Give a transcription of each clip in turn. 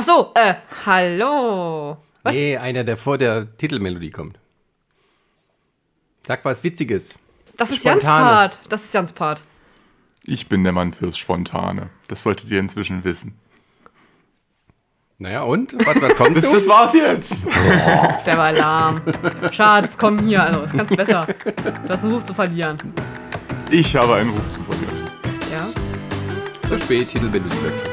Ach so, äh, hallo. Was? Nee, einer, der vor der Titelmelodie kommt. Sag was Witziges. Das ist Jans Spontane. Part. Das ist Jans Part. Ich bin der Mann fürs Spontane. Das solltet ihr inzwischen wissen. Naja, und? Was, was kommt Das, das war's jetzt. Der war lahm. Schatz, komm hier. Also, das kannst du besser. Du hast einen Ruf zu verlieren. Ich habe einen Ruf zu verlieren. Ja? Zu spät, Titelmelodie weg.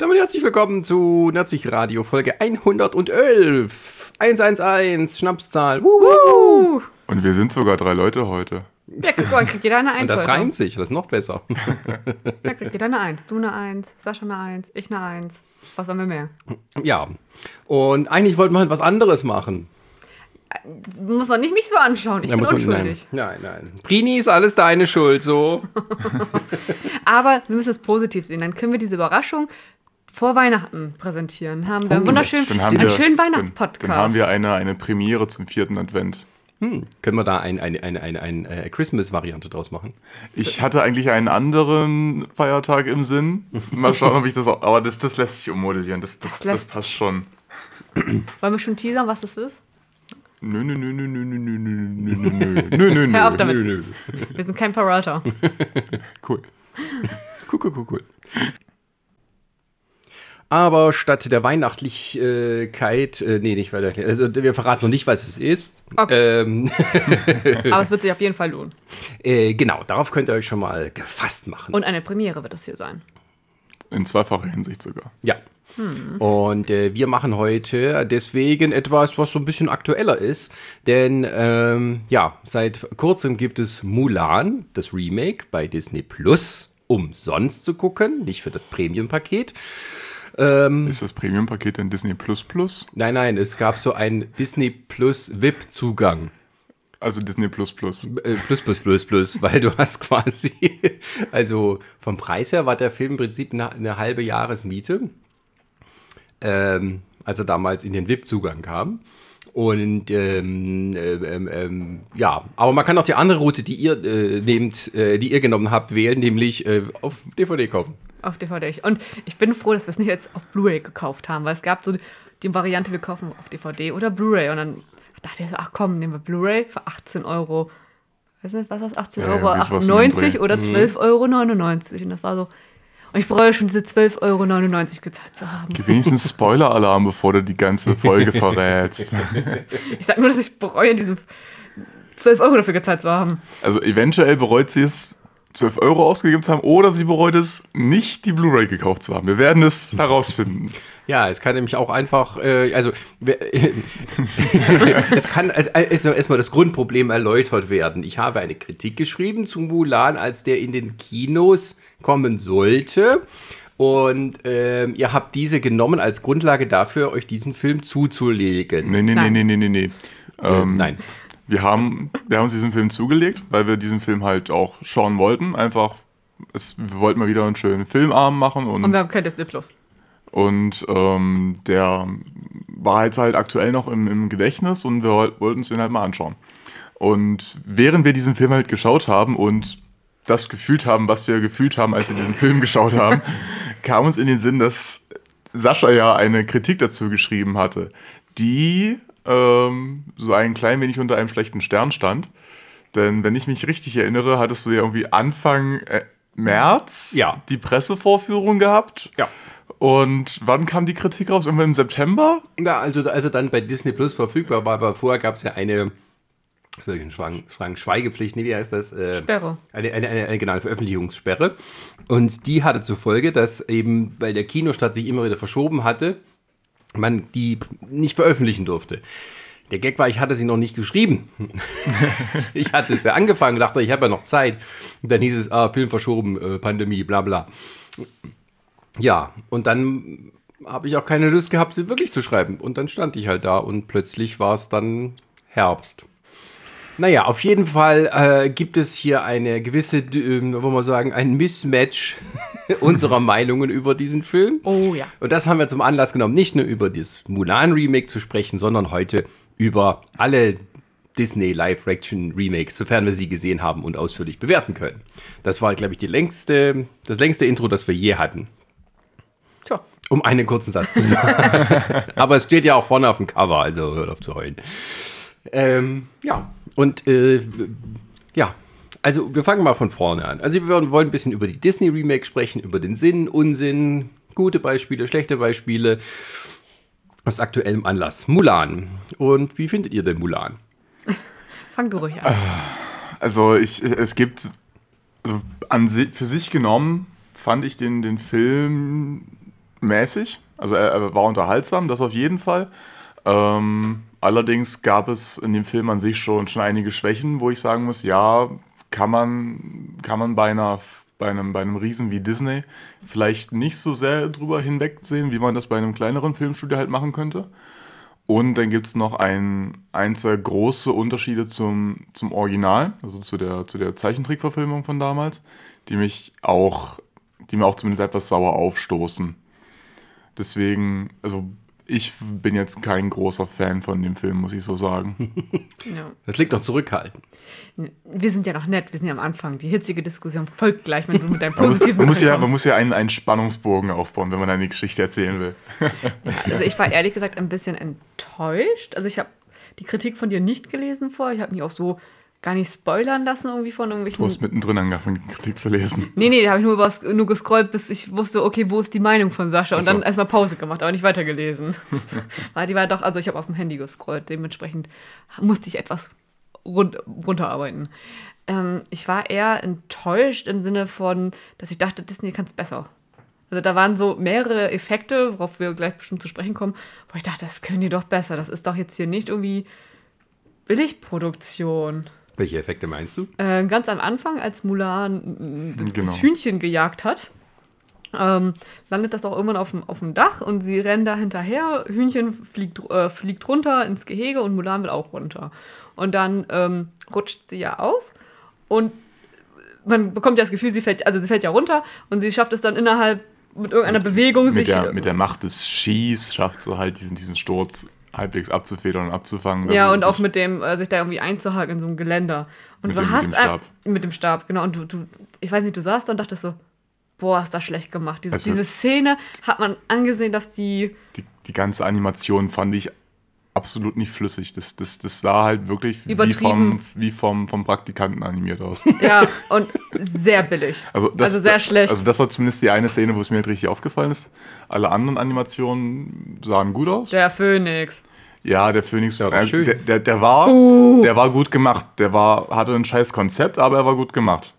Und damit herzlich willkommen zu Nazig Radio Folge 111. 111, Schnapszahl. Wuhu. Uh, Und wir sind sogar drei Leute heute. ja, guck mal, kriegt jeder eine Eins. Und das heute. reimt sich, das ist noch besser. Ja, kriegt jeder eine Eins. Du eine Eins, Sascha eine Eins, ich eine Eins. Was wollen wir mehr? ja. Und eigentlich wollten wir halt was anderes machen. Muss man nicht mich so anschauen. Ich Da bin muss man, unschuldig. nein, nein, nein. Prini ist alles deine Schuld, so. Aber wir müssen es positiv sehen. Dann können wir diese Überraschung vor Weihnachten präsentieren. Haben wir einen Oh, wunderschönen, Dann haben einen wir, schönen dann, Weihnachtspodcast. dann haben wir eine, eine Premiere zum vierten Advent. Hm, können wir da ein, eine, eine, eine, eine äh, Christmas-Variante draus machen? Ich hatte eigentlich einen anderen Feiertag im Sinn. Mal schauen, ob ich das auch. Aber das, das lässt sich ummodellieren. Das, das, Das das, passt schon. Wollen wir schon teasern, was das ist? Nö, nö, nö, nö, nö, nö, nö, nö, nö, nö, nö, nö, Hör auf nö. damit. Nö, nö. Wir sind kein Peralta. Cool. Cool, cool, cool, cool. Aber statt der Weihnachtlichkeit, äh, nee, nicht weiter, also wir verraten noch nicht, was es ist. Okay. Ähm, Aber es wird sich auf jeden Fall lohnen. äh, genau, darauf könnt ihr euch schon mal gefasst machen. Und eine Premiere wird das hier sein. In zweifacher Hinsicht sogar. ja. Und äh, wir machen heute deswegen etwas, was so ein bisschen aktueller ist. Denn ähm, ja, seit kurzem gibt es Mulan, das Remake, bei Disney Plus, umsonst zu gucken, nicht für das Premium-Paket. Ist das Premium-Paket denn Disney Plus Plus? Nein, nein, es gab so einen Disney Plus VIP-Zugang. Also Disney Plus Plus. Äh, plus, plus, plus, plus, weil du hast quasi, also vom Preis her war der Film im Prinzip eine, eine halbe Jahresmiete, ähm, als er damals in den VIP-Zugang kam. Und ähm, ähm, ähm, ja, aber man kann auch die andere Route, die ihr äh, nehmt, äh, die ihr genommen habt, wählen, nämlich äh, auf DVD kaufen. Auf DVD. Und ich bin froh, dass wir es nicht jetzt auf Blu-ray gekauft haben, weil es gab so die Variante, wir kaufen auf DVD oder Blu-ray. Und dann dachte ich so, ach komm, nehmen wir Blu-ray für 18 Euro. Weiß nicht, was das? 18 Ja, Euro dem 98 Dreh. oder 12,99 Euro. Und das war so. Und ich bereue schon diese 12,99 Euro gezahlt zu haben. Gib wenigstens Spoiler-Alarm, bevor du die ganze Folge verrätst. Ich sag nur, dass ich bereue, diese 12 Euro dafür gezahlt zu haben. Also eventuell bereut sie es, 12 Euro ausgegeben zu haben, oder sie bereut es, nicht die Blu-ray gekauft zu haben. Wir werden es herausfinden. Ja, es kann nämlich auch einfach, äh, also wer- es kann als- als- erstmal das Grundproblem erläutert werden. Ich habe eine Kritik geschrieben zu Mulan, als der in den Kinos kommen sollte. Und ähm, ihr habt diese genommen als Grundlage dafür, euch diesen Film zuzulegen. Nee, nee, nee, Nein. nee, nee, nee, nee. Ähm, Nein. Wir haben, wir haben uns diesen Film zugelegt, weil wir diesen Film halt auch schauen wollten. Einfach, es, wir wollten mal wieder einen schönen Filmabend machen und, Und wir haben kein Disney Plus. und ähm, der war jetzt halt aktuell noch im, im Gedächtnis und wir woll- wollten uns den halt mal anschauen. Und während wir diesen Film halt geschaut haben und das gefühlt haben, was wir gefühlt haben, als wir diesen Film geschaut haben, kam uns in den Sinn, dass Sascha ja eine Kritik dazu geschrieben hatte, die ähm, so ein klein wenig unter einem schlechten Stern stand. Denn wenn ich mich richtig erinnere, hattest du ja irgendwie Anfang äh, März Ja. die Pressevorführung gehabt. Ja. Und wann kam die Kritik raus? Irgendwann im September? Ja, also, also dann bei Disney Plus verfügbar war, aber vorher gab es ja eine, was soll ich denn schwang- sagen, Schweigepflicht, nee, wie heißt das? Äh, Sperre. Eine, eine, eine, eine genau, eine Veröffentlichungssperre. Und die hatte zur Folge, dass eben, weil der Kinostart sich immer wieder verschoben hatte, man die nicht veröffentlichen durfte. Der Gag war, ich hatte sie noch nicht geschrieben. ich hatte es ja angefangen, dachte, ich habe ja noch Zeit. Und dann hieß es, ah, Film verschoben, äh, Pandemie, bla bla. Ja, und dann habe ich auch keine Lust gehabt, sie wirklich zu schreiben. Und dann stand ich halt da und plötzlich war es dann Herbst. Naja, auf jeden Fall äh, gibt es hier eine gewisse, äh, wollen wir sagen, ein Mismatch unserer Meinungen über diesen Film. Oh ja. Und das haben wir zum Anlass genommen, nicht nur über das Mulan-Remake zu sprechen, sondern heute über alle Disney Live-Action-Remakes, sofern wir sie gesehen haben und ausführlich bewerten können. Das war, glaube ich, die längste, das längste Intro, das wir je hatten. Tja. Um einen kurzen Satz zu sagen. Aber es steht ja auch vorne auf dem Cover, also hört auf zu heulen. Ähm, ja, und äh, ja, also wir fangen mal von vorne an. Also wir wollen ein bisschen über die Disney-Remake sprechen, über den Sinn, Unsinn, gute Beispiele, schlechte Beispiele aus aktuellem Anlass. Mulan. Und wie findet ihr denn Mulan? Fang du ruhig an. Also ich, es gibt also an für sich genommen fand ich den, den Film mäßig. Also er, er war unterhaltsam, das auf jeden Fall. Ähm, allerdings gab es in dem Film an sich schon, schon einige Schwächen, wo ich sagen muss, ja, kann man, kann man bei, einer, bei, einem, bei einem Riesen wie Disney vielleicht nicht so sehr drüber hinwegsehen, wie man das bei einem kleineren Filmstudio halt machen könnte. Und dann gibt es noch ein, ein, zwei große Unterschiede zum, zum Original, also zu der, zu der Zeichentrickverfilmung von damals, die mich auch, die mir auch zumindest etwas sauer aufstoßen. Deswegen, also ich bin jetzt kein großer Fan von dem Film, muss ich so sagen. Ja. Das liegt doch zurückhalten. Wir sind ja noch nett, wir sind ja am Anfang. Die hitzige Diskussion folgt gleich, wenn du mit deinem Man muss, positiven man muss, ja, man muss ja einen, einen Spannungsbogen aufbauen, wenn man eine Geschichte erzählen will. kommst. Also ich war ehrlich gesagt ein bisschen enttäuscht. Also ich habe die Kritik von dir nicht gelesen vor. Ich habe mich auch so gar nicht spoilern lassen irgendwie von irgendwelchen... Du hast mittendrin angefangen, die Kritik zu lesen. Nee, nee, da habe ich nur, übers, nur gescrollt, bis ich wusste, okay, wo ist die Meinung von Sascha? Und so. dann erstmal Pause gemacht, aber nicht weitergelesen. Weil die war doch, also ich habe auf dem Handy gescrollt, dementsprechend musste ich etwas run runterarbeiten. Ähm, ich war eher enttäuscht im Sinne von, dass ich dachte, Disney kann es besser. Also da waren so mehrere Effekte, worauf wir gleich bestimmt zu sprechen kommen, wo ich dachte, das können die doch besser. Das ist doch jetzt hier nicht irgendwie Billigproduktion. Welche Effekte meinst du? Äh, ganz am Anfang, als Mulan das Genau. Hühnchen gejagt hat, ähm, landet das auch irgendwann auf dem, auf dem Dach und sie rennen da hinterher. Hühnchen fliegt, äh, fliegt runter ins Gehege und Mulan will auch runter. Und dann ähm, rutscht sie ja aus und man bekommt ja das Gefühl, sie fällt, also sie fällt ja runter und sie schafft es dann innerhalb mit irgendeiner Bewegung Mit sich. der, mit der Macht des Skis schafft sie halt diesen, diesen Sturz halbwegs abzufedern und abzufangen. Ja, und auch mit dem, äh, sich da irgendwie einzuhaken in so einem Geländer. Und Mit du dem- mit hast dem ein- Stab. mit dem Stab, genau. Und du, du, ich weiß nicht, du saßt da und dachtest so, boah, ist das schlecht gemacht. Diese, Also- diese Szene hat man angesehen, dass die, die, die ganze Animation fand ich absolut nicht flüssig. Das, das, das sah halt wirklich wie Übertrieben. vom, wie vom, vom Praktikanten animiert aus. ja, und sehr billig. Also, das, Also sehr schlecht. Also das war zumindest die eine Szene, wo es mir halt richtig aufgefallen ist. Alle anderen Animationen sahen gut aus. Der Phönix. Ja, der Phoenix, Ja, war äh, schön. der, der, der war, Uh. der war gut gemacht. Der war, hatte ein scheiß Konzept, aber er war gut gemacht.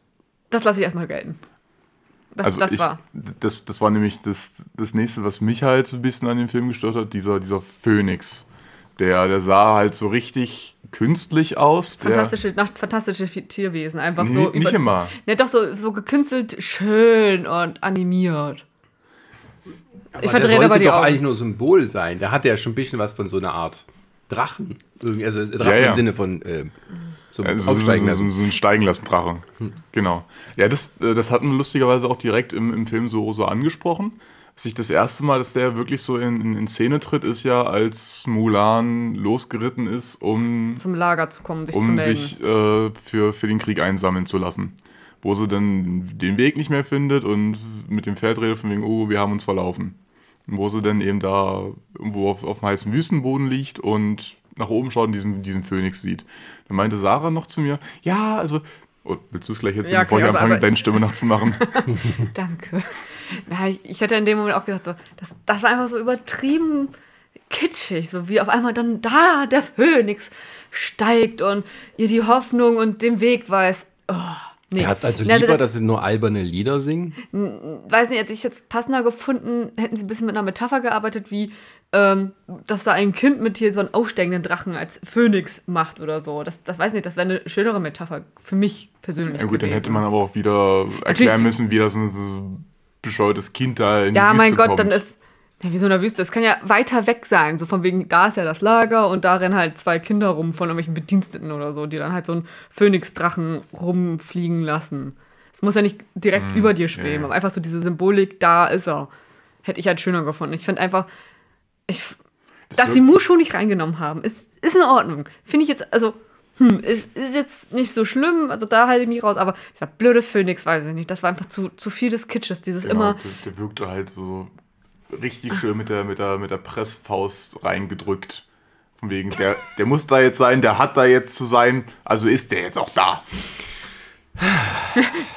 Das lasse ich erstmal gelten. Das, Also das ich, war. Das, das war nämlich das, das nächste, was mich halt so ein bisschen an dem Film gestört hat, dieser, dieser Phönix. Der, der sah halt so richtig künstlich aus. Der, Fantastische, nach, fantastische Tierwesen. Einfach Nee, so. nicht immer. Ne, doch so, so gekünstelt schön und animiert. Aber ich der verdrehe sollte aber die doch Augen. eigentlich nur Symbol sein. Der hat ja schon ein bisschen was von so einer Art Drachen. Also Drachen Ja, ja. im Sinne von äh, zum Also so, Aufsteigen so, lassen. so, so ein Steigen lassen Drachen. Genau. Ja, das, äh, das hatten wir lustigerweise auch direkt im, im Film so, so angesprochen. Dass ich das erste Mal, dass der wirklich so in, in, in Szene tritt, ist ja, als Mulan losgeritten ist, um, Zum Lager zu kommen, sich zu um melden. sich äh, für, für den Krieg einsammeln zu lassen. Wo sie dann den Weg nicht mehr findet und mit dem Pferd redet von wegen, oh, wir haben uns verlaufen. Und wo sie dann eben da irgendwo auf, auf dem heißen Wüstenboden liegt und nach oben schaut und diesen, diesen Phönix sieht. Dann meinte Sarah noch zu mir, ja, also, oh, willst du es gleich jetzt, Ja, bevor ich anfange, sagen. deine Stimme nachzumachen? Danke. Na, ich, ich hatte in dem Moment auch gedacht, so, das, das war einfach so übertrieben kitschig, so wie auf einmal dann da der Phönix steigt und ihr die Hoffnung und den Weg weiß. Oh, nee. Ihr habt also lieber, das, dass sie nur alberne Lieder singen? weiß nicht, hätte ich jetzt passender gefunden, hätten sie ein bisschen mit einer Metapher gearbeitet, wie ähm, dass da ein Kind mit hier so einen aufsteigenden Drachen als Phönix macht oder so. Das, das weiß nicht, das wäre eine schönere Metapher für mich persönlich. Ja gut, dann gewesen. hätte man aber auch wieder erklären müssen, wie das so bescheuertes Kind da in Ja, die Wüste mein Gott, kommt. dann ist. Ja, wie so eine Wüste. Es kann ja weiter weg sein. So von wegen, da ist ja das Lager und da rennen halt zwei Kinder rum von irgendwelchen Bediensteten oder so, die dann halt so einen Phönix-Drachen rumfliegen lassen. Es muss ja nicht direkt über dir schweben, ja. aber einfach so diese Symbolik, da ist er. Hätte ich halt schöner gefunden. Ich finde einfach, ich, dass wird- sie Mushu nicht reingenommen haben, ist, ist in Ordnung. Finde ich jetzt, also, hm, ist, ist jetzt nicht so schlimm, also da halte ich mich raus, aber dieser blöde Phönix, weiß ich nicht, das war einfach zu, zu viel des Kitsches, dieses Genau, immer, der, der wirkte halt so richtig schön mit der, mit der, mit der Pressfaust reingedrückt. Von wegen, der, der muss da jetzt sein, der hat da jetzt zu sein, also ist der jetzt auch da.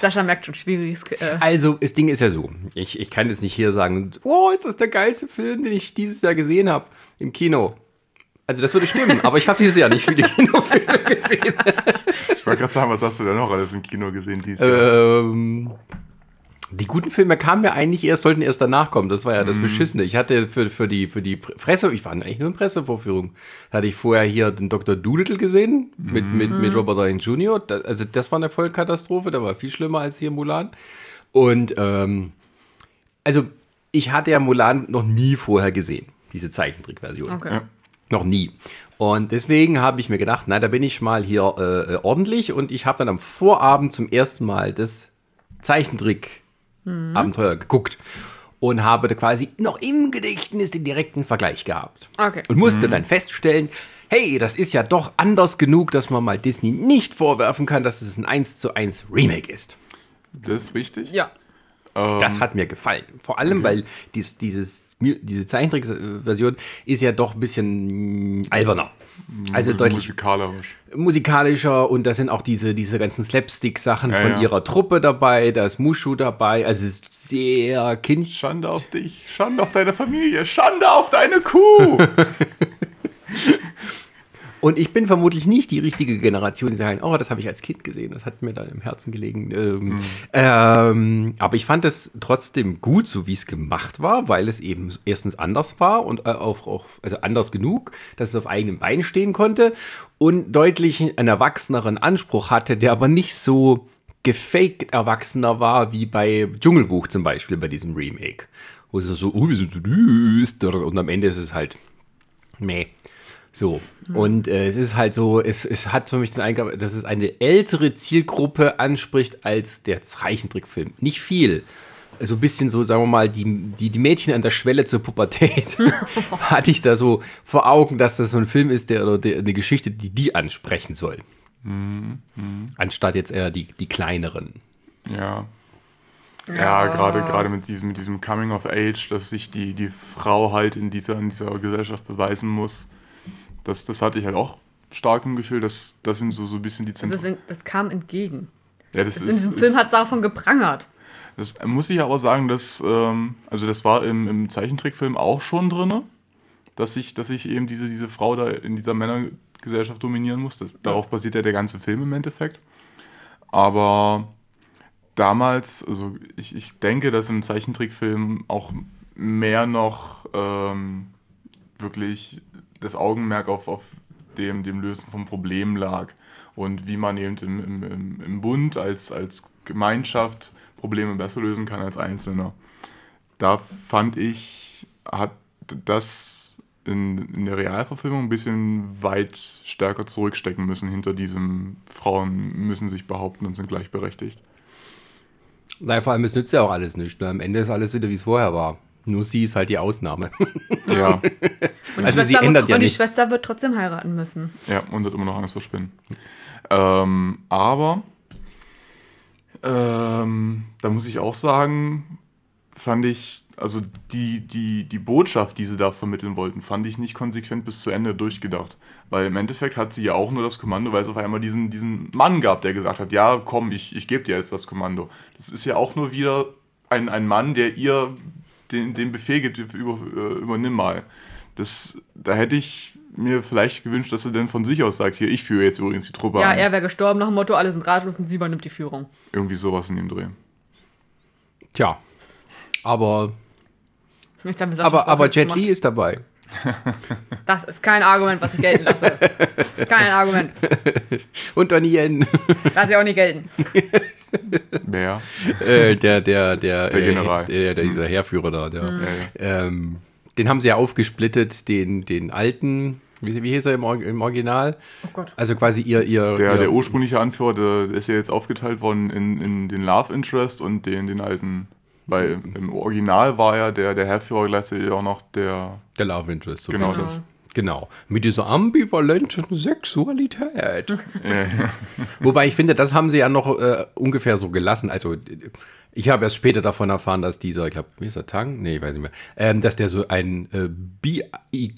Sascha merkt schon, schwieriges, äh, Also, das Ding ist ja so. Ich, ich kann jetzt nicht hier sagen, oh, ist das der geilste Film, den ich dieses Jahr gesehen habe im Kino. Also, das würde stimmen, aber ich habe dieses Jahr nicht viele Kinofilme gesehen. Ich wollte gerade sagen, was hast du denn noch alles im Kino gesehen dieses Jahr? ähm, die guten Filme kamen ja eigentlich erst, sollten erst danach kommen. Das war ja Mhm. das Beschissene. Ich hatte für, für, die, für die Presse, ich war eigentlich nur in Pressevorführung, da hatte ich vorher hier den Dr. Doolittle gesehen mit, mit, Mhm. mit Robert Downey Jr. Da, also das war eine Vollkatastrophe, der war viel schlimmer als hier Mulan. Und ähm, also ich hatte ja Mulan noch nie vorher gesehen, diese Zeichentrickversion. okay. Ja. Noch nie. Und deswegen habe ich mir gedacht, na, da bin ich mal hier äh, äh, ordentlich und ich habe dann am Vorabend zum ersten Mal das Zeichentrick-Abenteuer geguckt und habe da quasi noch im Gedächtnis den direkten Vergleich gehabt. Okay. Und musste dann feststellen, hey, das ist ja doch anders genug, dass man mal Disney nicht vorwerfen kann, dass es ein 1 zu 1 Remake ist. Das ist richtig. Ja. Das hat mir gefallen. Vor allem, weil dies, dieses, diese Zeichentrickversion ist ja doch ein bisschen mm, alberner. Also deutlich Musikalisch. musikalischer und da sind auch diese, diese ganzen Slapstick-Sachen Ja, von ja. ihrer Truppe dabei, da ist Mushu dabei, also es ist sehr kindsch. Schande auf dich, Schande auf deine Familie, Schande auf deine Kuh. Und ich bin vermutlich nicht die richtige Generation, die sagen, oh, das habe ich als Kind gesehen, das hat mir da im Herzen gelegen. Ähm, ähm, aber ich fand es trotzdem gut, so wie es gemacht war, weil es eben erstens anders war und äh, auch, auch also anders genug, dass es auf eigenen Beinen stehen konnte und deutlich einen erwachseneren Anspruch hatte, der aber nicht so gefaked erwachsener war wie bei Dschungelbuch zum Beispiel, bei diesem Remake. Wo es so, oh, wir sind so düster und am Ende ist es halt, meh. So, und äh, es ist halt so, es, es hat für mich den Eindruck, dass es eine ältere Zielgruppe anspricht als der Zeichentrickfilm. Nicht viel. So ein bisschen so, sagen wir mal, die, die, die Mädchen an der Schwelle zur Pubertät hatte ich da so vor Augen, dass das so ein Film ist, der oder der, eine Geschichte, die die ansprechen soll. Anstatt jetzt eher die, die kleineren. Ja. Ja, gerade gerade mit diesem, mit diesem Coming of Age, dass sich die, die Frau halt in dieser, in dieser Gesellschaft beweisen muss. Das, das hatte ich halt auch stark im Gefühl, dass das ihm so, so ein bisschen die Das, Zentrum. ist, das kam entgegen. Ja, das In diesem Film hat es davon geprangert. Das muss ich aber sagen, dass, ähm, also das war im, im Zeichentrickfilm auch schon drin, dass ich, dass ich eben diese, diese Frau da in dieser Männergesellschaft dominieren muss. Das, Darauf basiert ja der ganze Film im Endeffekt. Aber damals, also ich, ich denke, dass im Zeichentrickfilm auch mehr noch ähm, wirklich das Augenmerk auf, auf dem, dem Lösen von Problemen lag und wie man eben im, im, im, Bund als, als Gemeinschaft Probleme besser lösen kann als Einzelner. Da fand ich, hat das in, in der Realverfilmung ein bisschen weit stärker zurückstecken müssen hinter diesem Frauen müssen sich behaupten und sind gleichberechtigt. Naja, vor allem, es nützt ja auch alles nicht. Ne? Am Ende ist alles wieder, wie es vorher war. Nur sie ist halt die Ausnahme. Ja, Und die Also sie Schwester- ändert ja Und die nichts. Schwester wird trotzdem heiraten müssen. ja, und hat immer noch Angst vor Spinnen. Ähm, aber ähm, da muss ich auch sagen, fand ich, also die, die, die Botschaft, die sie da vermitteln wollten, fand ich nicht konsequent bis zu Ende durchgedacht. Weil im Endeffekt hat sie ja auch nur das Kommando, weil es auf einmal diesen, diesen Mann gab, der gesagt hat, ja, komm, ich, ich gebe dir jetzt das Kommando. Das ist ja auch nur wieder ein, ein Mann, der ihr den, den Befehl gibt, über, äh, übernimm mal. Das, da hätte ich mir vielleicht gewünscht, dass er dann von sich aus sagt, hier, ich führe jetzt übrigens die Truppe Ja, an. er wäre gestorben nach dem Motto, alle sind ratlos und sie übernimmt die Führung. Irgendwie sowas in dem Dreh. Tja, aber, Jetzt haben wir aber, aber Jet. Li ist dabei. Das ist kein Argument, was ich gelten lasse. kein Argument. Und Donnie Yen, Lass ich auch nicht gelten. Wer? äh, der, der, der, Der äh, General. Der, der, dieser Heerführer da. Der, Ja, ja. ähm, den haben sie ja aufgesplittet, den, den alten Wie, wie hieß er im, Or- im Original? Oh Gott. Also quasi ihr, ihr, Der, ihr der ursprüngliche Anführer, der ist ja jetzt aufgeteilt worden in, in den Love Interest und den, den alten. Weil im Original war ja der, der Herrführer gleichzeitig auch noch der. der Love Interest. So Genau das. Genau. Mit dieser ambivalenten Sexualität. Wobei ich finde, das haben sie ja noch äh, ungefähr so gelassen. Also ich habe erst später davon erfahren, dass dieser, ich glaube, wie ist der Tang? Nee, ich weiß nicht mehr. Ähm, dass der so ein, äh, Bi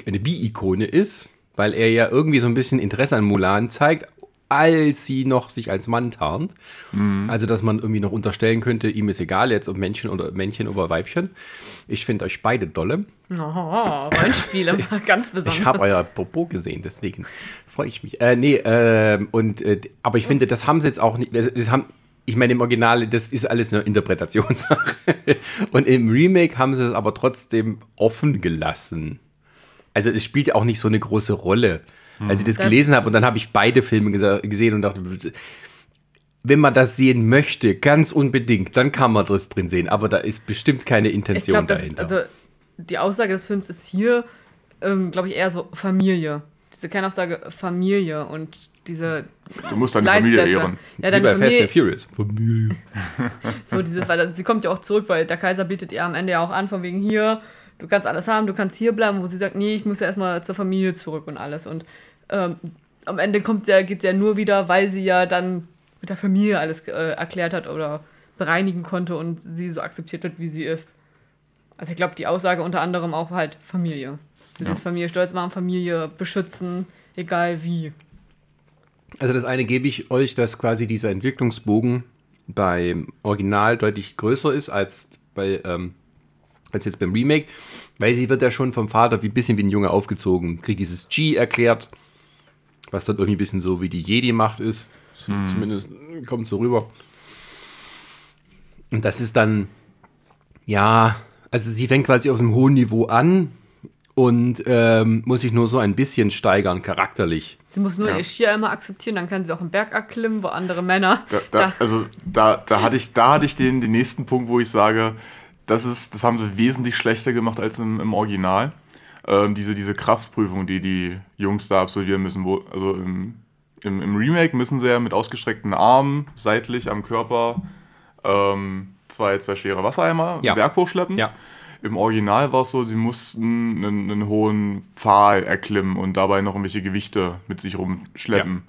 eine Bi-Ikone ist, weil er ja irgendwie so ein bisschen Interesse an Mulan zeigt, als sie noch sich als Mann tarnt. Also, dass man irgendwie noch unterstellen könnte, ihm ist egal jetzt, ob Männchen oder Männchen oder Weibchen. Ich finde euch beide dolle. Oh, Rollenspiele, ganz besonders. Ich habe euer Popo gesehen, deswegen freue ich mich. Äh, nee, ähm, und, äh, aber ich finde, das haben sie jetzt auch nicht, das, das haben, ich meine, im Original, das ist alles eine Interpretationssache. Und im Remake haben sie es aber trotzdem offen gelassen. Also es spielt ja auch nicht so eine große Rolle. Als ich das gelesen habe und dann habe ich beide Filme gesehen und dachte, wenn man das sehen möchte, ganz unbedingt, dann kann man das drin sehen. Aber da ist bestimmt keine Ich Intention glaube, das ist, dahinter. also die Aussage des Films ist hier, ähm, glaube ich, eher so Familie. Diese Kernaussage Familie und diese du musst deine Familie ehren. Ja, Wie deine bei Fast Familie, and Furious. Familie. so dieses, weil sie kommt ja auch zurück, weil der Kaiser bietet ihr am Ende ja auch an, von wegen hier, du kannst alles haben, du kannst hier bleiben, wo sie sagt, nee, ich muss ja erstmal zur Familie zurück und alles. Und ähm, am Ende kommt ja, geht ja nur wieder, weil sie ja dann mit der Familie alles äh, erklärt hat oder bereinigen konnte und sie so akzeptiert wird, wie sie ist. Also ich glaube, die Aussage unter anderem auch halt Familie. Du Ja. Familie stolz machen, Familie beschützen, egal wie. Also das eine gebe ich euch, dass quasi dieser Entwicklungsbogen beim Original deutlich größer ist als bei ähm, als jetzt beim Remake, weil sie wird ja schon vom Vater wie ein bisschen wie ein Junge aufgezogen, kriegt dieses G erklärt, was dann irgendwie ein bisschen so wie die Jedi-Macht ist, so zumindest kommt so rüber. Und das ist dann, ja, also sie fängt quasi auf einem hohen Niveau an und ähm, muss sich nur so ein bisschen steigern, charakterlich. Sie muss nur Ja. ihr Skier einmal akzeptieren, dann kann sie auch einen Berg erklimmen, wo andere Männer. Da, da, also da, da hatte ich, da hatte ich den, den nächsten Punkt, wo ich sage, das, ist, das haben sie wesentlich schlechter gemacht als im, im Original. Ähm, diese, diese Kraftprüfung, die die Jungs da absolvieren müssen. Wo, also im, im, im Remake müssen sie ja mit ausgestreckten Armen seitlich am Körper ähm, zwei, zwei schwere Wassereimer Ja. Berg hochschleppen. Ja. Im Original war es so, sie mussten einen, einen hohen Pfahl erklimmen und dabei noch irgendwelche Gewichte mit sich rumschleppen.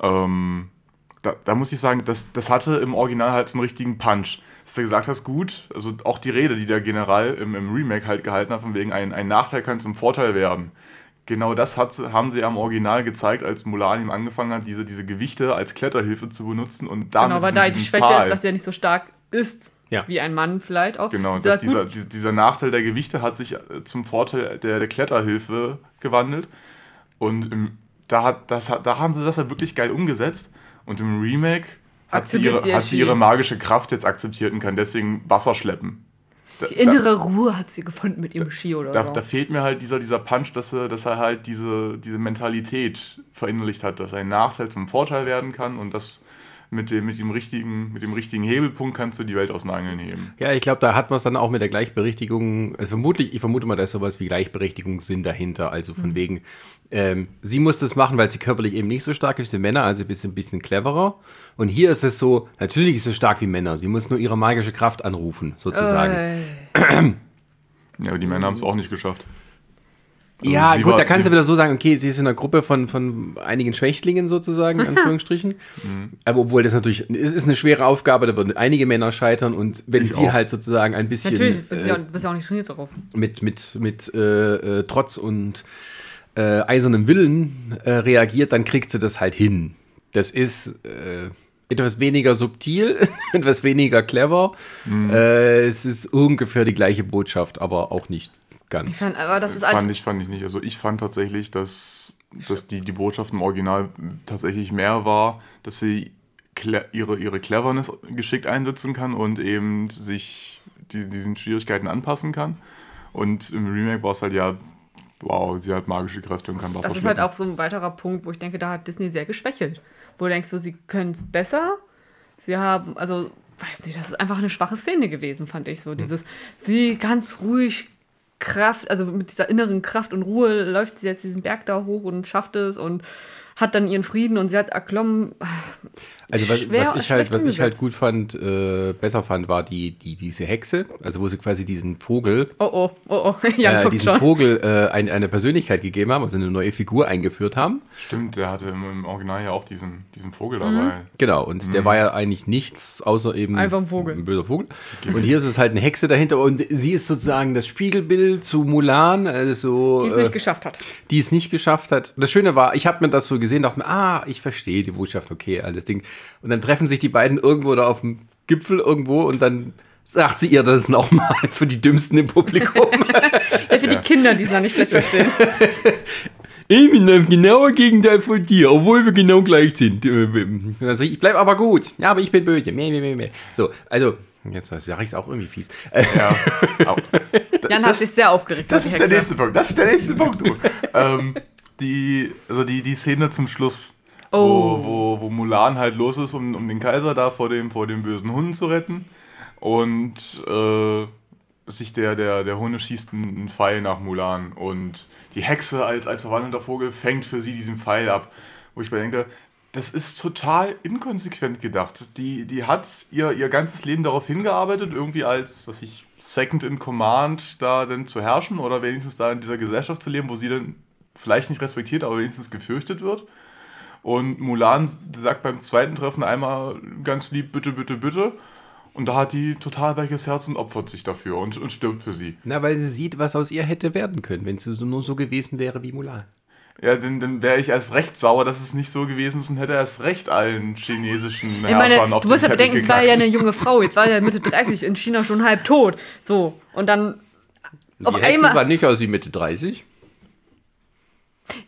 Ähm, da, da muss ich sagen, das, das hatte im Original halt so einen richtigen Punch. Dass du gesagt hast, gut, also auch die Rede, die der General im, im Remake halt gehalten hat, von wegen ein, ein Nachteil kann zum Vorteil werden. Genau das hat, sie- haben sie am Original gezeigt, als Mulan ihm angefangen hat, diese, diese Gewichte als Kletterhilfe zu benutzen und damit Genau, weil da die Schwäche Pfahl- ist, dass er nicht so stark ist Ja. wie ein Mann vielleicht auch. Genau, dieser, dieser, dieser Nachteil der Gewichte hat sich äh, zum Vorteil der, der Kletterhilfe gewandelt. Und im, da, hat, das, da haben sie das ja wirklich geil umgesetzt. Und im Remake hat sie, ihre, hat sie ihr ihre magische Kraft jetzt akzeptiert und kann deswegen Wasser schleppen. Da, die innere Ruhe hat sie gefunden mit ihrem Ski oder da, so. da fehlt mir halt dieser, dieser Punch, dass er, dass er halt diese, diese Mentalität verinnerlicht hat, dass ein Nachteil zum Vorteil werden kann und das mit dem, mit dem, richtigen, mit dem richtigen Hebelpunkt kannst du die Welt aus den Angeln heben. Ja, ich glaube, da hat man es dann auch mit der Gleichberechtigung, also vermutlich, ich vermute mal, da ist sowas wie Gleichberechtigungssinn dahinter, also von wegen, ähm, sie muss das machen, weil sie körperlich eben nicht so stark ist wie Männer, also ein bisschen, bisschen cleverer. Und hier ist es so, natürlich ist sie stark wie Männer, sie muss nur ihre magische Kraft anrufen, sozusagen. Äh, Ja, aber die Männer haben es auch nicht geschafft. Also ja, sie gut, war- da kannst sie- du wieder so sagen, okay, sie ist in einer Gruppe von, von einigen Schwächlingen sozusagen, in Anführungsstrichen. Mhm. Aber obwohl das natürlich, es ist eine schwere Aufgabe, da würden einige Männer scheitern und wenn Ich sie auch. halt sozusagen ein bisschen natürlich, du bist äh, ja- du bist ja auch nicht trainiert darauf. mit, mit, mit äh, äh, Trotz und äh, eisernem Willen äh, reagiert, dann kriegt sie das halt hin. Das ist äh, etwas weniger subtil, etwas weniger clever. Mhm. Äh, es ist ungefähr die gleiche Botschaft, aber auch nicht Ich ganz. fand, aber das ist Fand ich, fand ich nicht. Also ich fand tatsächlich, dass, dass die, die Botschaft im Original tatsächlich mehr war, dass sie ihre, ihre Cleverness geschickt einsetzen kann und eben sich die, diesen Schwierigkeiten anpassen kann. Und im Remake war es halt ja, wow, sie hat magische Kräfte und kann Wasser das ist halt auch so ein weiterer Punkt, wo ich denke, da hat Disney sehr geschwächelt. Wo du denkst, so, sie können es besser. Sie haben, also, weiß nicht, das ist einfach eine schwache Szene gewesen, fand ich Hm. so. Dieses, sie ganz ruhig Kraft, also mit dieser inneren Kraft und Ruhe läuft sie jetzt diesen Berg da hoch und schafft es und hat dann ihren Frieden und sie hat erklommen. Also was, Schwer- was ich halt, was ich halt gut fand, äh, besser fand, war die, die, diese Hexe, also wo sie quasi diesen Vogel, Oh oh, oh oh, Jan äh, diesen schon. Vogel äh, eine, eine Persönlichkeit gegeben haben, also eine neue Figur eingeführt haben. Stimmt, der hatte im, im Original ja auch diesen, diesen Vogel Mhm. dabei. Genau, und der war ja eigentlich nichts außer eben Einfach ein Vogel. ein böser Vogel. Und hier ist es halt eine Hexe dahinter und sie ist sozusagen das Spiegelbild zu Mulan, also Die es äh, nicht geschafft hat. die es nicht geschafft hat. Das Schöne war, ich habe mir das so gesehen, dachte mir, ah, ich verstehe die Botschaft, okay, alles Ding. Und dann treffen sich die beiden irgendwo da auf dem Gipfel irgendwo und dann sagt sie ihr das nochmal für die Dümmsten im Publikum. Ja, für die Kinder, die es noch nicht vielleicht verstehen. ich bin das genaue Gegenteil von dir, obwohl wir genau gleich sind. Und dann sag ich, ich bleib aber gut. Ja, aber ich bin böse. Meh, meh, meh, meh. So, also, jetzt sage ich es auch irgendwie fies. Äh, Ja. Jan hat sich sehr aufgeregt. Das ist der nächste Punkt. Das ist der nächste Punkt, du. ähm, die, also die, die Szene zum Schluss, Oh. wo, wo, wo Mulan halt los ist, um, um den Kaiser da vor dem, vor dem bösen Hund zu retten. Und äh, sich der, der, der Hunde schießt einen Pfeil nach Mulan. Und die Hexe als, als verwandelter Vogel fängt für sie diesen Pfeil ab. Wo ich mir denke, das ist total inkonsequent gedacht. Die, die hat ihr, ihr ganzes Leben darauf hingearbeitet, irgendwie als, was ich, Second in Command da dann zu herrschen oder wenigstens da in dieser Gesellschaft zu leben, wo sie dann vielleicht nicht respektiert, aber wenigstens gefürchtet wird. Und Mulan sagt beim zweiten Treffen einmal ganz lieb, bitte, bitte, bitte. Und da hat die total weiches Herz und opfert sich dafür und, und stirbt für sie. Na, weil sie sieht, was aus ihr hätte werden können, wenn sie so, nur so gewesen wäre wie Mulan. Ja, dann, dann wäre ich erst recht sauer, dass es nicht so gewesen ist und hätte erst recht allen chinesischen Ich Herrschern meine, auf du musst ja bedenken, es war ja gekackt. eine junge Frau. Jetzt war ja Mitte 30 in China schon halb tot. So. Und dann auf die Hexe einmal. war nicht aus wie Mitte 30.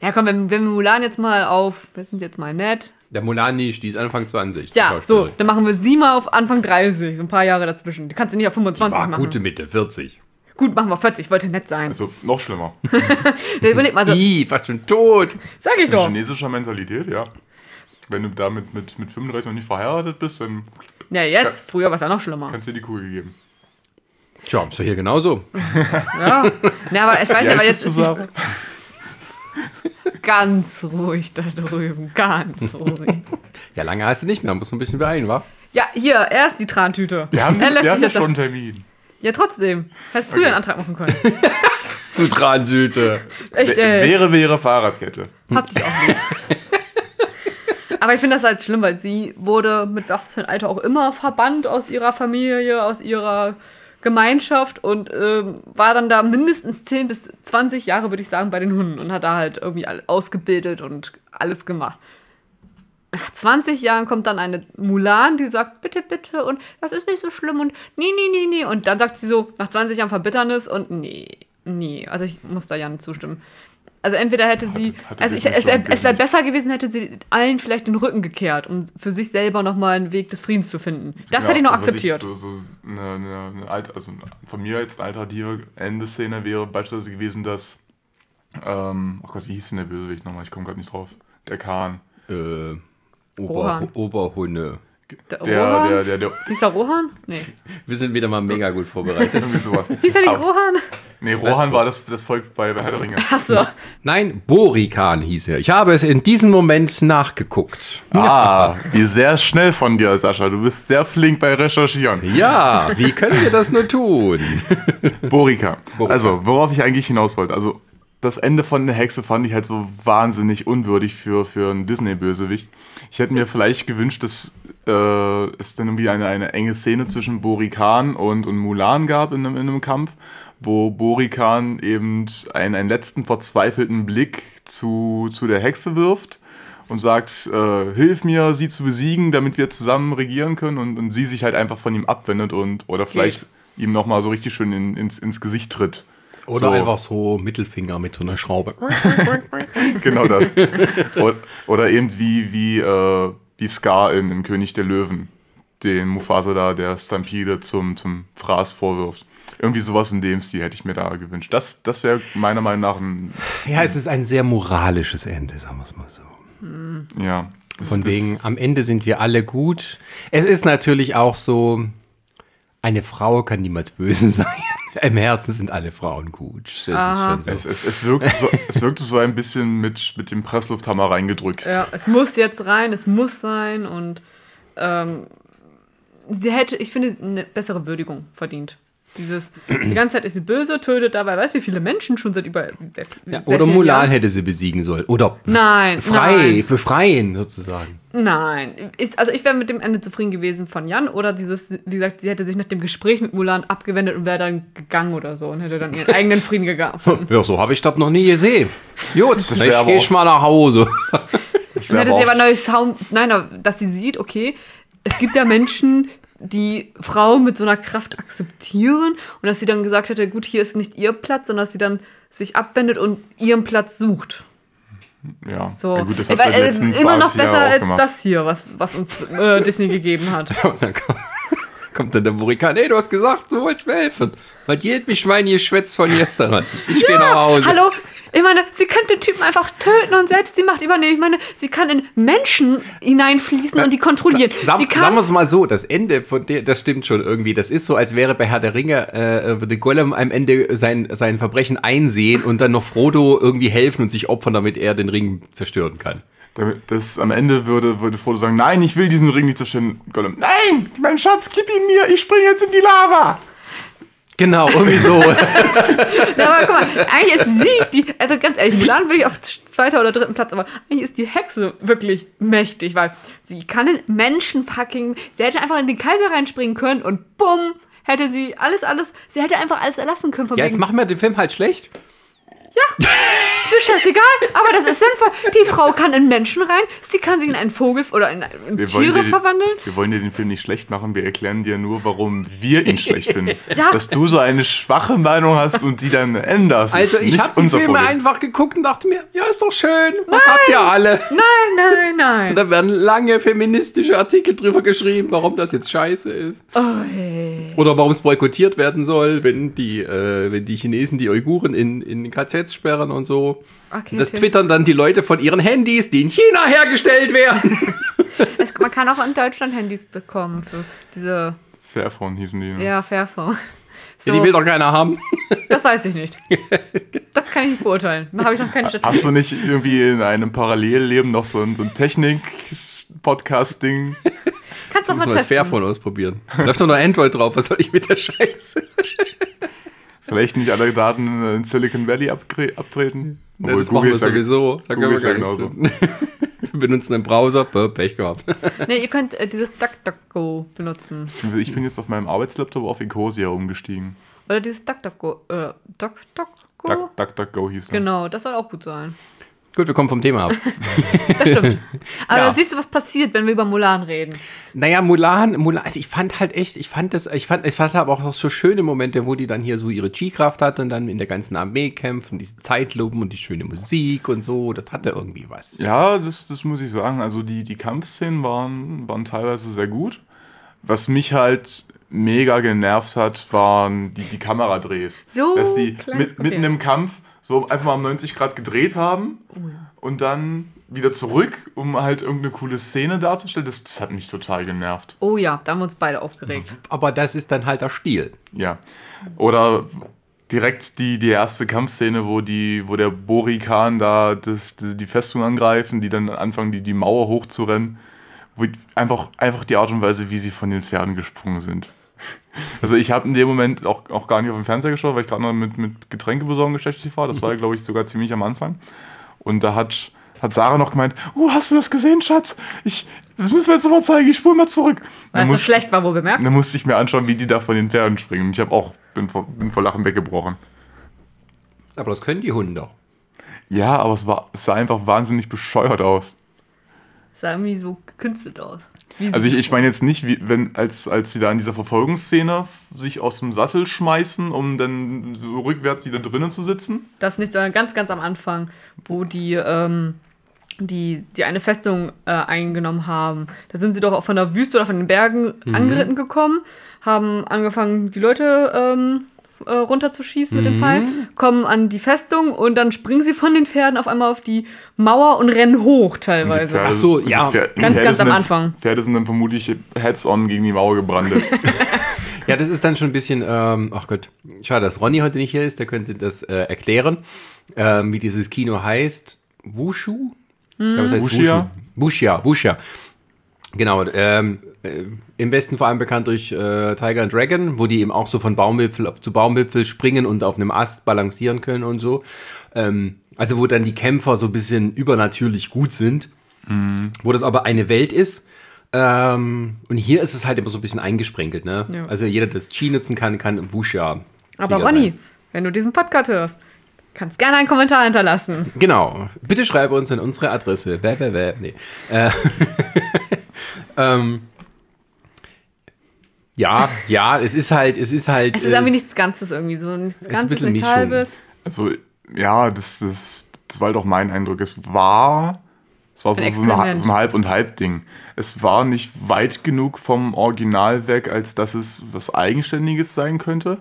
Ja, komm, wenn, wenn wir Mulan jetzt mal auf. Wir sind jetzt mal nett. Der Mulan nicht, die ist Anfang 20. Ja, die so. Dann machen wir sie mal auf Anfang 30. So ein paar Jahre dazwischen. Die kannst du nicht auf 25 War machen. gute Mitte 40. Gut, machen wir 40. Ich wollte nett sein. Also noch schlimmer. Überleg mal so. Ih, fast schon tot. Sag ich In doch. chinesischer Mentalität, ja. Wenn du damit mit, mit 35 noch nicht verheiratet bist, dann Ja, jetzt. Früher war es ja noch schlimmer. kannst du dir die Kugel geben. Tja, ist doch hier genauso. Ja. Na, aber ich weiß ja, aber bist jetzt ist die? ganz ruhig da drüben. Ganz ruhig. Ja, lange hast du nicht mehr, muss man ein bisschen beeilen, wa? Ja, hier, erst die Trantüte. Wir haben, er lässt wir sich haben schon einen Termin. Ja, trotzdem. Hättest früher Okay. einen Antrag machen können. Du Transüte. Echt, ey. Wäre, wäre Fahrradkette. Hab dich auch. Aber ich finde das halt schlimm, weil sie wurde mit was für ein Alter auch immer verbannt aus ihrer Familie, aus ihrer Gemeinschaft und ähm, war dann da mindestens 10 bis 20 Jahre, würde ich sagen, bei den Hunden und hat da halt irgendwie ausgebildet und alles gemacht. Nach 20 Jahren kommt dann eine Mulan, die sagt, bitte, bitte und das ist nicht so schlimm und nee, nee, nee, nee. Und dann sagt sie so, nach 20 Jahren Verbitternis und nee, nee. Also ich muss da Jan zustimmen. Also entweder hätte sie, hatte also ich, es wäre es wär gönnt. besser gewesen, hätte sie allen vielleicht den Rücken gekehrt, um für sich selber nochmal einen Weg des Friedens zu finden. Das hätte ich noch also akzeptiert. so, so eine, eine, eine alte, also von mir jetzt eine alternative Endeszene wäre beispielsweise gewesen, dass, ähm, oh Gott, wie hieß denn der Bösewicht nochmal? Ich komme gerade nicht drauf. Der Kahn. Äh. Ober, Oberhunde. Der, Der, Rohan? der, der, der, Hieß er Rohan? Nee. Wir sind wieder mal mega gut vorbereitet. Hieß er nicht Aber- Rohan? Nee, Rohan war das, das Volk bei, bei Herr der Ringe. Achso. Nein, Borikan hieß er. Ich habe es in diesem Moment nachgeguckt. Ah, wie sehr schnell von dir, Sascha. Du bist sehr flink bei Recherchieren. Ja, wie können wir das nur tun? Borika. Borika. Also, worauf ich eigentlich hinaus wollte. Also, das Ende von der Hexe fand ich halt so wahnsinnig unwürdig für, für einen Disney-Bösewicht. Ich hätte mir vielleicht gewünscht, dass äh, es dann irgendwie eine, eine enge Szene zwischen Borikan und, und Mulan gab in einem, in einem Kampf, wo Borikan eben einen, einen letzten verzweifelten Blick zu, zu der Hexe wirft und sagt, äh, hilf mir, sie zu besiegen, damit wir zusammen regieren können und, und sie sich halt einfach von ihm abwendet und oder vielleicht ihm nochmal so richtig schön in, ins, ins Gesicht tritt. Oder so, einfach so Mittelfinger mit so einer Schraube. Genau das. oder, oder eben wie, wie, äh, wie Scar in, in König der Löwen, den Mufasa da der Stampede zum, zum Fraß vorwirft. Irgendwie sowas in dem Stil hätte ich mir da gewünscht. Das, das wäre meiner Meinung nach ein, Ja, es ist ein sehr moralisches Ende, sagen wir es mal so. ja. Von wegen, am Ende sind wir alle gut. Es ist natürlich auch so, eine Frau kann niemals böse sein. Im Herzen sind alle Frauen gut. Das ist schon Es, so. es, es, wirkte so, es wirkte so ein bisschen mit, mit dem Presslufthammer reingedrückt. Ja, es muss jetzt rein, es muss sein und ähm, sie hätte, ich finde, eine bessere Würdigung verdient. Dieses, die ganze Zeit ist sie böse, tötet dabei, weißt du, wie viele Menschen schon seit über. Ja, oder Mulan Jahren- hätte sie besiegen sollen. Oder Nein, frei, nein. für Freien sozusagen. Nein, ist, also ich wäre mit dem Ende zufrieden gewesen von Jan oder dieses, wie gesagt, sie hätte sich nach dem Gespräch mit Mulan abgewendet und wäre dann gegangen oder so und hätte dann ihren eigenen Frieden gefunden. Ja, so habe ich das noch nie gesehen. Gut, Das ich gehe mal nach Hause. Das Dann hätte sie aber auch- neue Sound, nein, aber dass sie sieht, okay, es gibt ja Menschen, die Frauen mit so einer Kraft akzeptieren und dass sie dann gesagt hätte, gut, hier ist nicht ihr Platz, sondern dass sie dann sich abwendet und ihren Platz sucht. ja. So. ja, gut, das hat weil, seit äh, letzten immer noch 20 Jahren besser als gemacht. das hier, was, was uns äh, Disney gegeben hat. Kommt, dann der Murikan. Ey, du hast gesagt, du wolltest mir helfen. Weil jedem Schwein geschwätzt von gestern. Ich gehe nach Hause. Hallo, ich meine, sie könnte den Typen einfach töten und selbst die Macht übernehmen. Ich meine, sie kann in Menschen hineinfließen und die kontrollieren. Sag, sie kann sagen wir es mal so, das Ende von der, das stimmt schon irgendwie. Das ist so, als wäre bei Herr der Ringe, äh, würde Gollum am Ende sein, sein Verbrechen einsehen und dann noch Frodo irgendwie helfen und sich opfern, damit er den Ring zerstören kann. Damit das am Ende würde, würde Frodo sagen, nein, ich will diesen Ring nicht zerstören. Gollum, nein, mein Schatz, gib ihn mir, ich springe jetzt in die Lava. Genau, irgendwie so. Ja, aber guck mal, eigentlich ist sie die, also ganz ehrlich, Mulan würde ich auf zweiter oder dritten Platz, aber eigentlich ist die Hexe wirklich mächtig, weil sie kann in Menschen fucking, sie hätte einfach in den Kaiser reinspringen können und bumm, hätte sie alles, alles, sie hätte einfach alles erlassen können von ja, jetzt wegen, machen wir den Film halt schlecht. Ist mir scheißegal, aber das ist sinnvoll. Die Frau kann in Menschen rein, sie kann sich in einen Vogel oder in, in Tiere dir, verwandeln. wir wollen dir den Film nicht schlecht machen, wir erklären dir nur, warum wir ihn schlecht finden. Ja. Dass du so eine schwache Meinung hast und die dann änderst. Also ich habe die Filme Problem. einfach geguckt und dachte mir, ja, ist doch schön. Was habt ihr alle? Nein, nein, nein. Da werden lange feministische Artikel drüber geschrieben, warum das jetzt scheiße ist. Oh, hey. Oder warum es boykottiert werden soll, wenn die, äh, wenn die Chinesen die Uiguren in, in KZs sperren und so. Okay, das okay. twittern dann die Leute von ihren Handys, die in China hergestellt werden. Es, man kann auch in Deutschland Handys bekommen für diese, Fairphone hießen die. Ne? ja, Fairphone. Ja, die will doch keiner haben. Das weiß ich nicht. Das kann ich nicht beurteilen. Da habe ich noch keine Hast Statistik. du nicht irgendwie in einem Parallelleben noch so ein, so ein Technik-Podcast-Ding? Kannst doch mal das testen. Fairphone ausprobieren. Da läuft doch nur Android drauf. Was soll ich mit der Scheiße? Vielleicht nicht alle Daten in Silicon Valley abtreten? Ja, das machen wir sowieso. Da können Google wir gar. Wir benutzen einen Browser. Pech gehabt. Nee, ihr könnt äh, dieses DuckDuckGo benutzen. Ich bin jetzt auf meinem Arbeitslaptop auf Ecosia umgestiegen. Oder dieses DuckDuckGo. Äh, DuckDuckGo? Duck, Duck, Duck, Go hieß er. Genau, das soll auch gut sein. Gut, wir kommen vom Thema ab. Das stimmt. Aber Ja. da siehst du, was passiert, wenn wir über Mulan reden. Naja, Mulan, Mulan, also ich fand halt echt, ich fand das, ich fand, ich fand aber auch so schöne Momente, wo die dann hier so ihre Chi-Kraft hatte und dann in der ganzen Armee kämpfen, diese Zeitlupen und die schöne Musik und so, das hatte irgendwie was. Ja, das, das muss ich sagen. Also die, die Kampfszenen waren, waren teilweise sehr gut. Was mich halt mega genervt hat, waren die, die Kameradrehs. So Dass die mit, mitten im Kampf so einfach mal um 90 Grad gedreht haben und dann wieder zurück, um halt irgendeine coole Szene darzustellen. Das, das hat mich total genervt. Oh ja, da haben wir uns beide aufgeregt. Aber das ist dann halt der Stil. Ja. Oder direkt die, die erste Kampfszene, wo, die, wo der Borikan da das, die, Festung angreifen, die dann anfangen, die, die Mauer hochzurennen. Einfach, einfach die Art und Weise, wie sie von den Pferden gesprungen sind. Also ich habe in dem Moment auch, auch gar nicht auf den Fernseher geschaut, weil ich gerade noch mit, mit Getränke besorgen beschäftigt war. Das war, glaube ich, sogar ziemlich am Anfang. Und da hat, hat Sarah noch gemeint, oh, hast du das gesehen, Schatz? Ich, das müssen wir jetzt aber zeigen, ich spule mal zurück. Weil es schlecht war, wo bemerkt. dann musste ich mir anschauen, wie die da von den Pferden springen. Und ich habe auch, bin vor, bin vor Lachen weggebrochen. Aber das können die Hunde doch. Ja, aber es, war, es sah einfach wahnsinnig bescheuert aus. Sah irgendwie so gekünstelt aus. Also ich, ich meine jetzt nicht, wie, wenn, als, als sie da in dieser Verfolgungsszene sich aus dem Sattel schmeißen, um dann so rückwärts wieder drinnen zu sitzen. Das nicht, sondern ganz, ganz am Anfang, wo die, ähm, die, die eine Festung äh, eingenommen haben. Da sind sie doch auch von der Wüste oder von den Bergen angeritten gekommen, haben angefangen, die Leute ähm, äh, runterzuschießen mit den Pfeilen, kommen an die Festung und dann springen sie von den Pferden auf einmal auf die Mauer und rennen hoch teilweise. Ach so, ja, Pferde- ganz, Pferde ganz sind am dann- Anfang. Pferde sind dann vermutlich heads-on gegen die Mauer gebrandet. Ja, das ist dann schon ein bisschen, ähm, ach Gott, schade, dass Ronny heute nicht hier ist, der könnte das äh, erklären, ähm, wie dieses Kino heißt. Wushu? Ich glaube, es heißt Wuxia? Wushu. Wuxia, Wuxia. Genau, ähm, äh, im Westen vor allem bekannt durch äh, Tiger and Dragon, wo die eben auch so von Baumwipfel auf- zu Baumwipfel springen und auf einem Ast balancieren können und so. Ähm, also wo dann die Kämpfer so ein bisschen übernatürlich gut sind, wo das aber eine Welt ist. Ähm, und hier ist es halt immer so ein bisschen eingesprenkelt, ne? Ja. Also jeder, der das Chi nutzen kann, kann Wuxia. Aber Ronny, wenn du diesen Podcast hörst, kannst gerne einen Kommentar hinterlassen. Genau. Bitte schreibe uns an unsere Adresse. Bäh, bäh, bäh. Nee. Äh, ähm, ja, ja, es ist halt, es ist halt. Es ist äh, irgendwie nichts Ganzes irgendwie, so nichts ein Ganzes, bisschen nichts. Halbes. Also, ja, das, das, das war halt auch mein Eindruck. Es war, es war so, Ein so, eine, so ein Halb- und Halb-Ding. Es war nicht weit genug vom Original weg, als dass es was Eigenständiges sein könnte.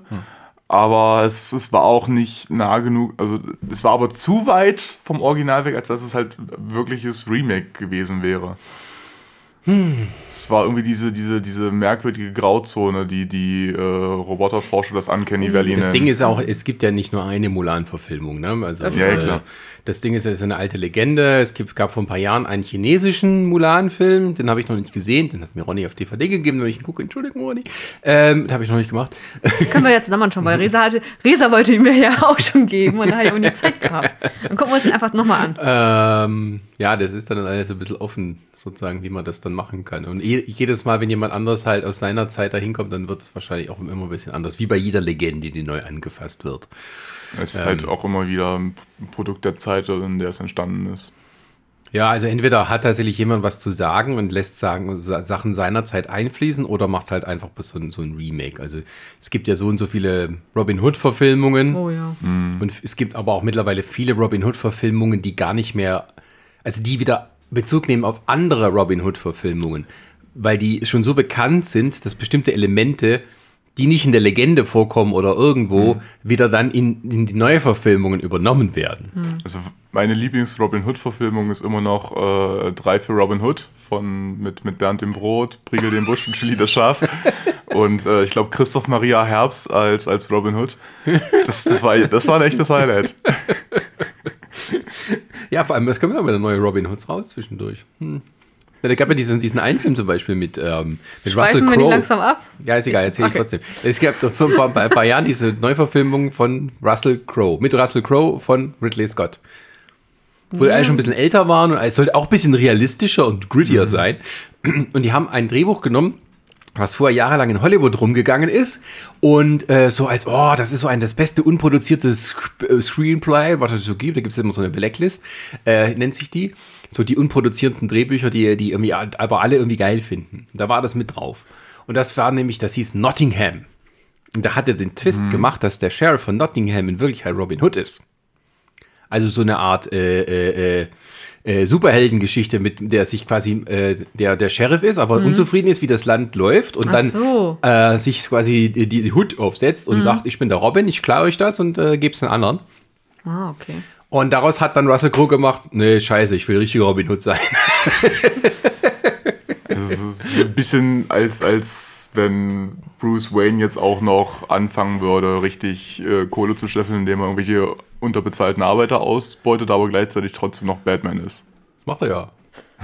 Aber es, es war auch nicht nah genug, also es war aber zu weit vom Original weg, als dass es halt wirkliches Remake gewesen wäre. Es war irgendwie diese, diese, diese merkwürdige Grauzone, die die äh, Roboterforscher das Uncanny Valley Das. Ding ist auch, es gibt ja nicht nur eine Mulan-Verfilmung. Ne? Also, Das Ja, ja, äh, klar. Das Ding ist, es ist eine alte Legende. Es gibt, gab vor ein paar Jahren einen chinesischen Mulan-Film, den habe ich noch nicht gesehen. Den hat mir Ronny auf DVD gegeben, wenn ich ihn gucke. Entschuldigung, Ronny. Ähm, den habe ich noch nicht gemacht. Können wir ja zusammen anschauen, weil Resa hatte, Resa wollte ihn mir ja auch schon geben und da hat er aber die Zeit gehabt. Dann gucken wir uns den einfach nochmal an. Ähm, ja, das ist dann alles so ein bisschen offen, sozusagen, wie man das dann machen kann. Und je, jedes Mal, wenn jemand anderes halt aus seiner Zeit da hinkommt, dann wird es wahrscheinlich auch immer ein bisschen anders. Wie bei jeder Legende, die neu angefasst wird. Es ist Ähm. halt auch immer wieder ein Produkt der Zeit, in der es entstanden ist. Ja, also entweder hat tatsächlich jemand was zu sagen und lässt sagen, Sa- Sachen seiner Zeit einfließen oder macht es halt einfach bis so ein, so ein Remake. Also es gibt ja so und so viele Robin Hood-Verfilmungen. Oh ja. Und es gibt aber auch mittlerweile viele Robin Hood-Verfilmungen, die gar nicht mehr, also die wieder Bezug nehmen auf andere Robin Hood-Verfilmungen, weil die schon so bekannt sind, dass bestimmte Elemente, die nicht in der Legende vorkommen oder irgendwo, wieder dann in, in die Neuverfilmungen übernommen werden. Also meine Lieblings-Robin Hood-Verfilmung ist immer noch äh, Drei für Robin Hood von, mit, mit Bernd dem Brot, Priegel dem Busch und Chili das Schaf. Und äh, ich glaube Christoph Maria Herbst als, als Robin Hood. Das, das, war, das war ein echtes Highlight. Ja, vor allem, es kommen immer wieder neue Robin Hoods raus zwischendurch. Hm. Ja, da gab ja diesen, diesen einen Film zum Beispiel mit, ähm, mit Russell Crowe. langsam ab? Ja, ist egal, erzähl Okay. ich trotzdem. Es gab doch vor ein paar, ein paar Jahren diese Neuverfilmung von Russell Crowe, mit Russell Crowe von Ridley Scott. Wo die alle schon ein bisschen älter waren und es sollte auch ein bisschen realistischer und grittier sein. Und die haben ein Drehbuch genommen, was vorher jahrelang in Hollywood rumgegangen ist und äh, so als, oh, das ist so ein das beste unproduzierte Sc- äh, Screenplay, was es so gibt, da gibt es immer so eine Blacklist, äh, nennt sich die, so die unproduzierten Drehbücher, die, die irgendwie aber alle irgendwie geil finden. Da war das mit drauf. Und das war nämlich, das hieß Nottingham. Und da hat er den Twist gemacht, dass der Sheriff von Nottingham in Wirklichkeit Robin Hood ist. Also so eine Art äh, äh, äh, Superheldengeschichte, mit der sich quasi äh, der, der Sheriff ist, aber unzufrieden ist, wie das Land läuft und Ach dann so. äh, sich quasi die, die Hut aufsetzt und sagt, ich bin der Robin, ich klaue euch das und äh, gebe es den anderen. Ah, okay. Und daraus hat dann Russell Crowe gemacht, nee, scheiße, ich will richtiger Robin Hood sein. Ein bisschen als, als wenn Bruce Wayne jetzt auch noch anfangen würde, richtig äh, Kohle zu scheffeln, indem er irgendwelche unterbezahlten Arbeiter ausbeutet, aber gleichzeitig trotzdem noch Batman ist. Das macht er ja.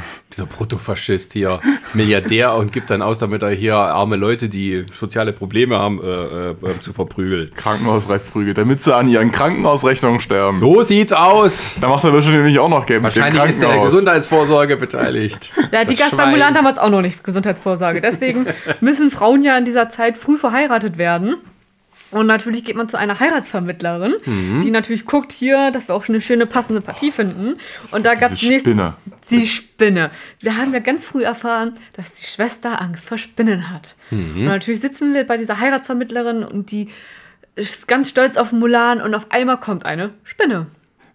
Dieser Protofaschist hier, Milliardär und gibt dann aus, damit er hier arme Leute, die soziale Probleme haben, äh, äh, zu verprügeln. Krankenhausreifprügel, damit sie an ihren Krankenhausrechnungen sterben. So sieht's aus. Da macht er wahrscheinlich nämlich auch noch Geld mit dem Wahrscheinlich ist der. Gesundheitsvorsorge beteiligt. Ja, die Schwein. Mulan damals auch noch nicht Gesundheitsvorsorge. Deswegen müssen Frauen ja in dieser Zeit früh verheiratet werden. Und natürlich geht man zu einer Heiratsvermittlerin, Mhm. die natürlich guckt hier, dass wir auch schon eine schöne passende Partie finden. Und da gab es Diese Spinne. die Spinne. Wir haben ja ganz früh erfahren, dass die Schwester Angst vor Spinnen hat. Mhm. Und natürlich sitzen wir bei dieser Heiratsvermittlerin und die ist ganz stolz auf Mulan und auf einmal kommt eine Spinne.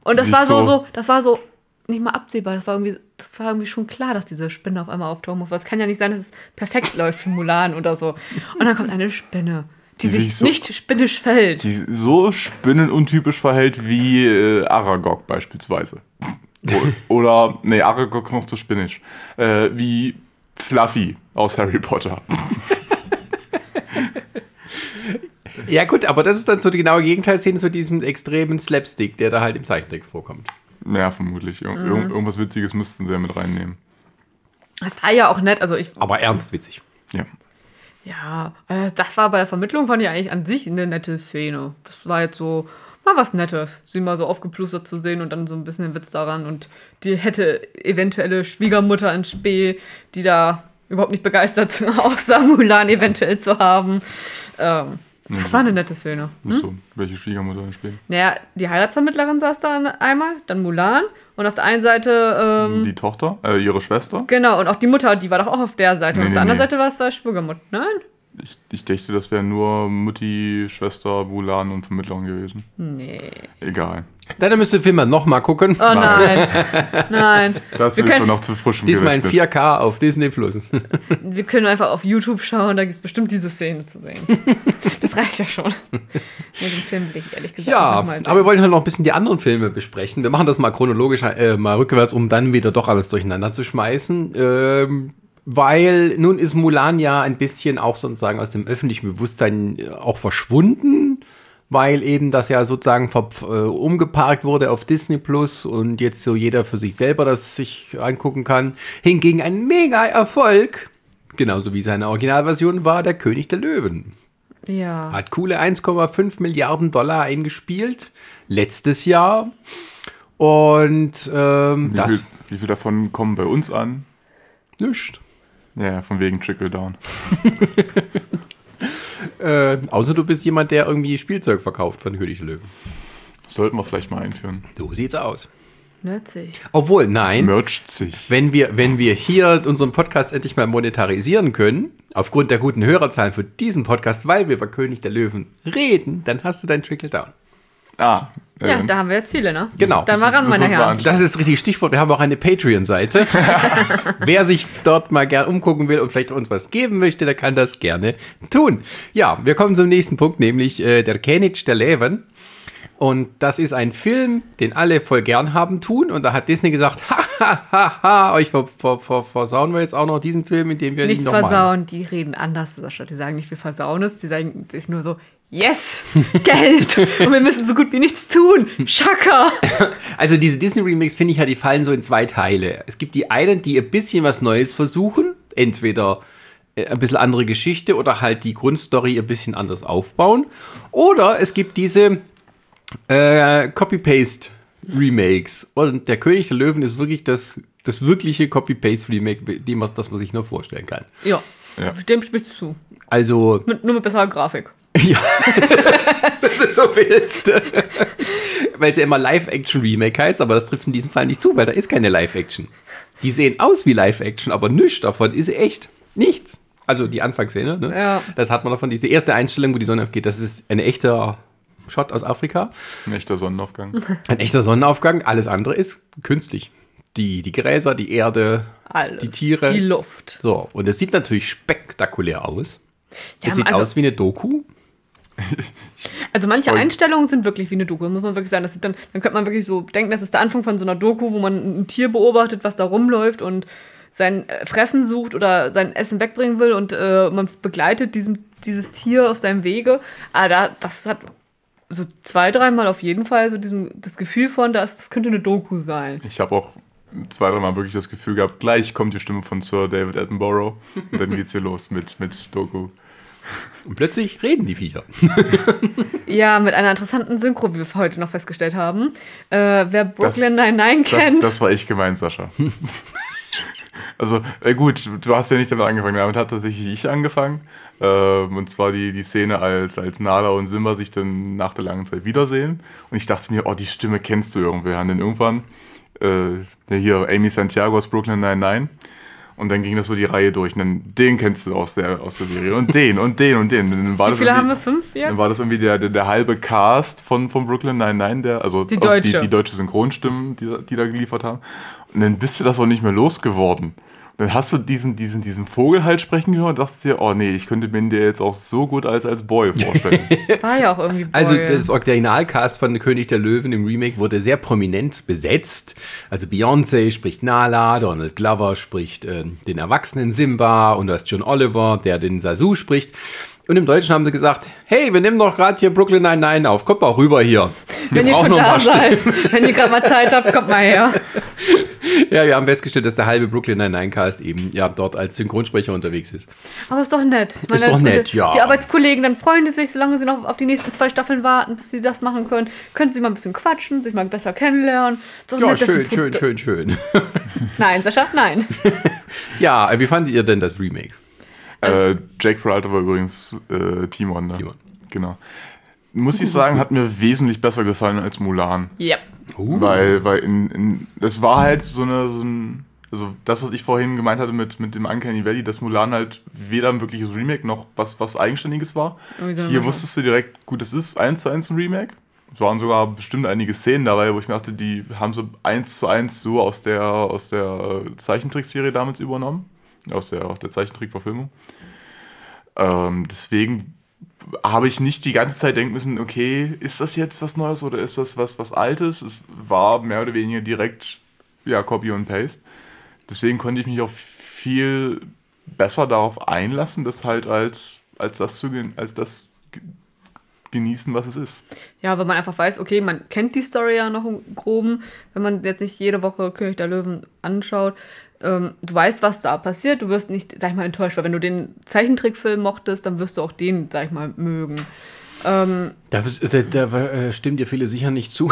Und das Die war so- so, das war so nicht mal absehbar. Das war irgendwie, das war irgendwie schon klar, dass diese Spinne auf einmal auftauchen muss. Weil Es kann ja nicht sein, dass es perfekt läuft für Mulan oder so. Und dann kommt eine Spinne, die, Die sich, sich so- nicht spinnisch verhält. Die so spinnenuntypisch verhält wie äh, Aragog beispielsweise. Oder, nee, Aragog ist noch zu spinnisch. Äh, wie Fluffy aus Harry Potter. Ja, gut, aber das ist dann so die genaue Gegenteilszene zu diesem extremen Slapstick, der da halt im Zeichentrick vorkommt. Ja, vermutlich. Ir Mhm. irgend- Irgendwas Witziges müssten sie ja mit reinnehmen. Das war ja auch nett. Also ich, Aber ernst witzig. Ja. Ja, äh, das war bei der Vermittlung, fand ich eigentlich an sich eine nette Szene. Das war jetzt so mal was Nettes, sie mal so aufgeplustert zu sehen und dann so ein bisschen den Witz daran. Und die hätte eventuelle Schwiegermutter in Spee, die da überhaupt nicht begeistert aussah, Mulan eventuell zu haben. Ähm, das war eine nette Szene. Nicht so. Welche Schwiegermutter im Spiel? Naja, die Heiratsvermittlerin saß da einmal, dann Mulan und auf der einen Seite, ähm, Die Tochter? Äh, ihre Schwester? genau, und auch die Mutter, die war doch auch auf der Seite. Nee, und auf nee, der anderen nee. Seite war es zwei Schwiegermutter. Nein? Ich, ich dachte, das wären nur Mutti, Schwester, Mulan und Vermittlerin gewesen. Nee. Egal. Dann müsst ihr den Film mal nochmal gucken. Oh nein. nein. Dazu ist schon noch zu frisch Diesmal in Gedächtnis. 4K auf Disney Plus. Wir können einfach auf YouTube schauen, da gibt es bestimmt diese Szene zu sehen. Das reicht ja schon. Mit dem Film will ich ehrlich gesagt Ja, noch mal sehen. aber wir wollen halt noch ein bisschen die anderen Filme besprechen. Wir machen das mal chronologisch, äh, mal rückwärts, um dann wieder doch alles durcheinander zu schmeißen. Ähm, weil nun ist Mulan ja ein bisschen auch sozusagen aus dem öffentlichen Bewusstsein äh, auch verschwunden, weil eben das ja sozusagen ver äh, umgeparkt wurde auf Disney Plus und jetzt so jeder für sich selber das sich angucken kann. Hingegen ein mega Erfolg, genauso wie seine Originalversion war, der König der Löwen. ja. Hat coole 1,5 Milliarden Dollar eingespielt letztes Jahr. Und ähm, Wie, das viel, wie viel davon kommen bei uns an? nicht. Ja, von wegen Trickle Down. Äh, außer du bist jemand, der irgendwie Spielzeug verkauft von König der Löwen. Sollten wir vielleicht mal einführen. So sieht's aus. Nützig. Obwohl, nein, Mercht sich. wenn wir, wenn wir hier unseren Podcast endlich mal monetarisieren können, aufgrund der guten Hörerzahlen für diesen Podcast, weil wir über König der Löwen reden, dann hast du dein Trickle Down. Ah, Ja, da haben wir Ziele, ne? Genau. Dann mal ran, meine Herren. Das ist richtig Stichwort. Wir haben auch eine Patreon-Seite. Wer sich dort mal gern umgucken will und vielleicht uns was geben möchte, der kann das gerne tun. Ja, wir kommen zum nächsten Punkt, nämlich äh, der König der Löwen. Und das ist ein Film, den alle voll gern haben tun. Und da hat Disney gesagt, ha, ha, ha, ha, euch ver, ver, ver, versauen wir jetzt auch noch diesen Film, in dem wir Nicht nicht nochmal... versauen, die reden anders, Sascha. Die sagen nicht, wir versauen es, die sagen sich nur so, yes, Geld und wir müssen so gut wie nichts tun. Schaka. Also diese Disney-Remakes, finde ich ja, die fallen so in zwei Teile. Es gibt die einen, die ein bisschen was Neues versuchen. Entweder äh, ein bisschen andere Geschichte oder halt die Grundstory ein bisschen anders aufbauen. Oder es gibt diese äh, Copy-Paste-Remakes. Und der König der Löwen ist wirklich das, das wirkliche Copy-Paste-Remake, das man sich nur vorstellen kann. Ja, Ja. dem sprichst du zu. Also, Mit, nur mit besserer Grafik. Ja, das ist so willst. weil es ja immer Live-Action-Remake heißt, aber das trifft in diesem Fall nicht zu, weil da ist keine Live-Action. Die sehen aus wie Live-Action, aber nichts davon ist echt. Nichts. Also die Anfangsszene, ne? Ja. Das hat man davon. Diese erste Einstellung, wo die Sonne aufgeht, das ist ein echter Shot aus Afrika. ein echter Sonnenaufgang. Ein echter Sonnenaufgang. Alles andere ist künstlich. Die, die Gräser, die Erde, Alles. die Tiere. Die Luft. So, und es sieht natürlich spektakulär aus. Ja, es sieht also- aus wie eine Doku. Also manche Voll. Einstellungen sind wirklich wie eine Doku, muss man wirklich sagen. Das dann, dann könnte man wirklich so denken, das ist der Anfang von so einer Doku, wo man ein Tier beobachtet, was da rumläuft und sein äh, Fressen sucht oder sein Essen wegbringen will und äh, man begleitet diesem, dieses Tier auf seinem Wege. Aber da, das hat so zwei, dreimal auf jeden Fall so diesem, das Gefühl von, das, das könnte eine Doku sein. Ich habe auch zwei, dreimal wirklich das Gefühl gehabt, gleich kommt die Stimme von Sir David Attenborough und dann geht's hier los mit, mit Doku. Und plötzlich reden die Viecher. Ja, mit einer interessanten Synchro, wie wir heute noch festgestellt haben. Äh, wer Brooklyn Nine-Nine Das, kennt. das war echt gemein, Sascha. Also, äh, gut, du hast ja nicht damit angefangen. Damit hat tatsächlich ich angefangen. Ähm, und zwar die, die Szene, als, als Nala und Simba sich dann nach der langen Zeit wiedersehen. Und ich dachte mir, oh, die Stimme kennst du irgendwer. Und dann irgendwann, äh, ja, hier, Amy Santiago aus Brooklyn 99. Und dann ging das so die Reihe durch. Und dann, den kennst du aus der, aus der Serie. Und den, und den, und den. Und dann war Wie das viele haben wir? Fünf jetzt? Dann war das irgendwie der, der, der halbe Cast von, von Brooklyn 99, der, also Die aus- deutsche. die, die deutsche Synchronstimmen, die, da- die da geliefert haben. Und dann bist du das auch nicht mehr losgeworden. Dann hast du diesen, diesen, diesen Vogel halt sprechen gehört und dachtest dir, oh nee, ich könnte mir den dir jetzt auch so gut als, als Boy vorstellen. War ja auch irgendwie Boy. Also das Originalcast von König der Löwen im Remake wurde sehr prominent besetzt. Also Beyoncé spricht Nala, Donald Glover spricht äh, den erwachsenen Simba und da ist John Oliver, der den Sasu spricht. Und im Deutschen haben sie gesagt, hey, wir nehmen doch gerade hier Brooklyn Nine-Nine auf, kommt mal rüber hier. Wir Wenn ihr schon da seid, wenn ihr gerade mal Zeit habt, kommt mal her. Ja, wir haben festgestellt, dass der halbe Brooklyn Nine-Nine-Cast eben ja dort als Synchronsprecher unterwegs ist. Aber ist doch nett. Ist doch die- nett, ja. Die Arbeitskollegen, dann freuen die sich, solange sie noch auf die nächsten zwei Staffeln warten, bis sie das machen können. Können sie mal ein bisschen quatschen, sich mal besser kennenlernen. Ist Ja, nett, schön, die schön, schön, schön. Nein, Sascha, nein. Ja, wie fandet ihr denn das Remake? Äh, Jake Peralta war übrigens äh, Timon, ne? Timon. Genau. Muss ich sagen, hat mir wesentlich besser gefallen als Mulan. Ja. Weil, weil in, in, das war halt so eine, so ein, also das, was ich vorhin gemeint hatte mit, mit dem Uncanny Valley, dass Mulan halt weder ein wirkliches Remake noch was, was Eigenständiges war. So eine Hier wusstest du direkt, gut, es ist eins zu eins ein Remake. Es waren sogar bestimmt einige Szenen dabei, wo ich mir dachte, die haben so eins zu eins so aus der, aus der äh, Zeichentrickserie damals übernommen. Aus der, aus der Zeichentrickverfilmung. Ähm, deswegen habe ich nicht die ganze Zeit denken müssen, okay, ist das jetzt was Neues oder ist das was, was Altes? Es war mehr oder weniger direkt, ja, Copy und Paste. Deswegen konnte ich mich auch viel besser darauf einlassen, das halt als, als das zu als das ge- genießen, was es ist. Ja, weil man einfach weiß, okay, man kennt die Story ja noch im Groben, wenn man jetzt nicht jede Woche König der Löwen anschaut. Ähm, du weißt, was da passiert, du wirst nicht, sag ich mal, enttäuscht, weil wenn du den Zeichentrickfilm mochtest, dann wirst du auch den, sag ich mal, mögen. Ähm, Da, da, da äh, stimmt dir viele sicher nicht zu.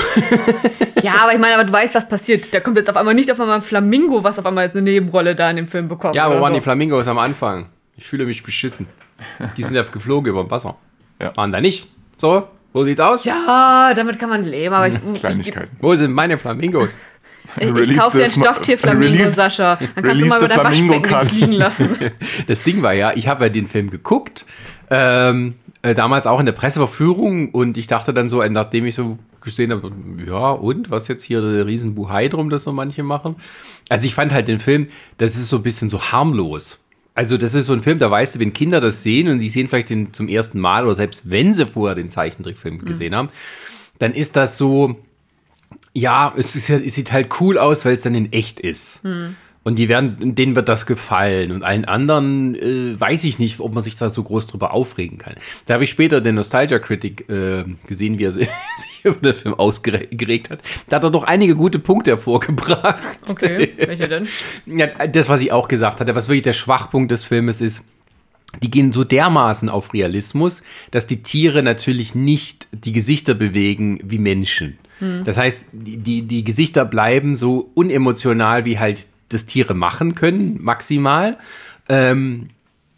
ja, aber ich meine, aber du weißt, was passiert. Da kommt jetzt auf einmal nicht auf einmal ein Flamingo, was auf einmal jetzt eine Nebenrolle da in dem Film bekommt. Ja, aber waren so. die Flamingos am Anfang? Ich fühle mich beschissen. Die sind ja geflogen über dem Wasser. Ja. Waren da nicht? So, wo sieht's aus? Ja, damit kann man leben, aber ich, ich, Kleinigkeiten. Wo sind meine Flamingos? Ich, ich kaufe dir ein the Sma- Stofftier-Flamingo, Sascha. Dann kannst du mal the über dein Flamingo Waschbecken fliegen lassen. Das Ding war ja, ich habe ja den Film geguckt, ähm, äh, damals auch in der Presseverführung und ich dachte dann so, äh, nachdem ich so gesehen habe, ja und, was jetzt hier der riesen Buhai drum, das so manche machen. Also ich fand halt den Film, das ist so ein bisschen so harmlos. Also das ist so ein Film, da weißt du, wenn Kinder das sehen und sie sehen vielleicht den zum ersten Mal oder selbst wenn sie vorher den Zeichentrickfilm gesehen haben, dann ist das so, ja, es, ist ja, es sieht halt cool aus, weil es dann in echt ist. Und die werden, denen wird das gefallen. Und allen anderen äh, weiß ich nicht, ob man sich da so groß drüber aufregen kann. Da habe ich später den Nostalgia Critic äh, gesehen, wie er sich über den Film ausgeregt hat. Da hat er doch einige gute Punkte hervorgebracht. Okay, welche denn? Ja, das, was ich auch gesagt hatte, was wirklich der Schwachpunkt des Filmes ist, die gehen so dermaßen auf Realismus, dass die Tiere natürlich nicht die Gesichter bewegen wie Menschen. Das heißt, die, die, die Gesichter bleiben so unemotional, wie halt das Tiere machen können, maximal. Ähm,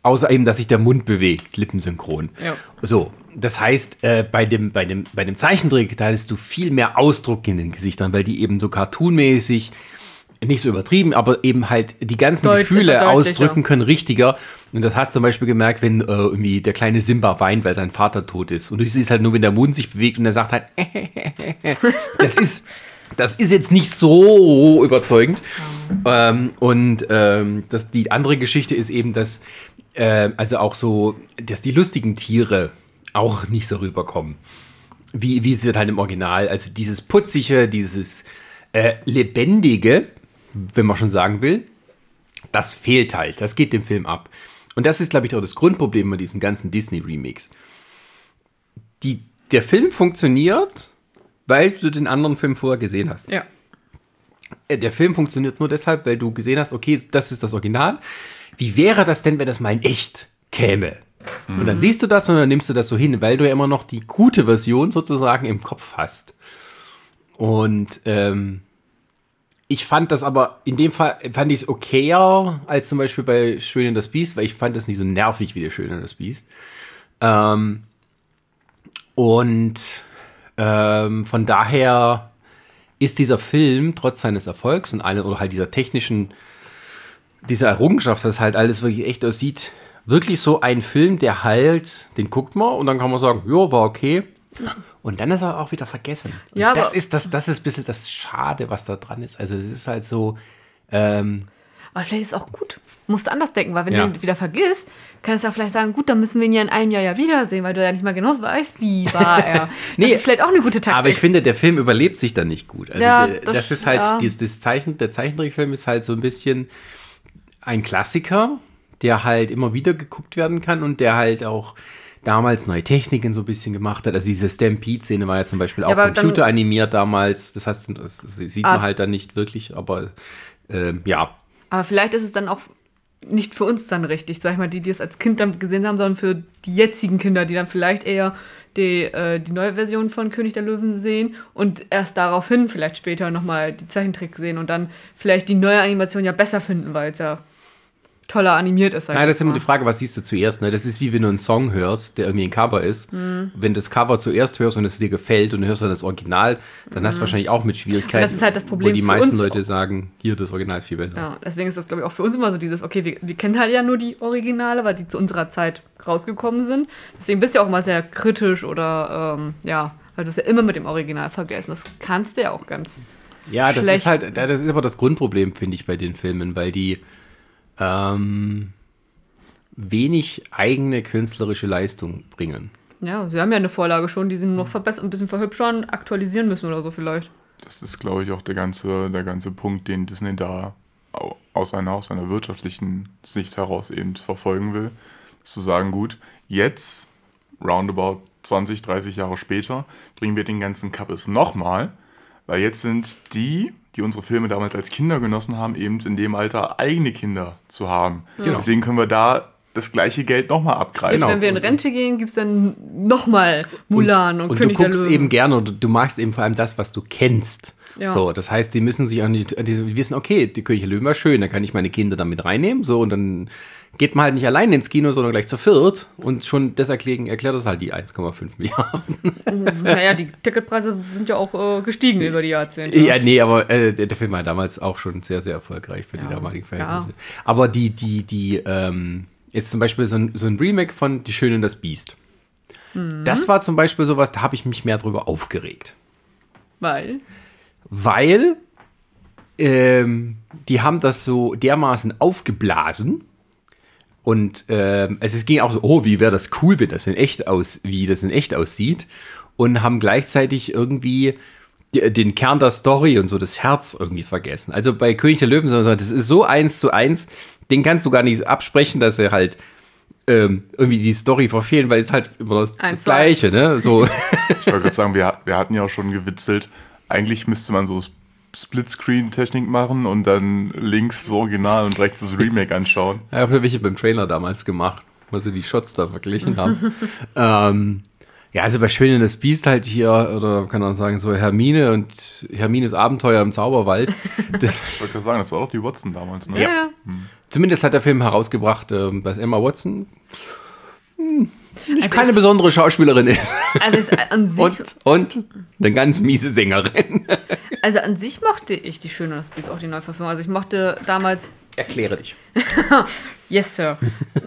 außer eben, dass sich der Mund bewegt, lippensynchron. Ja. So, das heißt, äh, bei, dem, bei, dem, bei dem Zeichentrick, da hattest du viel mehr Ausdruck in den Gesichtern, weil die eben so cartoonmäßig, nicht so übertrieben, aber eben halt die ganzen Deut- Gefühle ausdrücken können richtiger. Und das hast du zum Beispiel gemerkt, wenn äh, irgendwie der kleine Simba weint, weil sein Vater tot ist. Und du siehst halt nur, wenn der Mund sich bewegt und er sagt halt, das ist, das ist jetzt nicht so überzeugend. Ähm, und ähm, das, die andere Geschichte ist eben, dass äh, also auch so, dass die lustigen Tiere auch nicht so rüberkommen. Wie, wie es halt im Original. Also dieses putzige, dieses äh, lebendige, wenn man schon sagen will, das fehlt halt. Das geht dem Film ab. Und das ist, glaube ich, auch das Grundproblem bei diesen ganzen Disney-Remakes. Die, der Film funktioniert, weil du den anderen Film vorher gesehen hast. Ja. Äh, Der Film funktioniert nur deshalb, weil du gesehen hast, okay, das ist das Original. Wie wäre das denn, wenn das mal in echt käme? Und dann siehst du das und dann nimmst du das so hin, weil du ja immer noch die gute Version sozusagen im Kopf hast. Und ähm, ich fand das aber, in dem Fall fand ich es okayer als zum Beispiel bei Schön in das Biest, weil ich fand das nicht so nervig wie der Schön in das Biest. Ähm, und ähm, von daher ist dieser Film trotz seines Erfolgs und alle, oder halt dieser technischen, dieser Errungenschaft, dass halt alles wirklich echt aussieht, wirklich so ein Film, der halt, den guckt man und dann kann man sagen, ja, war okay. Und dann ist er auch wieder vergessen. Und Ja, das aber- ist das, das ist ein bisschen das Schade, was da dran ist. Also es ist halt so, ähm, Aber vielleicht ist es auch gut. Musst du anders denken, weil wenn Ja. du ihn wieder vergisst, kann es ja vielleicht sagen, gut, dann müssen wir ihn ja in einem Jahr ja wiedersehen, weil du ja nicht mal genau weißt, wie war er. Nee, das ist vielleicht auch eine gute Taktik. Aber ich finde, der Film überlebt sich dann nicht gut. Also Ja, der, das- das, ist halt, ja. dieses, das Zeichen, der Zeichentrickfilm ist halt so ein bisschen ein Klassiker, der halt immer wieder geguckt werden kann und der halt auch damals neue Techniken so ein bisschen gemacht hat. Also diese Stampede-Szene war ja zum Beispiel auch dann- computeranimiert damals. Das heißt, das sieht Ah. man halt dann nicht wirklich, aber ähm, ja. Aber vielleicht ist es dann auch nicht für uns dann richtig, sag ich mal, die, die es als Kind dann gesehen haben, sondern für die jetzigen Kinder, die dann vielleicht eher die, äh, die neue Version von König der Löwen sehen und erst daraufhin vielleicht später nochmal die Zeichentrick sehen und dann vielleicht die neue Animation ja besser finden, weil es ja toller animiert ist. Nein, das ist immer die Frage, was siehst du zuerst? Ne? Das ist wie wenn du einen Song hörst, der irgendwie ein Cover ist. Mhm. Wenn das Cover zuerst hörst und es dir gefällt und du hörst dann das Original, dann hast du wahrscheinlich auch mit Schwierigkeiten. Und Mhm. das ist halt das Problem Wo die meisten Leute sagen, hier, das Original ist viel besser. Ja, deswegen ist das, glaube ich, auch für uns immer so dieses, okay, wir, wir kennen halt ja nur die Originale, weil die zu unserer Zeit rausgekommen sind. Deswegen bist du ja auch mal sehr kritisch oder, ähm, ja, weil du es ja immer mit dem Original vergleichst. Das kannst du ja auch ganz. Ja, das schlecht. ist halt, das ist aber das Grundproblem, finde ich, bei den Filmen, weil die ähm, wenig eigene künstlerische Leistung bringen. Ja, sie haben ja eine Vorlage schon, die sie nur noch verbessern, ein bisschen verhübschern, aktualisieren müssen oder so vielleicht. Das ist, glaube ich, auch der ganze, der ganze Punkt, den Disney da au- aus einer, aus einer wirtschaftlichen Sicht heraus eben verfolgen will. Zu sagen, gut, jetzt, roundabout 20, 30 Jahre später, bringen wir den ganzen Kappes nochmal, weil jetzt sind die, die unsere Filme damals als Kinder genossen haben, eben in dem Alter eigene Kinder zu haben. Genau. Deswegen können wir da das gleiche Geld nochmal abgreifen. Genau. Wenn wir in Rente gehen, gibt es dann nochmal Mulan und, Und König du der guckst Löwen. eben gerne und du magst eben vor allem das, was du kennst. Ja. So, das heißt, die müssen sich an die, die wissen, okay, die König der Löwen war schön, da kann ich meine Kinder damit reinnehmen, so, und dann geht man halt nicht allein ins Kino, sondern gleich zu viert und schon das erklären, erklärt das halt die 1,5 Milliarden. naja, die Ticketpreise sind ja auch äh, gestiegen über die Jahrzehnte. Ja, nee, aber äh, der Film war damals auch schon sehr, sehr erfolgreich für die Ja, damaligen Verhältnisse. ja. Aber die, die, die, ähm, jetzt zum Beispiel so ein, so ein Remake von Die Schöne und das Biest. Mhm. Das war zum Beispiel sowas, da habe ich mich mehr drüber aufgeregt. Weil, Weil ähm, die haben das so dermaßen aufgeblasen. Und ähm, also es ging auch so, oh, wie wäre das cool, wenn das in echt aus, wie das in echt aussieht. Und haben gleichzeitig irgendwie den Kern der Story und so das Herz irgendwie vergessen. Also bei König der Löwen, das ist so eins zu eins, den kannst du gar nicht absprechen, dass er halt ähm, irgendwie die Story verfehlen, weil es halt immer das, das. Gleiche, ne? So. Ich wollte gerade sagen, wir, wir hatten ja auch schon gewitzelt. Eigentlich müsste man so S- Splitscreen-Technik machen und dann links das Original und rechts das Remake anschauen. Ja, habe welche beim Trailer damals gemacht, wo sie die Shots da verglichen haben. ähm, ja, also bei Schön in das Biest halt hier, oder kann man sagen, so Hermine und Hermines Abenteuer im Zauberwald. Ich wollte gerade sagen, das war doch die Watson damals, ne? ja, ja. zumindest hat der Film herausgebracht, ähm, dass Emma Watson hm, nicht keine besondere Schauspielerin ist. Also, sich, Und, und eine ganz miese Sängerin. Also an sich mochte ich die Schöne und das Biest, auch die Neuverfilmung. Also ich mochte damals Erkläre dich. Yes, Sir.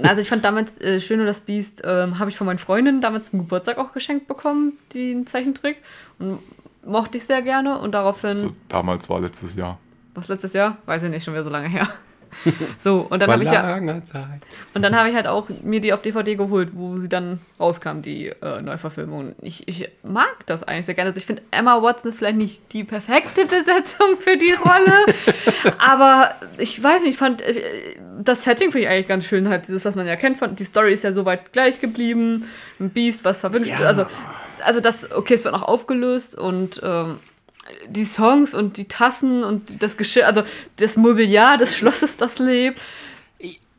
Also ich fand damals äh, Schön und das Biest, ähm, habe ich von meinen Freundinnen damals zum Geburtstag auch geschenkt bekommen, den Zeichentrick. Und mochte ich sehr gerne. Und daraufhin, So, damals war letztes Jahr. was letztes Jahr? Weiß ich nicht, schon wieder so lange her. So, und dann habe ich ja, Zeit. und dann habe ich halt auch mir die auf DVD geholt, wo sie dann rauskam, die äh, Neuverfilmung. Ich, ich mag das eigentlich sehr gerne. Also ich finde, Emma Watson ist vielleicht nicht die perfekte Besetzung für die Rolle, aber ich weiß nicht, ich fand äh, das Setting finde ich eigentlich ganz schön, halt dieses, was man ja kennt, von, die Story ist ja soweit gleich geblieben, ein Beast, was verwünscht Ja. wird, also, also das, okay, es wird noch aufgelöst und ähm, die Songs und die Tassen und das Geschirr, also das Mobiliar des Schlosses, das lebt.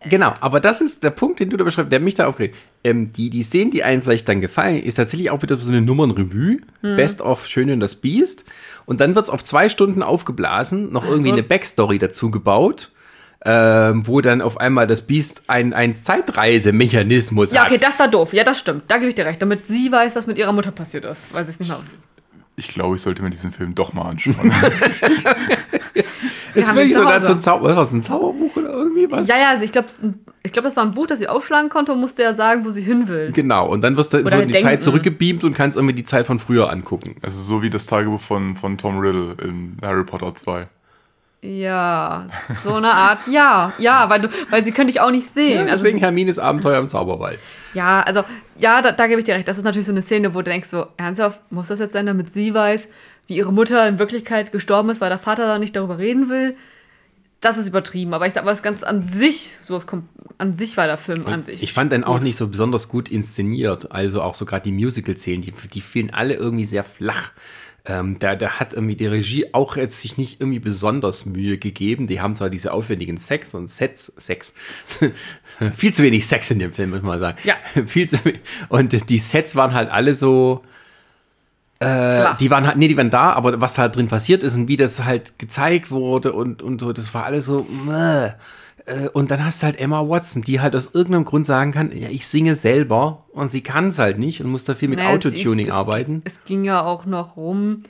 Genau, aber das ist der Punkt, den du da beschreibst, der mich da aufregt. Ähm, die, die Szenen, die einem vielleicht dann gefallen, ist tatsächlich auch wieder so eine Nummernrevue. Best of Schön und das Biest. Und dann wird es auf zwei Stunden aufgeblasen, noch irgendwie so. eine Backstory dazu gebaut, ähm, wo dann auf einmal das Biest ein, ein Zeitreisemechanismus Ja, hat. okay, das war doof. Ja, das stimmt. Da gebe ich dir recht. Damit sie weiß, was mit ihrer Mutter passiert ist. Weil sie es nicht mehr. Ich glaube, ich sollte mir diesen Film doch mal anschauen. ist wirklich so ein, Zau was, ein Zauberbuch oder irgendwie was? Ja, ja, also ich glaube, ich glaub, das war ein Buch, das sie aufschlagen konnte und musste ja sagen, wo sie hin will. Genau, und dann wirst du so Oder in die denken. Zeit zurückgebeamt und kannst irgendwie die Zeit von früher angucken. also so wie das Tagebuch von, von Tom Riddle in Harry Potter 2. Ja, so eine Art. Ja, ja, weil, du, weil sie könnte ich auch nicht sehen. Ja, also, deswegen Hermines Abenteuer im Zauberwald. Ja, also, ja, da, da gebe ich dir recht. Das ist natürlich so eine Szene, wo du denkst, so, ernsthaft, muss das jetzt sein, damit sie weiß, wie ihre Mutter in Wirklichkeit gestorben ist, weil der Vater da nicht darüber reden will? das ist übertrieben. Aber ich sag mal, es ganz an sich, sowas kommt, an sich war der Film an sich. Ich fand den auch nicht so besonders gut inszeniert. Also auch so gerade die Musical-Szenen, die, die fielen alle irgendwie sehr flach. Ähm, da, da hat irgendwie die Regie auch jetzt sich nicht irgendwie besonders Mühe gegeben. Die haben zwar diese aufwendigen Sex und Sets, Sex, viel zu wenig Sex in dem Film, muss man sagen. Ja. viel zu wenig. Und die Sets waren halt alle so, Flach. die waren halt, nee, die waren da, aber was halt drin passiert ist und wie das halt gezeigt wurde und, und so, das war alles so, meh. Äh, und dann hast du halt Emma Watson, die halt aus irgendeinem Grund sagen kann, ja, ich singe selber und sie kann es halt nicht und muss dafür mit Naja, Autotuning es- arbeiten. Es ging ja auch noch rum,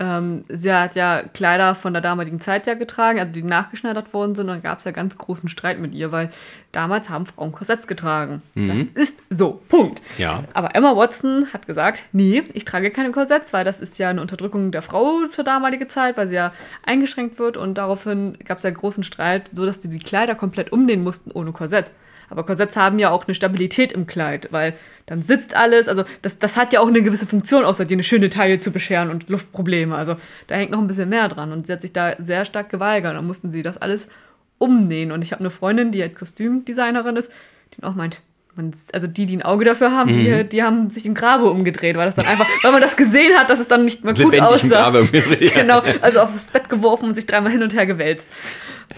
ähm, sie hat ja Kleider von der damaligen Zeit ja getragen, also die nachgeschneidert worden sind. Und dann gab es ja ganz großen Streit mit ihr, weil damals haben Frauen Korsetts getragen. Das ist so, Punkt. Ja. Aber Emma Watson hat gesagt, nee, ich trage keine Korsetts, weil das ist ja eine Unterdrückung der Frau zur damalige Zeit, weil sie ja eingeschränkt wird. Und daraufhin gab es ja großen Streit, so dass sie die Kleider komplett umnähen mussten ohne Korsett. Aber Korsetts haben ja auch eine Stabilität im Kleid, weil dann sitzt alles. Also das, das hat ja auch eine gewisse Funktion, außer dir eine schöne Taille zu bescheren und Luftprobleme. Also da hängt noch ein bisschen mehr dran. Und sie hat sich da sehr stark geweigert. Dann mussten sie das alles umnähen. Und ich habe eine Freundin, die halt Kostümdesignerin ist, die auch meint, man, also die, die ein Auge dafür haben, die, die haben sich im Grabe umgedreht, weil das dann einfach, weil man das gesehen hat, dass es dann nicht mehr gut Lebendig im aussah. Grabe umgedreht. genau, also aufs Bett geworfen und sich dreimal hin und her gewälzt.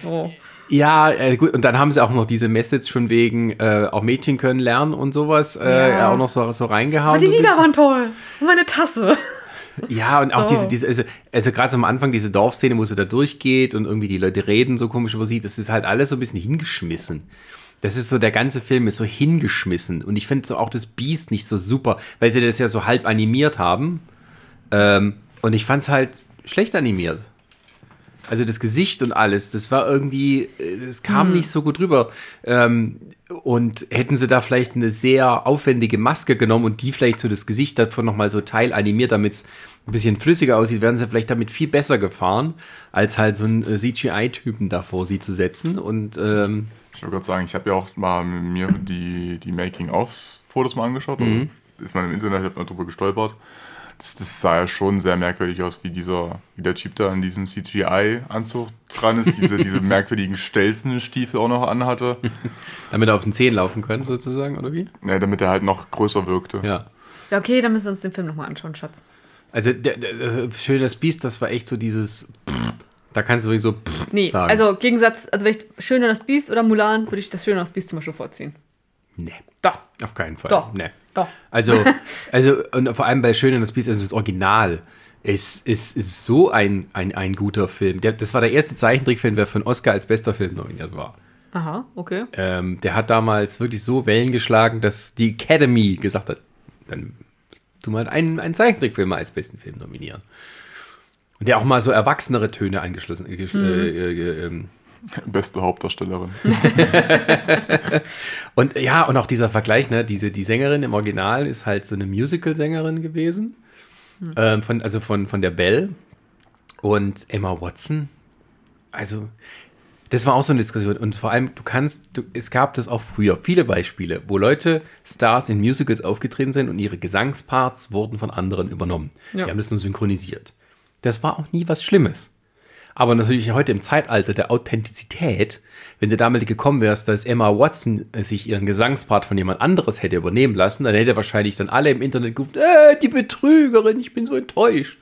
So. Ja, äh, gut, und dann haben sie auch noch diese Message von wegen, äh, auch Mädchen können lernen und sowas, äh, Ja. auch noch so, so reingehauen. Aber die Lieder waren toll. Und meine Tasse. Ja, und auch So. diese, diese also, also gerade so am Anfang diese Dorfszene, wo sie da durchgeht und irgendwie die Leute reden so komisch über sie, das ist halt alles so ein bisschen hingeschmissen. Das ist so, der ganze Film ist so hingeschmissen. Und ich finde so auch das Biest nicht so super, weil sie das ja so halb animiert haben. Ähm, und ich fand es halt schlecht animiert. Also das Gesicht und alles, das war irgendwie, äh, es kam nicht so gut rüber. Ähm, und hätten sie da vielleicht eine sehr aufwendige Maske genommen und die vielleicht so das Gesicht davon nochmal so teilanimiert, damit es ein bisschen flüssiger aussieht, wären sie vielleicht damit viel besser gefahren, als halt so einen äh, CGI-Typen da vor sie zu setzen. Und ähm, Ich wollte gerade sagen, ich habe ja auch mal mir die, die Making-ofs-Fotos mal angeschaut. Und ist man im Internet, hat man drüber gestolpert. Das, das sah ja schon sehr merkwürdig aus, wie dieser, wie der Typ da in diesem CGI-Anzug dran ist, diese, diese merkwürdigen Stelzenstiefel auch noch anhatte. damit er auf den Zehen laufen können, sozusagen, oder wie? Ne, damit er halt noch größer wirkte. Ja. Ja, okay, dann müssen wir uns den Film nochmal anschauen, Schatz. Also, der, der, das Schöne das Biest, das war echt so dieses. Pff, da kannst du wirklich so. Pff Nee, sagen. also Gegensatz, also wenn ich Schöne das Biest oder Mulan, würde ich das Schöne das Biest zum Beispiel vorziehen. Nee, Doch, auf keinen Fall. Doch. Nee. doch. Also, also, und vor allem bei Schön und das Biest, also das Original, ist, ist, ist so ein, ein, ein guter Film. Der, das war der erste Zeichentrickfilm, der von Oscar als bester Film nominiert war. Aha, okay. Ähm, der hat damals wirklich so Wellen geschlagen, dass die Academy gesagt hat, dann tu mal einen, einen Zeichentrickfilm mal als besten Film nominieren. Und der auch mal so erwachsenere Töne angeschlossen. Äh, gesch- äh, äh, ähm, Beste Hauptdarstellerin. Und ja, und auch dieser Vergleich, ne, diese, die Sängerin im Original ist halt so eine Musical-Sängerin gewesen. Ähm, von, also von, von der Belle. Und Emma Watson. Also, das war auch so eine Diskussion. Und vor allem, du kannst, du, es gab das auch früher, viele Beispiele, wo Leute, Stars in Musicals aufgetreten sind und ihre Gesangsparts wurden von anderen übernommen. Ja. Die haben das nur synchronisiert. Das war auch nie was Schlimmes. Aber natürlich heute im Zeitalter der Authentizität, wenn du damit gekommen wärst, dass Emma Watson äh, sich ihren Gesangspart von jemand anderes hätte übernehmen lassen, dann hätte wahrscheinlich dann alle im Internet gerufen, äh, die Betrügerin, ich bin so enttäuscht.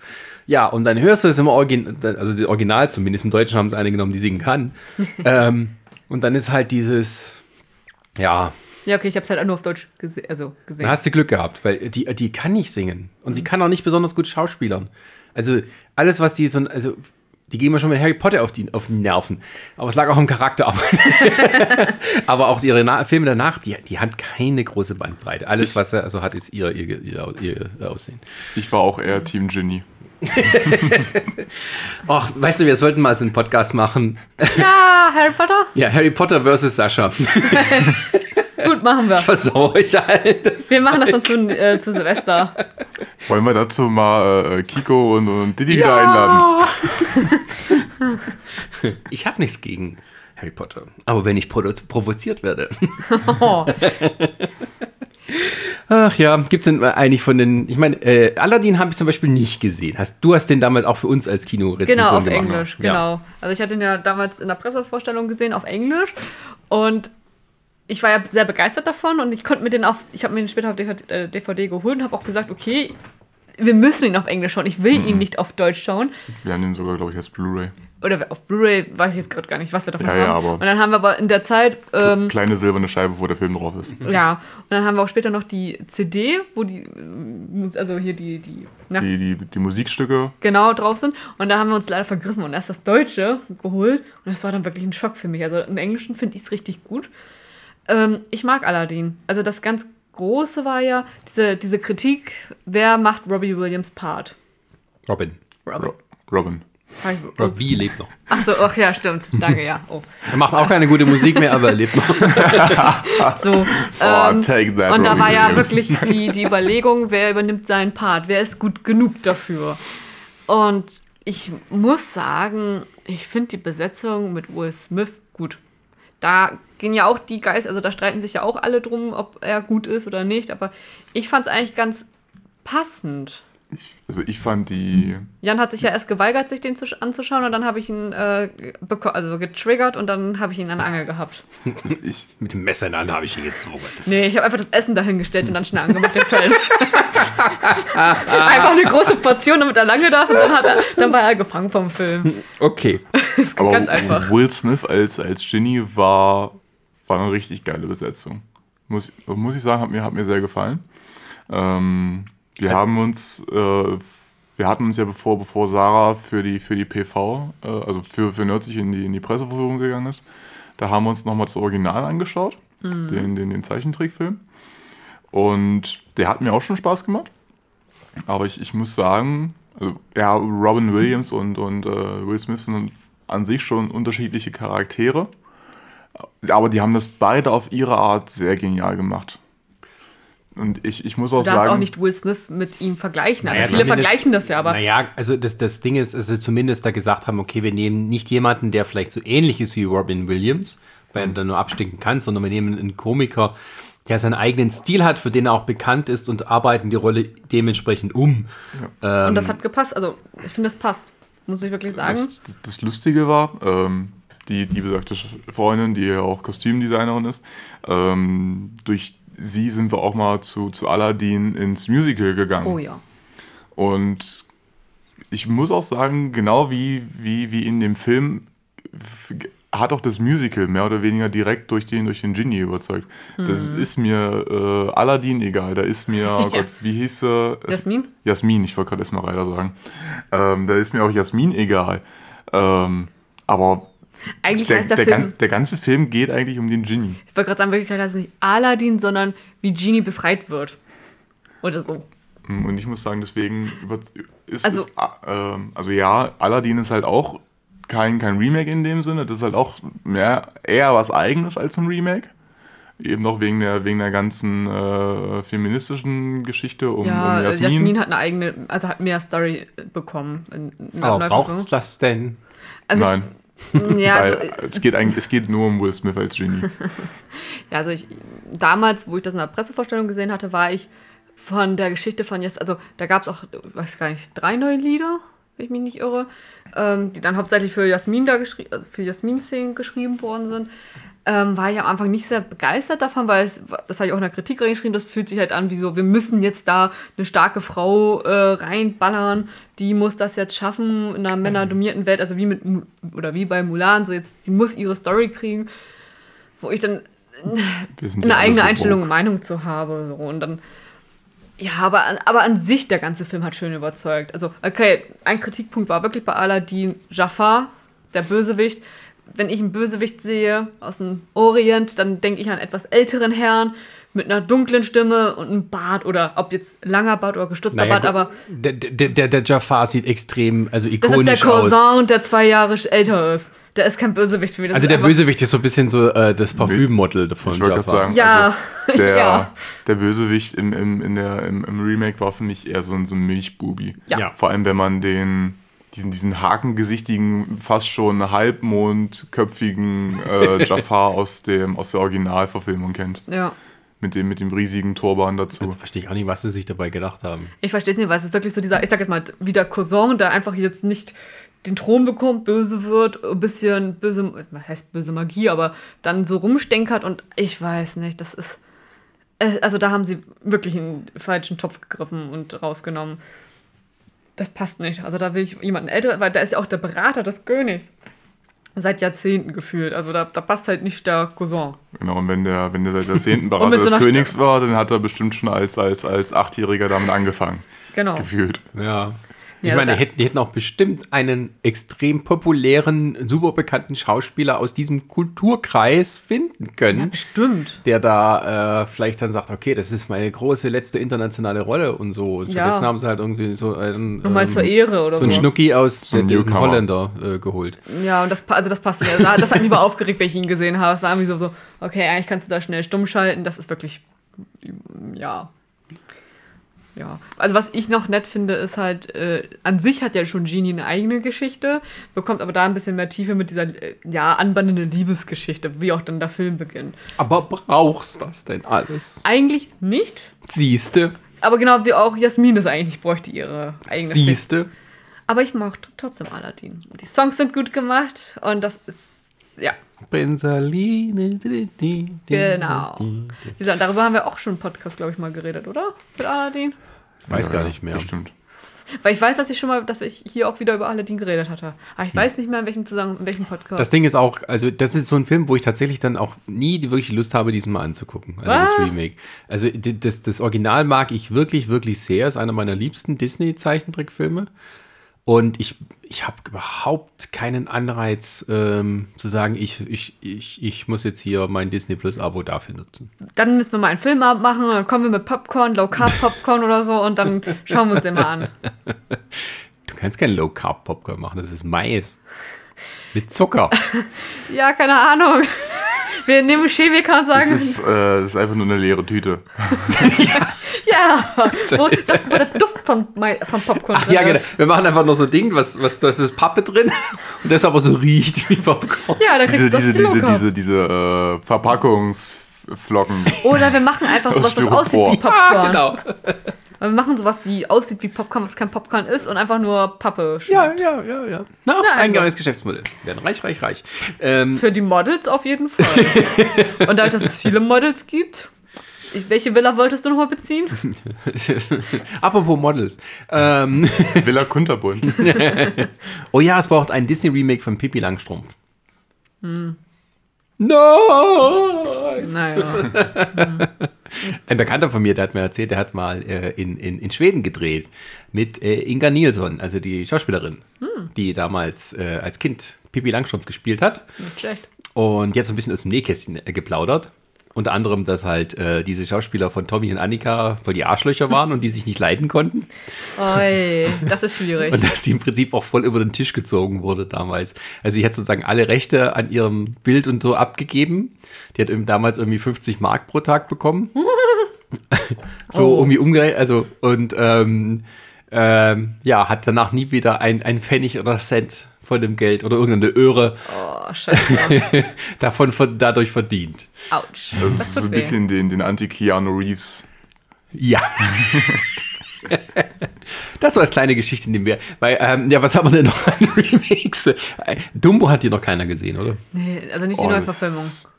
Ja, und dann hörst du es im Original, also das Original zumindest, im Deutschen haben es eine genommen, die singen kann. ähm, und dann ist halt dieses, ja, Ja, okay, ich habe es halt auch nur auf Deutsch gese also gesehen. dann hast du Glück gehabt, weil die, die kann nicht singen. Und sie kann auch nicht besonders gut schauspielern. Also alles, was die so, also die gehen mir schon mit Harry Potter auf die, auf die Nerven. Aber es lag auch im Charakter. Aber, aber auch ihre Na Filme danach, die, die hat keine große Bandbreite. Alles, was er also hat, ist ihr, ihr, ihr, ihr Aussehen. Ich war auch eher Team Ginny. Ach, weißt du, wir sollten mal so einen Podcast machen. Ja, Harry Potter? Ja, Harry Potter versus Sascha. Gut, machen wir. Versau ich halt. Das- Wir machen das dann zu, äh, zu Silvester. Wollen wir dazu mal äh, Kiko und, und Didi wieder einladen? Ich habe nichts gegen Harry Potter. Aber wenn ich provo provoziert werde. Oh. Ach ja, gibt es denn eigentlich von den, ich meine, äh, Aladdin habe ich zum Beispiel nicht gesehen. Hast, du hast den damals auch für uns als Kinorezension Genau, auf gemacht, ne? Englisch, Ja. genau. Also ich hatte ihn ja damals in der Pressevorstellung gesehen auf Englisch und ich war ja sehr begeistert davon und ich konnte mir den auf, ich habe mir den später auf DVD, äh, DVD geholt und habe auch gesagt, okay, wir müssen ihn auf Englisch schauen. Ich will Mhm. ihn nicht auf Deutsch schauen. Wir haben den sogar, glaube ich, als Blu-ray. Oder auf Blu-ray, weiß ich jetzt gerade gar nicht, was wir davon Ja, haben. ja, aber- und dann haben wir aber in der Zeit, ähm, Kleine silberne Scheibe, wo der Film drauf ist. ja, und dann haben wir auch später noch die CD, wo die, also hier die, die, na, Die, die, die Musikstücke, genau drauf sind. Und da haben wir uns leider vergriffen und erst das Deutsche geholt. Und das war dann wirklich ein Schock für mich. Also im Englischen finde ich es richtig gut. Ähm, ich mag Aladdin. Also das ganz Große war ja diese, diese Kritik, wer macht Robbie Williams Part? Robin. Robin. Ro Robin. Robbie lebt noch. Achso, ach ja, stimmt. Danke, ja. Oh. Er macht auch keine gute Musik mehr, aber er lebt noch. So, Oh, ähm, take that, und da Robbie war ja Williams. wirklich die, die Überlegung, wer übernimmt seinen Part, wer ist gut genug dafür. Und ich muss sagen, ich finde die Besetzung mit Will Smith gut. Da gehen ja auch die Geister, also da streiten sich ja auch alle drum, ob er gut ist oder nicht, aber ich fand es eigentlich ganz passend. Ich, also ich fand die, Jan hat sich ja erst geweigert, sich den zu, anzuschauen und dann habe ich ihn äh, also getriggert und dann habe ich ihn an der Angel gehabt. ich, Mit dem Messer in der Hand habe ich ihn gezwungen. Nee, ich habe einfach das Essen dahingestellt und dann schnell angemacht den Film. einfach eine große Portion, damit er lange da ist und dann, hat er, dann war er gefangen vom Film. Okay. Das ist aber ganz einfach. Will Smith als, als Genie war, war eine richtig geile Besetzung. Muss, muss ich sagen, hat mir, hat mir sehr gefallen. Ähm, wir haben uns, äh, wir hatten uns ja bevor, bevor Sarah für die, für die PV, äh, also für, für Nerdsich in die, in die Presseverführung gegangen ist, da haben wir uns nochmal das Original angeschaut, den, den, den Zeichentrickfilm. Und der hat mir auch schon Spaß gemacht. Aber ich, ich muss sagen, also, ja, Robin Williams und, und äh, Will Smith sind an sich schon unterschiedliche Charaktere. Aber die haben das beide auf ihre Art sehr genial gemacht. Und ich, ich muss auch Du darfst sagen. auch nicht Will Smith mit ihm vergleichen. Also Naja, viele vergleichen das ja, aber Naja, also das, das Ding ist, dass sie zumindest da gesagt haben, okay, wir nehmen nicht jemanden, der vielleicht so ähnlich ist wie Robin Williams, weil er dann nur abstinken kann, sondern wir nehmen einen Komiker, der seinen eigenen Stil hat, für den er auch bekannt ist und arbeiten die Rolle dementsprechend um. und das hat gepasst. Also ich finde, das passt. Muss ich wirklich sagen. Das, das, das Lustige war, ähm, die, die besagte Freundin, die ja auch Kostümdesignerin ist, ähm, durch sie sind wir auch mal zu, zu Aladdin ins Musical gegangen. Oh ja. Und ich muss auch sagen, genau wie, wie, wie in dem Film hat auch das Musical mehr oder weniger direkt durch den, durch den Genie überzeugt. Das Mhm. ist mir äh, Aladdin egal. Da ist mir, oh Gott, wie hieß sie? Jasmin? Jasmin, ich wollte gerade Esmeralda sagen. Ähm, da ist mir auch Jasmin egal. Ähm, aber Eigentlich der, heißt der, der, Film, gan- der ganze Film geht eigentlich um den Genie. ich wollte gerade sagen, wirklich heißt es nicht Aladdin, sondern wie Genie befreit wird. Oder so. Mm, Und ich muss sagen, deswegen ist Also- es, ah, ähm, also ja, Aladdin ist halt auch kein, kein Remake in dem Sinne. Das ist halt auch mehr, eher was Eigenes als ein Remake. Eben noch wegen der, wegen der ganzen äh, feministischen Geschichte um, Ja, um Jasmin. Jasmin. Hat eine eigene, also hat mehr Story bekommen. In, in Aber braucht es das denn? Also Nein, Ich, ja, also, es, geht eigentlich, es geht nur um Will Smith als Genie. ja, also ich, damals, wo ich das in der Pressevorstellung gesehen hatte, war ich von der Geschichte von Jas, also da gab es auch, ich weiß gar nicht, drei neue Lieder, wenn ich mich nicht irre, ähm, die dann hauptsächlich für Jasmin da geschrieben, also für Jasmin-Szenen geschrieben worden sind. Ähm, war ich am Anfang nicht sehr begeistert davon, weil es, das habe ich auch in der Kritik reingeschrieben, das fühlt sich halt an wie so, wir müssen jetzt da eine starke Frau äh, reinballern, die muss das jetzt schaffen in einer männerdominierten Welt, also wie mit, oder wie bei Mulan, so jetzt, sie muss ihre Story kriegen, wo ich dann eine eigene so Einstellung, woke. Meinung zu habe. So. Und dann, ja, aber, an- aber an sich der ganze Film hat schön überzeugt. Also, okay, ein Kritikpunkt war wirklich bei Aladdin Jafar, der Bösewicht. Wenn ich einen Bösewicht sehe aus dem Orient, dann denke ich an etwas älteren Herrn mit einer dunklen Stimme und einem Bart oder ob jetzt langer Bart oder gestutzter Naja, Bart, aber der, der, der, der Jafar sieht extrem, also das ist der ikonisch aus. Cousin, der zwei Jahre älter ist. Der ist kein Bösewicht für mich. Das Also der Bösewicht ist so ein bisschen so äh, das Parfümmodel von Ich Jafar. sagen, Ja, also der, ja. der Bösewicht im, im, in der, im, im Remake war für mich eher so ein, so ein Milchbubi. Ja. Ja. Vor allem, wenn man den, diesen, diesen hakengesichtigen, fast schon halbmondköpfigen äh, Jafar aus, dem, aus der Originalverfilmung kennt. Ja. Mit dem, mit dem riesigen Turban dazu. Das verstehe ich auch nicht, was sie sich dabei gedacht haben. Ich verstehe es nicht, weil es ist wirklich so dieser, ich sag jetzt mal, wie der Cousin, der einfach jetzt nicht den Thron bekommt, böse wird, ein bisschen böse, was heißt böse Magie, aber dann so rumstenkert und ich weiß nicht, das ist, äh, also da haben sie wirklich einen falschen Topf gegriffen und rausgenommen. Das passt nicht. Also da will ich jemanden älter, weil da ist ja auch der Berater des Königs. Seit Jahrzehnten gefühlt. Also da, da passt halt nicht der Cousin. Genau, und wenn der, wenn der seit Jahrzehnten Berater so des einer Königs war, dann hat er bestimmt schon als, als, als Achtjähriger damit angefangen. Genau. Gefühlt. Ja. Ich Ja, meine, die hätten, die hätten auch bestimmt einen extrem populären, super bekannten Schauspieler aus diesem Kulturkreis finden können. Ja, bestimmt. der da äh, vielleicht dann sagt, okay, das ist meine große letzte internationale Rolle und so. Und Ja. stattdessen haben sie halt irgendwie so einen, Nochmal ähm, zur Ehre oder so so. einen Schnucki aus diesen Newcomer. Holländer äh, geholt. Ja, und das, also das passt. Also da- das hat mich aber aufgeregt, wenn ich ihn gesehen habe. Es war irgendwie so, so, okay, eigentlich kannst du da schnell stumm schalten. Das ist wirklich, ja. Ja. Also was ich noch nett finde, ist halt, äh, an sich hat ja schon Genie eine eigene Geschichte, bekommt aber da ein bisschen mehr Tiefe mit dieser, äh, ja, anbahnenden Liebesgeschichte, wie auch dann der Film beginnt. Aber brauchst das denn alles? Eigentlich nicht, Siehste, aber genau wie auch Jasmin es eigentlich bräuchte ihre eigene Geschichte. siehste. Aber ich mochte trotzdem Aladdin. Die Songs sind gut gemacht und das ist, ja, Benzaline. Genau. di- di- Wie gesagt, darüber haben wir auch schon im Podcast, glaube ich, mal geredet, oder? Mit Aladdin. Weiß gar nicht mehr. Bestimmt. Weil ich weiß, dass ich schon mal, dass ich hier auch wieder über Aladdin geredet hatte. Aber ich weiß nicht mehr, in welchem Zusammenhang, in welchem Podcast. Das Ding ist auch, also das ist so ein Film, wo ich tatsächlich dann auch nie die wirklich Lust habe, diesen mal anzugucken. Also Was? das Remake. Also das, das Original mag ich wirklich, wirklich sehr. Ist einer meiner liebsten Disney-Zeichentrickfilme. Und ich, ich habe überhaupt keinen Anreiz ähm, zu sagen, ich, ich, ich, ich muss jetzt hier mein Disney Plus-Abo dafür nutzen. dann müssen wir mal einen Filmabend machen, dann kommen wir mit Popcorn, Low Carb Popcorn oder so und dann schauen wir uns den mal an. Du kannst kein Low-Carb-Popcorn machen, das ist Mais. Mit Zucker. Ja, keine Ahnung. Wir nehmen Chemiker und Das sagen, ist, äh, das ist einfach nur eine leere Tüte. ja, wo, das, wo der Duft von, von Popcorn Ach drin ja, genau. Wir machen einfach noch so ein Ding, was, was, da ist das Pappe drin und das aber so riecht wie Popcorn. Ja, dann kriegst Diese, du das diese, die diese, diese, diese äh, Verpackungsflocken. Oder wir machen einfach sowas, was aussieht wie Popcorn. Ah, genau. Wir machen sowas wie aussieht wie Popcorn, was kein Popcorn ist und einfach nur Pappe Ja, schmeckt. ja, ja, ja. Na, Na, ein also. neues Geschäftsmodell. Wir werden reich, reich, reich. Ähm, Für die Models auf jeden Fall. und dadurch, dass es viele Models gibt, ich, welche Villa wolltest du nochmal beziehen? apropos Models. Ähm, Villa Kunterbund. oh ja, es braucht ein Disney-Remake von Pippi Langstrumpf. Nein! Naja. Ein Bekannter von mir, der hat mir erzählt, der hat mal äh, in, in, in Schweden gedreht mit äh, Inga Nilsson, also die Schauspielerin, die damals äh, als Kind Pippi Langstrumpf gespielt hat. Nicht schlecht. Und jetzt so ein bisschen aus dem Nähkästchen äh, geplaudert. Unter anderem, dass halt äh, diese Schauspieler von Tommy und Annika voll die Arschlöcher waren und die sich nicht leiden konnten. Oi, das ist schwierig. Und dass die im Prinzip auch voll über den Tisch gezogen wurde damals. Also sie hat sozusagen alle Rechte an ihrem Bild und so abgegeben. Die hat eben damals irgendwie 50 Mark pro Tag bekommen. so Oh. irgendwie umgerechnet. Also und ähm, ähm, ja, hat danach nie wieder ein, ein Pfennig oder Cent von dem Geld oder irgendeine Öre Oh, davon von, dadurch verdient. Autsch. Das ist so ein weh. bisschen den, den Anti-Keanu Reeves. Ja. Das war als kleine Geschichte nehmen wir. Weil, ähm, ja, was haben wir denn noch an Remakes? Dumbo hat hier noch keiner gesehen, oder? Nee, also nicht die Oh, Neuverfilmung. das-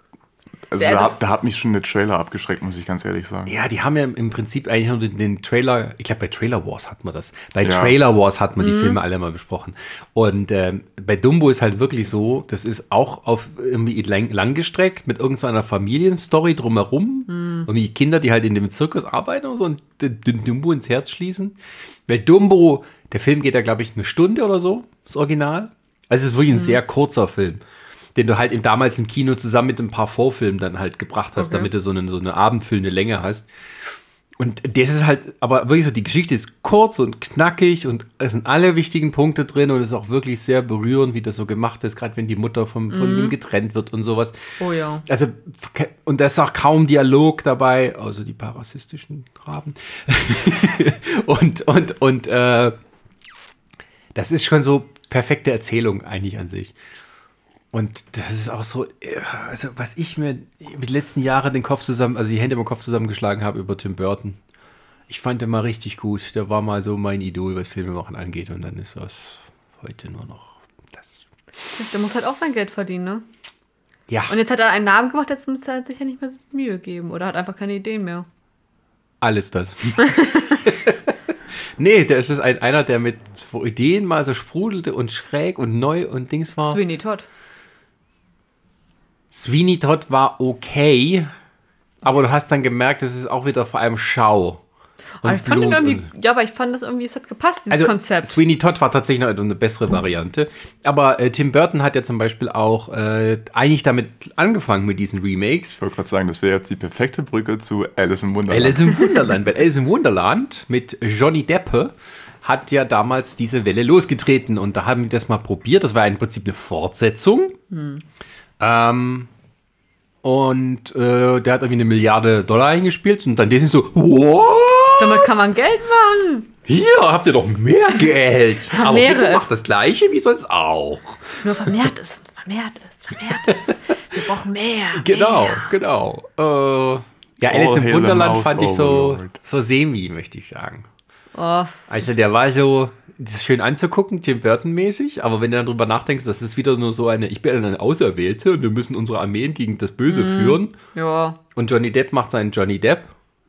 Also da, das- da hat mich schon der Trailer abgeschreckt, muss ich ganz ehrlich sagen. Ja, die haben ja im Prinzip eigentlich nur den, den Trailer, ich glaube bei Trailer Wars hat man das. Bei Ja. Trailer Wars hat man die Filme alle mal besprochen. Und ähm, bei Dumbo ist halt wirklich so, das ist auch auf irgendwie lang, langgestreckt mit irgendeiner Familienstory drumherum. Irgendwie Kinder, die halt in dem Zirkus arbeiten und so und den, den Dumbo ins Herz schließen. Weil Dumbo, der Film geht ja, glaube ich, eine Stunde oder so, das Original. Also es ist wirklich ein sehr kurzer Film den du halt im, damals im Kino zusammen mit ein paar Vorfilmen dann halt gebracht hast, Okay. damit du so eine, so eine abendfüllende Länge hast. Und das ist halt, aber wirklich so, die Geschichte ist kurz und knackig und es sind alle wichtigen Punkte drin und es ist auch wirklich sehr berührend, wie das so gemacht ist, gerade wenn die Mutter vom, von ihm getrennt wird und sowas. Oh ja. Also, und da ist auch kaum Dialog dabei, außer die parassistischen Raben. und, und, und, äh, das ist schon so perfekte Erzählung eigentlich an sich. Und das ist auch so, äh, also was ich mir mit den letzten Jahren den Kopf zusammen, also die Hände im Kopf zusammengeschlagen habe über Tim Burton. Ich fand den mal richtig gut. Der war mal so mein Idol, was Filme machen angeht. Und dann ist das heute nur noch das. Der muss halt auch sein Geld verdienen, ne? Ja, Und jetzt hat er einen Namen gemacht, jetzt muss er sich ja nicht mehr so Mühe geben. Oder hat einfach keine Ideen mehr. alles das. nee, der ist es ein, einer, der mit Ideen mal so sprudelte und schräg und neu und Dings war. Sweeney Todd. Sweeney Todd war okay, aber du hast dann gemerkt, das ist auch wieder vor allem Schau. Aber ich fand ihn irgendwie, ja, aber ich fand das irgendwie, es hat gepasst, dieses also Konzept. Sweeney Todd war tatsächlich noch eine bessere Variante. Aber äh, Tim Burton hat ja zum Beispiel auch äh, eigentlich damit angefangen mit diesen Remakes. Ich wollte gerade sagen, das wäre jetzt die perfekte Brücke zu Alice im Wunderland. Alice im Wunderland. Weil Alice im Wunderland mit Johnny Depp hat ja damals diese Welle losgetreten und da haben die das mal probiert. Das war im Prinzip eine Fortsetzung. Ähm, und äh, der hat irgendwie eine Milliarde Dollar eingespielt und dann sind so, what? Damit kann man Geld machen. Hier habt ihr doch mehr Geld. Aber bitte es. macht das gleiche wie sonst auch. Nur vermehrt es, vermehrt es, vermehrt es. Wir brauchen mehr. Genau, Mehr. genau. Äh, ja, Alice All im Wunderland fand ich so, overlord. so semi, möchte ich sagen. Oh, Also der war so, das ist schön anzugucken, Tim Burton-mäßig, aber wenn du dann drüber nachdenkst, das ist wieder nur so eine, ich bin eine Auserwählte und wir müssen unsere Armeen gegen das Böse führen. ja. Und Johnny Depp macht seinen Johnny Depp.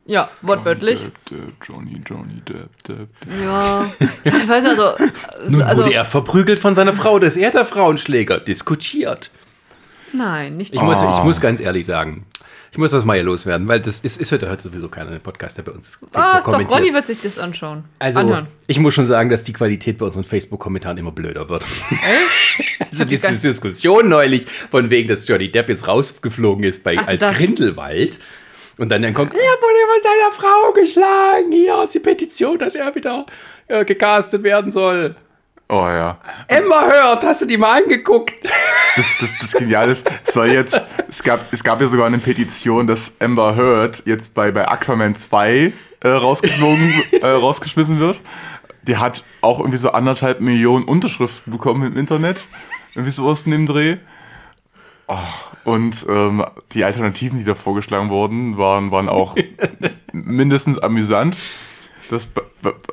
Ja, wortwörtlich. Depp, Depp, Johnny, Johnny, Depp, Depp. Ja. ja. Ich weiß also, Nun also wurde er verprügelt von seiner Frau, das ist er der Frauenschläger, diskutiert. nein, nicht Ich, muss, ich muss ganz ehrlich sagen, ich muss das mal hier loswerden, weil das ist, ist heute, heute sowieso keiner den Podcast, der bei uns Was? Facebook Doch, Ronny wird sich das anschauen. Also, Anhören. ich muss schon sagen, dass die Qualität bei unseren Facebook-Kommentaren immer blöder wird. also, diese gar- Diskussion neulich, von wegen, dass Johnny Depp jetzt rausgeflogen ist bei, Ach als da- Grindelwald. Und dann, dann kommt, er wurde von seiner Frau geschlagen. Hier ist die Petition, dass er wieder äh, gecastet werden soll. Oh ja. Emma hört, hast du die mal angeguckt? Das, das, das Geniale ist, es soll jetzt, es gab, es gab ja sogar eine Petition, dass Amber Heard jetzt bei, bei Aquaman 2 äh, rausgeflogen, äh, rausgeschmissen wird. Die hat auch irgendwie so anderthalb Millionen Unterschriften bekommen im Internet. Irgendwie sowas in dem Dreh. Oh, und ähm, die Alternativen, die da vorgeschlagen wurden, waren, waren auch mindestens amüsant. Das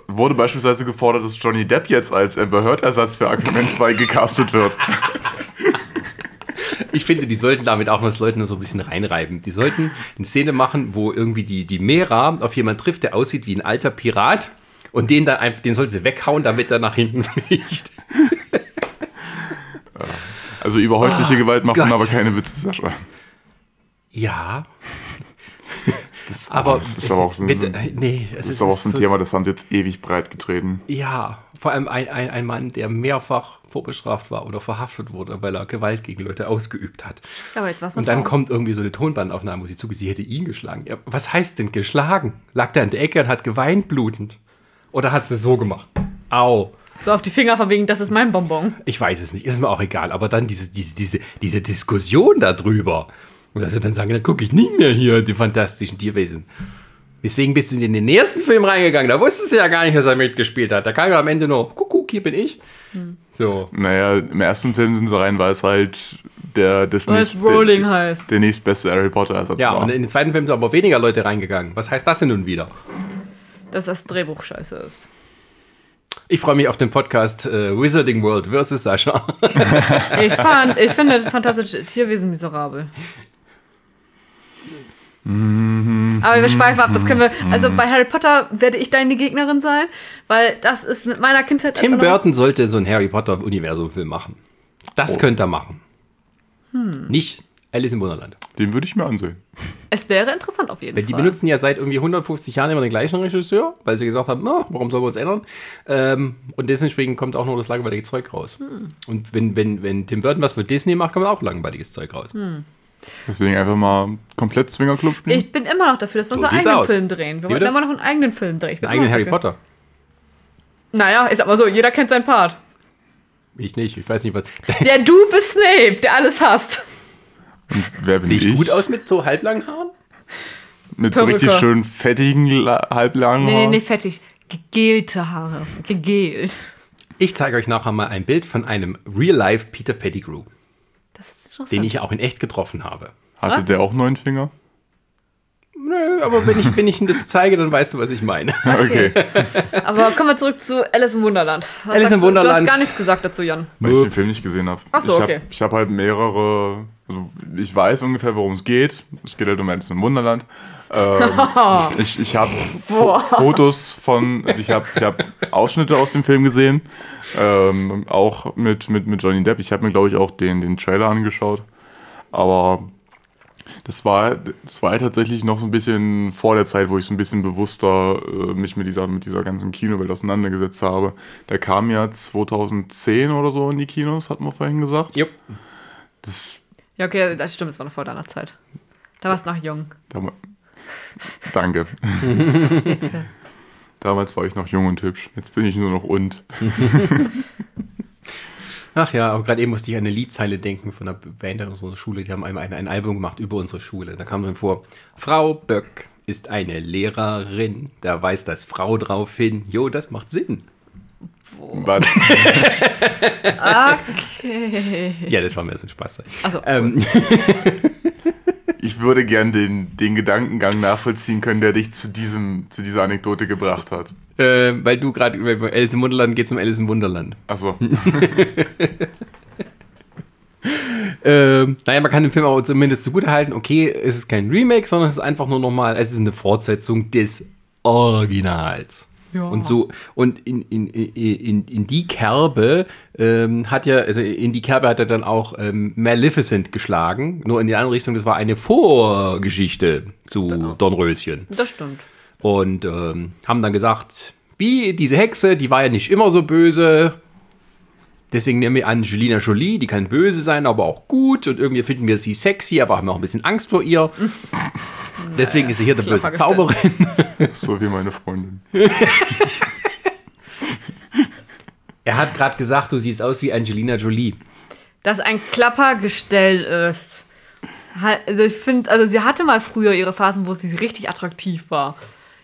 wurde beispielsweise gefordert, dass Johnny Depp jetzt als Amber Heard-Ersatz für Aquaman 2 gecastet wird. Ich finde, die sollten damit auch mal das Leuten so ein bisschen reinreiben. Die sollten eine Szene machen, wo irgendwie die, die Mera auf jemanden trifft, der aussieht wie ein alter Pirat. Und den dann einfach, den soll sie weghauen, damit er nach hinten fliegt. Also über häusliche Gewalt macht man Gott. aber keine Witze, Sascha. Ja, Das, aber. das ist aber auch so, das nee, es ist aber auch so ein Thema, das haben sie jetzt ewig breit getreten. Ja, vor allem ein, ein, ein Mann, der mehrfach vorbestraft war oder verhaftet wurde, weil er Gewalt gegen Leute ausgeübt hat. Aber jetzt war's Und dann Frau. kommt irgendwie so eine Tonbandaufnahme, wo sie zugeht, sie hätte ihn geschlagen. Ja, was heißt denn geschlagen? Lag da in der Ecke und hat geweint blutend? Oder hat sie es so gemacht? Au. So auf die Finger von wegen, das ist mein Bonbon. Ich weiß es nicht, ist mir auch egal. Aber dann diese, diese, diese, diese Diskussion darüber. Und dass sie dann sagen, dann gucke ich nie mehr hier die fantastischen Tierwesen. Deswegen bist du in den ersten Film reingegangen. Da wusstest du ja gar nicht, dass er mitgespielt hat. Da kam ja am Ende nur, Kuckuck, hier bin ich. So. Naja, im ersten Film sind sie rein, weil es halt der, das Weil nächst- Rolling der, heißt. der nächstbeste Harry Potter-Ersatz Ja, war. und in den zweiten Film sind aber weniger Leute reingegangen. Was heißt das denn nun wieder? Dass das Drehbuch scheiße ist. Ich freue mich auf den Podcast äh, Wizarding World versus Sascha. Ich, fand, ich finde fantastische Tierwesen miserabel. Aber wir schweifen ab, das können wir. Also bei Harry Potter werde ich deine Gegnerin sein, weil das ist mit meiner Kindheit. Tim Burton sollte so einen Harry Potter Universum-Film machen. Das könnte er machen. Nicht Alice im Wunderland. Den würde ich mir ansehen. Es wäre interessant auf jeden Weil die Fall. benutzen ja seit irgendwie 150 Jahren immer den gleichen Regisseur, weil sie gesagt haben, na, warum sollen wir uns ändern? Ähm, und deswegen kommt auch nur das langweilige Zeug raus. Und wenn, wenn, wenn Tim Burton was für Disney macht, kommt auch langweiliges Zeug raus. Deswegen einfach mal komplett Swingerclub spielen. Ich bin immer noch dafür, dass wir So unseren eigenen aus. Film drehen. Wir bitte? immer noch einen eigenen Film drehen. Ich bin Einen eigenen Harry dafür. Potter. Naja, ist aber so, jeder kennt seinen Part. Ich nicht, ich weiß nicht, was. Der du bist Snape, der alles hasst. Wer bin Sehe ich? ich gut aus mit so halblangen Haaren? Mit so richtig Perücke. schön fettigen, la- halblangen Nee, nee, Haaren? nee, fettig. Gegelte Haare. Gegelt. Ich zeige euch nachher mal ein Bild von einem Real-Life Peter Pettigrew. Den ich auch in echt getroffen habe. Hatte Ah. der auch neun Finger? Nö, aber wenn ich, wenn ich Ihnen das zeige, dann weißt du, was ich meine. Okay. Aber kommen wir zurück zu Alice im Wunderland. Was Alice im du? Du Wunderland. hast gar nichts gesagt dazu, Jan. Weil ich den Film nicht gesehen habe. Ach so, ich okay. Hab, ich habe halt mehrere, also ich weiß ungefähr, worum es geht. Es geht halt um Alice im Wunderland. Ähm, ich ich habe. Fotos von, also ich habe ich hab Ausschnitte aus dem Film gesehen. Ähm, auch mit, mit, mit Johnny Depp. Ich habe mir, glaube ich, auch den, den Trailer angeschaut. Aber das war, das war tatsächlich noch so ein bisschen vor der Zeit, wo ich so ein bisschen bewusster äh, mich mit dieser, mit dieser ganzen Kinowelt auseinandergesetzt habe. Der kam ja 2010 oder so in die Kinos, hat man vorhin gesagt. Jupp. Das, Ja, okay, das stimmt, es war noch vor deiner Zeit. Da warst du noch jung. dam- danke. Bitte. Damals war ich noch jung und hübsch. Jetzt bin ich nur noch und. Ach ja, aber gerade eben musste ich an eine Liedzeile denken von einer Band an unserer Schule. Die haben einmal ein, ein Album gemacht über unsere Schule. Da kam dann vor, Frau Böck ist eine Lehrerin. Da weist das Frau drauf hin. Jo, das macht Sinn. Was? Okay. Ja, das war mir so ein Spaß. Also, Ähm, Ich würde gern den, den Gedankengang nachvollziehen können, der dich zu, diesem, zu dieser Anekdote gebracht hat. äh, weil du gerade, bei Alice im Wunderland geht es um Alice im Wunderland. Achso. Ähm, naja, man kann den Film aber zumindest so gut halten, okay, es ist kein Remake, sondern es ist einfach nur nochmal, es ist eine Fortsetzung des Originals. Ja. Und so, und in, in, in, in die Kerbe ähm, hat ja, also in die Kerbe hat er dann auch ähm, Maleficent geschlagen, nur in die andere Richtung, das war eine Vorgeschichte zu Dornröschen. das stimmt. Und ähm, haben dann gesagt, wie diese Hexe, die war ja nicht immer so böse. Deswegen nehmen wir Angelina Jolie, die kann böse sein, aber auch gut. Und irgendwie finden wir sie sexy, aber haben auch ein bisschen Angst vor ihr. Deswegen ist sie hier der böse. Zauberin. So wie meine Freundin. Er hat gerade gesagt, du siehst aus wie Angelina Jolie. Dass ein Klappergestell ist. Also ich finde, also sie hatte mal früher ihre Phasen, wo sie richtig attraktiv war.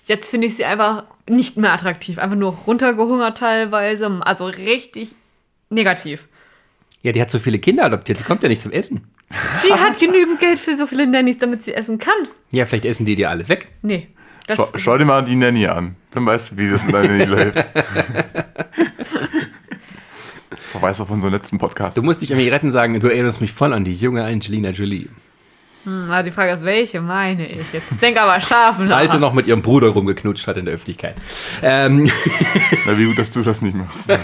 Jetzt finde ich sie einfach nicht mehr attraktiv. Einfach nur runtergehungert teilweise. Also richtig negativ. Ja, die hat so viele Kinder adoptiert, die kommt ja nicht zum Essen. Die hat genügend Geld für so viele Nannies, damit sie essen kann. Ja, vielleicht essen die dir alles weg. Nee. Das, Schau, schau dir mal die Nanny an. Dann weißt du, wie das mit deiner Nanny läuft. Verweis auf unseren letzten Podcast. Du musst dich an mich retten sagen, du erinnerst mich voll an die junge Angelina Jolie. Na, die Frage ist, welche meine ich? Jetzt denk aber scharf nach. Als sie noch mit ihrem Bruder rumgeknutscht hat in der Öffentlichkeit. Ähm, Na, wie gut, dass du das nicht machst.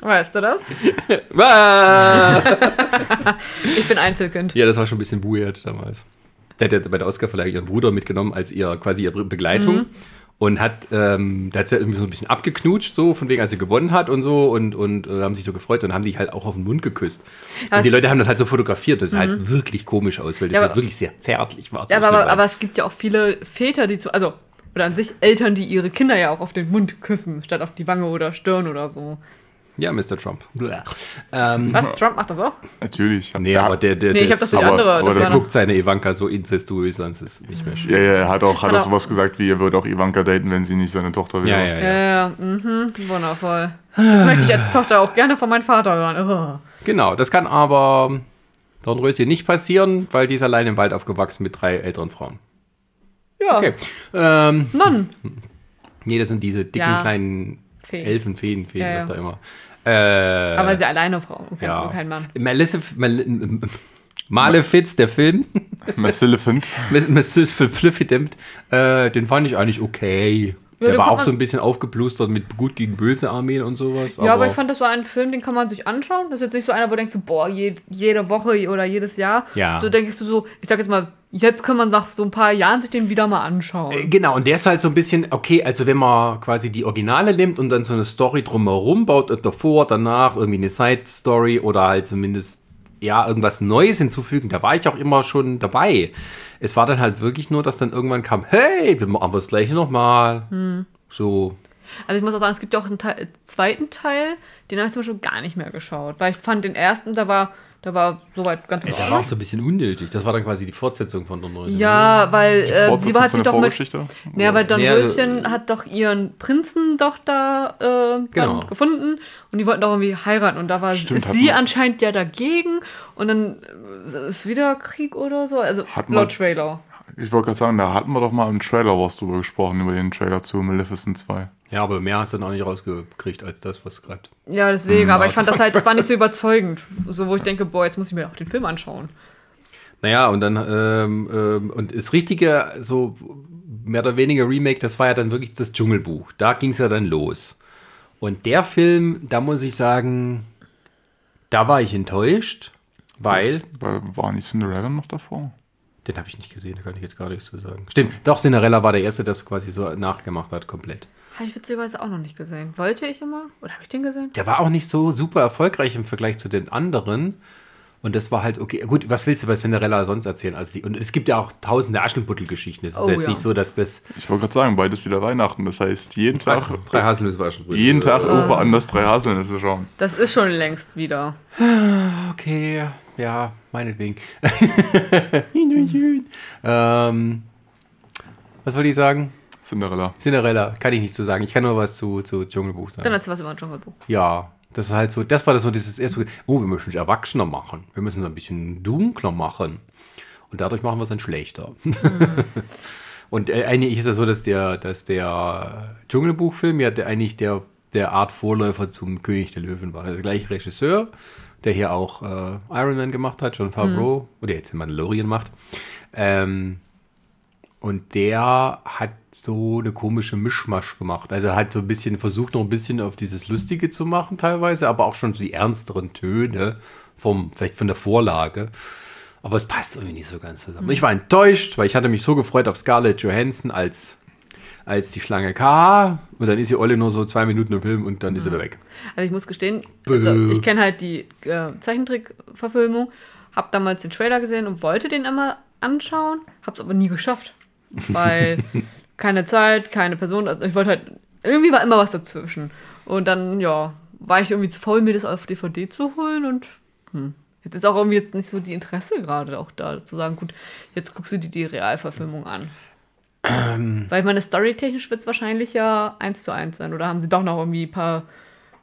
Weißt du das? Ich bin Einzelkind. Ja, das war schon ein bisschen weird damals. Der hat ja bei der Oscarverleihung ihren Bruder mitgenommen als ihr quasi ihre Begleitung. Und hat, ähm, da hat sie irgendwie so ein bisschen abgeknutscht, so von wegen, als sie gewonnen hat und so und, und äh, haben sich so gefreut und haben sich halt auch auf den Mund geküsst. Und die Leute haben das halt so fotografiert, das sah halt wirklich komisch aus, weil das Ja, halt wirklich sehr zärtlich war. Ja, aber, aber, es gibt ja auch viele Väter, die zu, also, oder an sich Eltern, die ihre Kinder ja auch auf den Mund küssen, statt auf die Wange oder Stirn oder so. Ja, Mr. Trump. Ähm, Was? Trump macht das auch? Natürlich. nee, Er aber der, der, Nee, der das ist, für die aber- andere. aber das das das guckt seine Ivanka so inzestuös, sonst ist es nicht mehr schön. Ja, ja, er hat auch, hat Hat auch sowas gesagt wie, er würde auch Ivanka daten, wenn sie nicht seine Tochter wäre. Ja, ja, Ja, ja. ja, mhm, wundervoll. Möchte ich als Tochter auch gerne von meinem Vater hören. Oh. Genau, das kann aber Dornröschen nicht passieren, weil die ist allein im Wald aufgewachsen mit drei älteren Frauen. Ja, Okay. Ähm, Nonnen. nee, das sind diese dicken Ja. kleinen Feen. Elfen, Feen, Feen, Ja, was ja. da immer. Äh, Aber sie alleine Frau und kein, ja. kein Mann. Malef Mal Malefiz, der Film, Maleficent. Maleficent, äh, den fand ich eigentlich okay. Ja, der war auch so ein bisschen aufgeplustert mit gut gegen böse Armeen und sowas. Ja, aber ich fand, das war ein Film, den kann man sich anschauen. Das ist jetzt nicht so einer, wo du denkst, boah, je, jede Woche oder jedes Jahr. Ja. So denkst du so, ich sag jetzt mal, jetzt kann man nach so ein paar Jahren sich den wieder mal anschauen. Äh, Genau, und der ist halt so ein bisschen, okay, also wenn man quasi die Originale nimmt und dann so eine Story drumherum baut und davor, danach irgendwie eine Side-Story oder halt zumindest, ja, irgendwas Neues hinzufügen, da war ich auch immer schon dabei. Es war dann halt wirklich nur, dass dann irgendwann kam, hey, wir machen das gleiche nochmal. So, Also ich muss auch sagen, es gibt ja auch einen Teil, zweiten Teil, den habe ich zum Beispiel gar nicht mehr geschaut. Weil ich fand den ersten, da war Da war soweit ganz in Der war auch so ein bisschen unnötig. Das war dann quasi die Fortsetzung von der neuen. Ja, weil äh, sie war, hat sich doch mit. Ja, weil Don Ja, Röschen hat doch ihren Prinzen doch da äh, dann Genau. gefunden und die wollten doch irgendwie heiraten und da war Stimmt, sie man- anscheinend ja dagegen und dann ist wieder Krieg oder so, also Hat man- laut Trailer. Ich wollte gerade sagen, da hatten wir doch mal im Trailer was drüber gesprochen, über den Trailer zu Maleficent 2. Ja, aber mehr hast du dann auch nicht rausgekriegt als das, was gerade. Ja, deswegen, aber ich fand das halt, das war nicht so überzeugend. So, wo ich denke, boah, jetzt muss ich mir auch den Film anschauen. Naja, und dann, ähm, ähm, und das richtige, so mehr oder weniger Remake, das war ja dann wirklich das Dschungelbuch. Da ging es ja dann los. Und der Film, da muss ich sagen, da war ich enttäuscht, weil, Weil war nicht Cinderella noch davor? Den habe ich nicht gesehen, da kann ich jetzt gar nichts zu sagen. Stimmt, doch, Cinderella war der erste, der es quasi so nachgemacht hat, komplett. Habe ich witzigerweise auch noch nicht gesehen. Wollte ich immer? Oder habe ich den gesehen? Der war auch nicht so super erfolgreich im Vergleich zu den anderen. Und das war halt okay. Gut, was willst du bei Cinderella sonst erzählen als die? Und es gibt ja auch tausende Aschenputtel-Geschichten. Es ist Oh, jetzt ja. nicht so, dass das Ich wollte gerade sagen, beides wieder Weihnachten. Das heißt, jeden Tag, drei Haselnüsse war Aschenputtel. jeden Tag irgendwo anders drei Haselnüsse schauen. Das ist schon längst wieder. Okay, ja, meinetwegen. ähm, was wollte ich sagen? Cinderella. Cinderella, kann ich nicht so sagen. Ich kann nur was zu, zu Dschungelbuch sagen. Dann erzähl was über ein Dschungelbuch. Ja, das ist halt so, das war das so dieses erste, oh, wir müssen es erwachsener machen. Wir müssen es ein bisschen dunkler machen. Und dadurch machen wir es dann schlechter. Und äh, eigentlich ist es so, dass der, dass der Dschungelbuchfilm ja der, eigentlich der, der Art Vorläufer zum König der Löwen war. Der gleiche Regisseur, der hier auch äh, Iron Man gemacht hat, John Favreau, oder jetzt den Mandalorian macht. Ähm, und der hat so eine komische Mischmasch gemacht. Also hat so ein bisschen versucht, noch ein bisschen auf dieses Lustige zu machen teilweise, aber auch schon so die ernsteren Töne vom, vielleicht von der Vorlage. Aber es passt irgendwie nicht so ganz zusammen. Ich war enttäuscht, weil ich hatte mich so gefreut auf Scarlett Johansson als, als die Schlange K. Und dann ist sie Olle nur so zwei Minuten im Film und dann ist sie wieder weg. Also ich muss gestehen, also ich kenne halt die äh, Zeichentrickverfilmung, habe damals den Trailer gesehen und wollte den immer anschauen, habe es aber nie geschafft, weil keine Zeit, keine Person, also ich wollte halt, irgendwie war immer was dazwischen. Und dann, ja, war ich irgendwie zu faul, mir das auf DVD zu holen und hm. Jetzt ist auch irgendwie jetzt nicht so die Interesse gerade auch da, zu sagen, gut, jetzt guckst du dir die Realverfilmung an. Weil ich meine, storytechnisch wird es wahrscheinlich ja eins zu eins sein. Oder haben sie doch noch irgendwie ein paar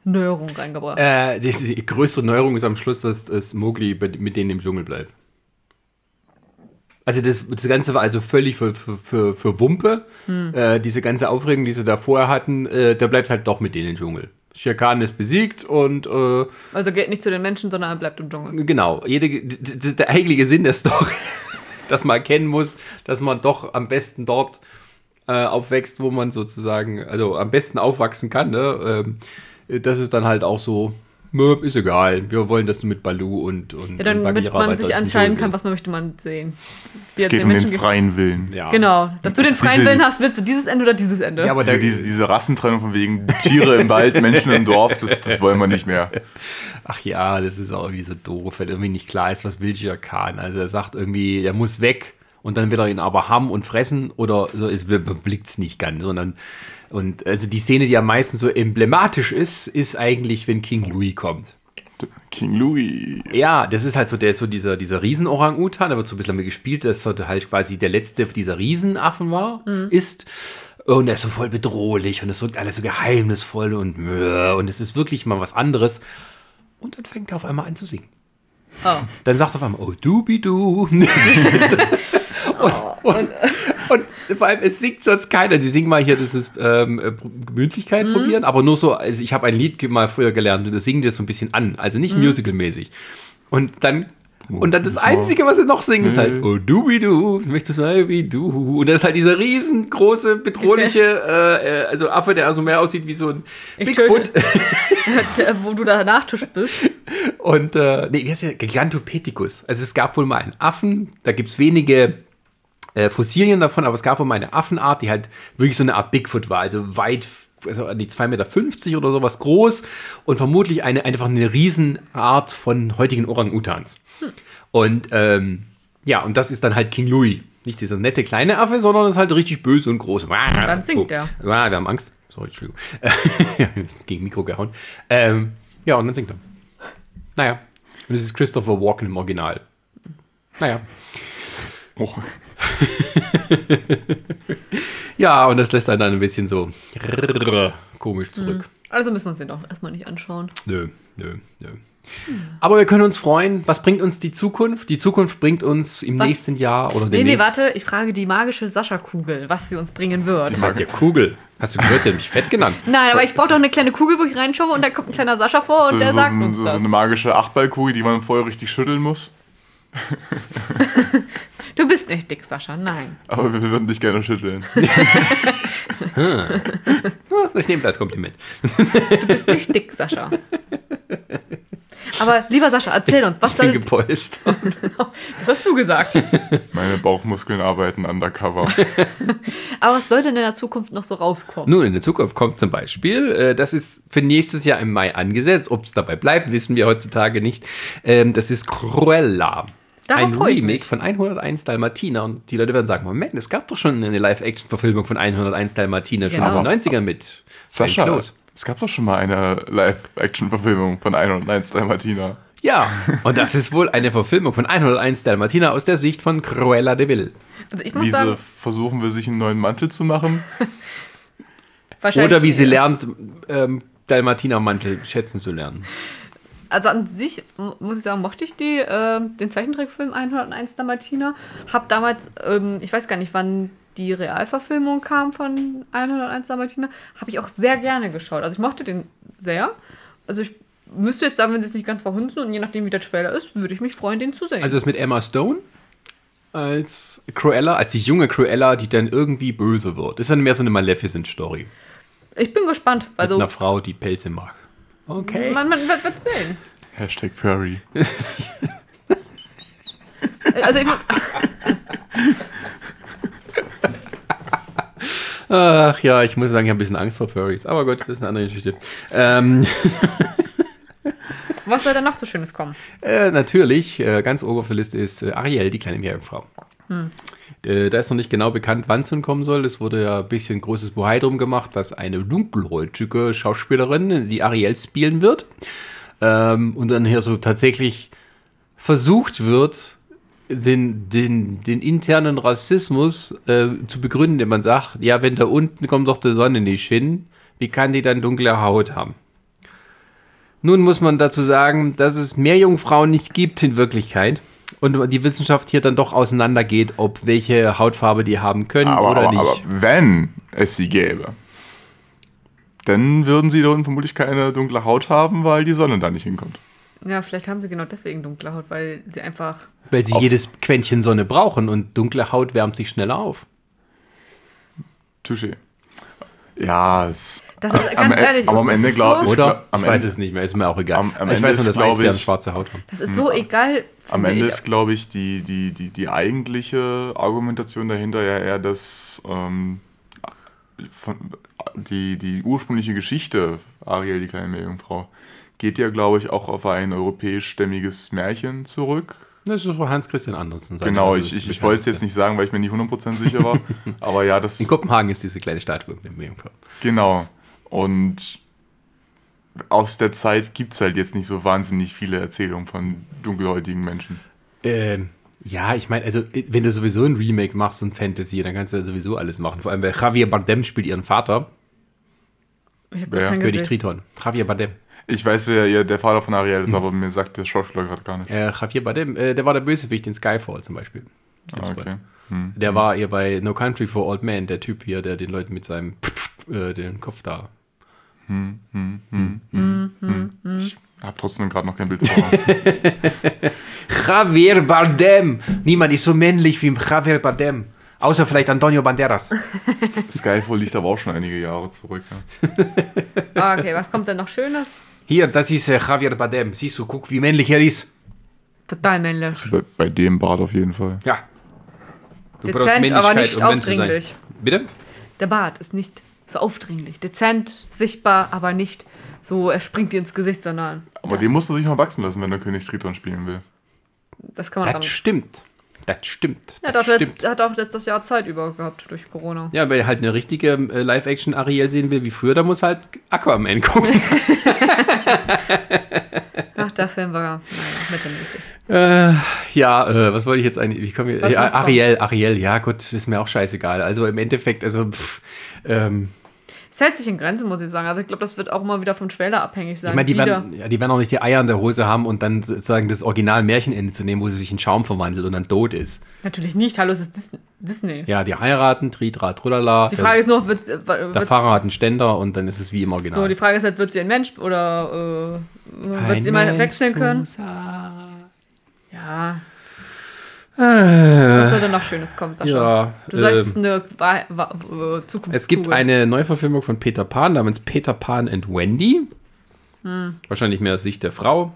Neuerungen reingebracht? Äh, die, die größte Neuerung ist am Schluss, dass, dass Mowgli mit denen im Dschungel bleibt. Also das, das Ganze war also völlig für, für, für, für Wumpe. Äh, diese ganze Aufregung, die sie da vorher hatten, äh, der bleibt halt doch mit denen im Dschungel. Shere Khan ist besiegt und äh, Also geht nicht zu den Menschen, sondern er bleibt im Dschungel. genau, jede, das ist der eigentliche Sinn der Story, dass man erkennen muss, dass man doch am besten dort äh, aufwächst, wo man sozusagen, also am besten aufwachsen kann. Ne? Ähm, das ist dann halt auch so, Möp, ist egal, wir wollen, dass du mit Balu und, und, Ja, dann und damit man sich entscheiden kann, was man möchte man sehen. Wie Es geht den um den gibt. freien Willen. Ja. Genau, dass du den ist freien diese- Willen hast, willst du dieses Ende oder dieses Ende? Ja, aber Diese, der, diese, diese Rassentrennung von wegen Tiere im Wald, Menschen im Dorf, das, das wollen wir nicht mehr. Ach ja, das ist auch irgendwie so doof, weil irgendwie nicht klar ist, was will Khan. Also er sagt irgendwie, der muss weg und dann will er ihn aber haben und fressen oder so, es blickt es nicht ganz, sondern und also die Szene, die am meisten so emblematisch ist, ist eigentlich, wenn King Louis kommt. King Louis. Ja, das ist halt so, der ist so dieser, dieser Riesen-Orang-Utan, da wird so ein bisschen damit gespielt, dass er halt quasi der letzte dieser Riesenaffen war, ist. Und er ist so voll bedrohlich und es wirkt alles so geheimnisvoll und mö, und es ist wirklich mal was anderes. Und dann fängt er auf einmal an zu singen. Oh. Dann sagt er auf einmal, oh dubidu. und, und, und vor allem, es singt sonst keiner. Die singen mal hier dieses ähm, äh, Gemütlichkeit probieren, aber nur so, also ich habe ein Lied mal früher gelernt und das singen das so ein bisschen an, also nicht musicalmäßig. Und dann und dann das Einzige, was sie noch singen, ist halt, oh dubidu, möchtest du sein wie du. Und das ist halt dieser riesengroße, bedrohliche, äh, äh, also Affe, der also mehr aussieht wie so ein Ich Bigfoot. Wo du da nachtischt bist. Und, äh, nee, wie heißt der? Gigantopithecus. Also es gab wohl mal einen Affen, da gibt es wenige äh, Fossilien davon, aber es gab wohl mal eine Affenart, die halt wirklich so eine Art Bigfoot war, also weit, also an die 2,50 Meter oder sowas groß und vermutlich eine, einfach eine Riesenart von heutigen Orang-Utans. Und, ähm, ja, und das ist dann halt King Louis. Nicht dieser nette kleine Affe, sondern das ist halt richtig böse und groß. Dann singt er. Ja, wir haben Angst. Sorry, Entschuldigung. Gegen Mikro gehauen. Ähm, ja, und dann singt er. Naja. Und es ist Christopher Walken im Original. Naja. Oh, Ja, und das lässt einen dann ein bisschen so komisch zurück. Also müssen wir uns den doch erstmal nicht anschauen. Nö, nö, nö. Aber wir können uns freuen. Was bringt uns die Zukunft? Die Zukunft bringt uns im Was? nächsten Jahr oder Nee, nee, demnächst. warte, ich frage die magische Sascha-Kugel, was sie uns bringen wird. Das heißt ja Kugel. Hast du gehört, der hat mich fett genannt. Nein, aber ich brauche doch eine kleine Kugel, wo ich reinschaue und da kommt ein kleiner Sascha vor und so, der so, sagt so, uns so das. eine magische Achtballkugel, die man vorher richtig schütteln muss. Du bist nicht dick, Sascha, nein. Aber wir würden dich gerne schütteln. Ich nehme es als Kompliment. Du bist nicht dick, Sascha. Aber lieber Sascha, erzähl uns, was Ich bin soll. gepolst. Das hast du gesagt. Meine Bauchmuskeln arbeiten undercover. Aber was soll denn in der Zukunft noch so rauskommen? Nun, in der Zukunft kommt zum Beispiel, äh, das ist für nächstes Jahr im Mai angesetzt. Ob es dabei bleibt, wissen wir heutzutage nicht. Ähm, das ist Cruella. Darauf ein Remake mich. von 101 Dalmatiner. Und die Leute werden sagen, Moment, es gab doch schon eine Live-Action-Verfilmung von 101 Dalmatiner, schon Genau. in den 90ern mit Sascha, es gab doch schon mal eine Live-Action-Verfilmung von 101 Dalmatiner. Ja, und das ist wohl eine Verfilmung von 101 Dalmatiner aus der Sicht von Cruella de Vil. Also ich muss Wie sagen, sie versuchen wir, sich einen neuen Mantel zu machen. wahrscheinlich. Oder wie sie lernt, ähm, Dalmatiner-Mantel schätzen zu lernen. Also an sich, muss ich sagen, mochte ich die, ähm, den Zeichentrickfilm 101 Dalmatiner. Hab damals, ähm, ich weiß gar nicht, wann die Realverfilmung kam von 101 Dalmatiner, habe ich auch sehr gerne geschaut. Also ich mochte den sehr. Also ich müsste jetzt sagen, wenn sie es nicht ganz verhunzen und je nachdem, wie der Trailer ist, würde ich mich freuen, den zu sehen. Also das mit Emma Stone als Cruella, als die junge Cruella, die dann irgendwie böse wird. Ist dann mehr so eine Maleficent-Story. ich bin gespannt. Mit Also einer Frau, die Pelze mag. Okay. man, man wird, wird sehen. Hashtag Furry. Also ich mein, Ach ja, ich muss sagen, ich habe ein bisschen Angst vor Furries. Aber gut, das ist eine andere Geschichte. Ähm, was soll da noch so Schönes kommen? äh, natürlich, äh, ganz oben auf der Liste ist äh, Ariel, die kleine Meerjungfrau. Äh, da ist noch nicht genau bekannt, wann es nun kommen soll. Es wurde ja ein bisschen großes Bohai drum gemacht, dass eine dunkelhäutige Schauspielerin die Ariel spielen wird. Ähm, und dann hier so tatsächlich versucht wird, den, den, den internen Rassismus äh, zu begründen, indem man sagt, ja, wenn da unten kommt doch die Sonne nicht hin, wie kann die dann dunkle Haut haben? Nun muss man dazu sagen, dass es mehr Jungfrauen nicht gibt in Wirklichkeit und die Wissenschaft hier dann doch auseinandergeht, ob welche Hautfarbe die haben können Aber, oder aber, nicht. aber wenn es sie gäbe, dann würden sie da unten vermutlich keine dunkle Haut haben, weil die Sonne da nicht hinkommt. Ja, vielleicht haben sie genau deswegen dunkle Haut, weil sie einfach. weil sie jedes Quäntchen Sonne brauchen und dunkle Haut wärmt sich schneller auf. Touché. Ja, es, Das ist am, ganz ehrlich. aber am Ende glaube so, ich, Oder? am ich weiß Ende, es nicht mehr, ist mir auch egal. Am- am ich Ende weiß nur, ist, dass glaub Eisbären ich- schwarze Haut haben. Das ist so egal. am Ende ich. ist, glaube ich, die, die, die, die eigentliche Argumentation dahinter ja eher, dass ähm, von, die, die ursprüngliche Geschichte, Ariel, die kleine Meerjungfrau, geht ja, glaube ich, auch auf ein europäischstämmiges Märchen zurück. Das ist von Hans Christian Andersen. Genau, also ich, ich, ich wollte es jetzt nicht sagen, weil ich mir nicht 100% sicher war. aber ja, das. In Kopenhagen ist diese kleine Statue dem Jungfrau. Genau. Und aus der Zeit gibt es halt jetzt nicht so wahnsinnig viele Erzählungen von dunkelhäutigen Menschen. Ähm, ja, ich meine, also wenn du sowieso ein Remake machst und Fantasy, dann kannst du ja sowieso alles machen. Vor allem, weil Javier Bardem spielt ihren Vater, Ich hab Wer? kein König. Triton. Javier Bardem. Ich weiß, wer ja der Vater von Ariel ist, aber mir sagt der Schauspieler gerade gar nicht. Äh, Javier Bardem, äh, der war der Bösewicht in Skyfall zum Beispiel. Ah, okay. Hm. Der war ihr bei No Country for Old Men, der Typ hier, der den Leuten mit seinem äh, den Kopf da. Ich habe trotzdem gerade noch kein Bild vor. Javier Bardem! Niemand ist so männlich wie Javier Bardem. Außer vielleicht Antonio Banderas. Skyfall liegt aber auch schon einige Jahre zurück. Ja. Ah, okay, was kommt denn noch Schönes? Hier, das ist äh, Javier Bardem. Siehst du, guck, wie männlich er ist. Total männlich. Bei, bei dem Bart auf jeden Fall. Ja. Du brauchst Dezent, aber nicht um aufdringlich. Bitte? Der Bart ist nicht so aufdringlich. Dezent, sichtbar, aber nicht so, er springt dir ins Gesicht, sondern Aber den musst du sich noch wachsen lassen, wenn der König Triton spielen will. das kann man Das stimmt. Das stimmt. Er hat das auch, stimmt. letzt, hat auch letztes Jahr Zeit über gehabt durch Corona. Ja, wenn er halt eine richtige äh, Live-Action-Ariel sehen will wie früher, dann muss halt Aquaman gucken. Ach, der Film war, naja, mittelmäßig. Äh, ja, äh, was wollte ich jetzt eigentlich? Wie? Was Ja? Ariel, Ariel, ja gut, ist mir auch scheißegal. Also im Endeffekt, also pff, ähm, Es hält sich in Grenzen, muss ich sagen. Also ich glaube, das wird auch immer wieder vom Trailer abhängig sein. ich meine, die werden, ja, die werden auch nicht die Eier in der Hose haben und dann sozusagen das Original Märchenende zu nehmen, wo sie sich in Schaum verwandelt und dann tot ist. Natürlich nicht. Hallo, es ist Dis- Disney. Ja, die heiraten, Tritra, Trulala. Die Frage ist nur, wird, äh, der, der Fahrer hat einen Ständer und dann ist es wie im Original. so, die Frage ist halt, wird sie ein Mensch oder äh, wird sie mal wechseln können? Ja, was soll denn noch Schönes kommen, Sascha? ja, Du solltest ähm, eine Wa Wa äh, Zukunft Es gibt eine Neuverfilmung von Peter Pan namens Peter Pan and Wendy. Hm. Wahrscheinlich mehr aus Sicht der Frau.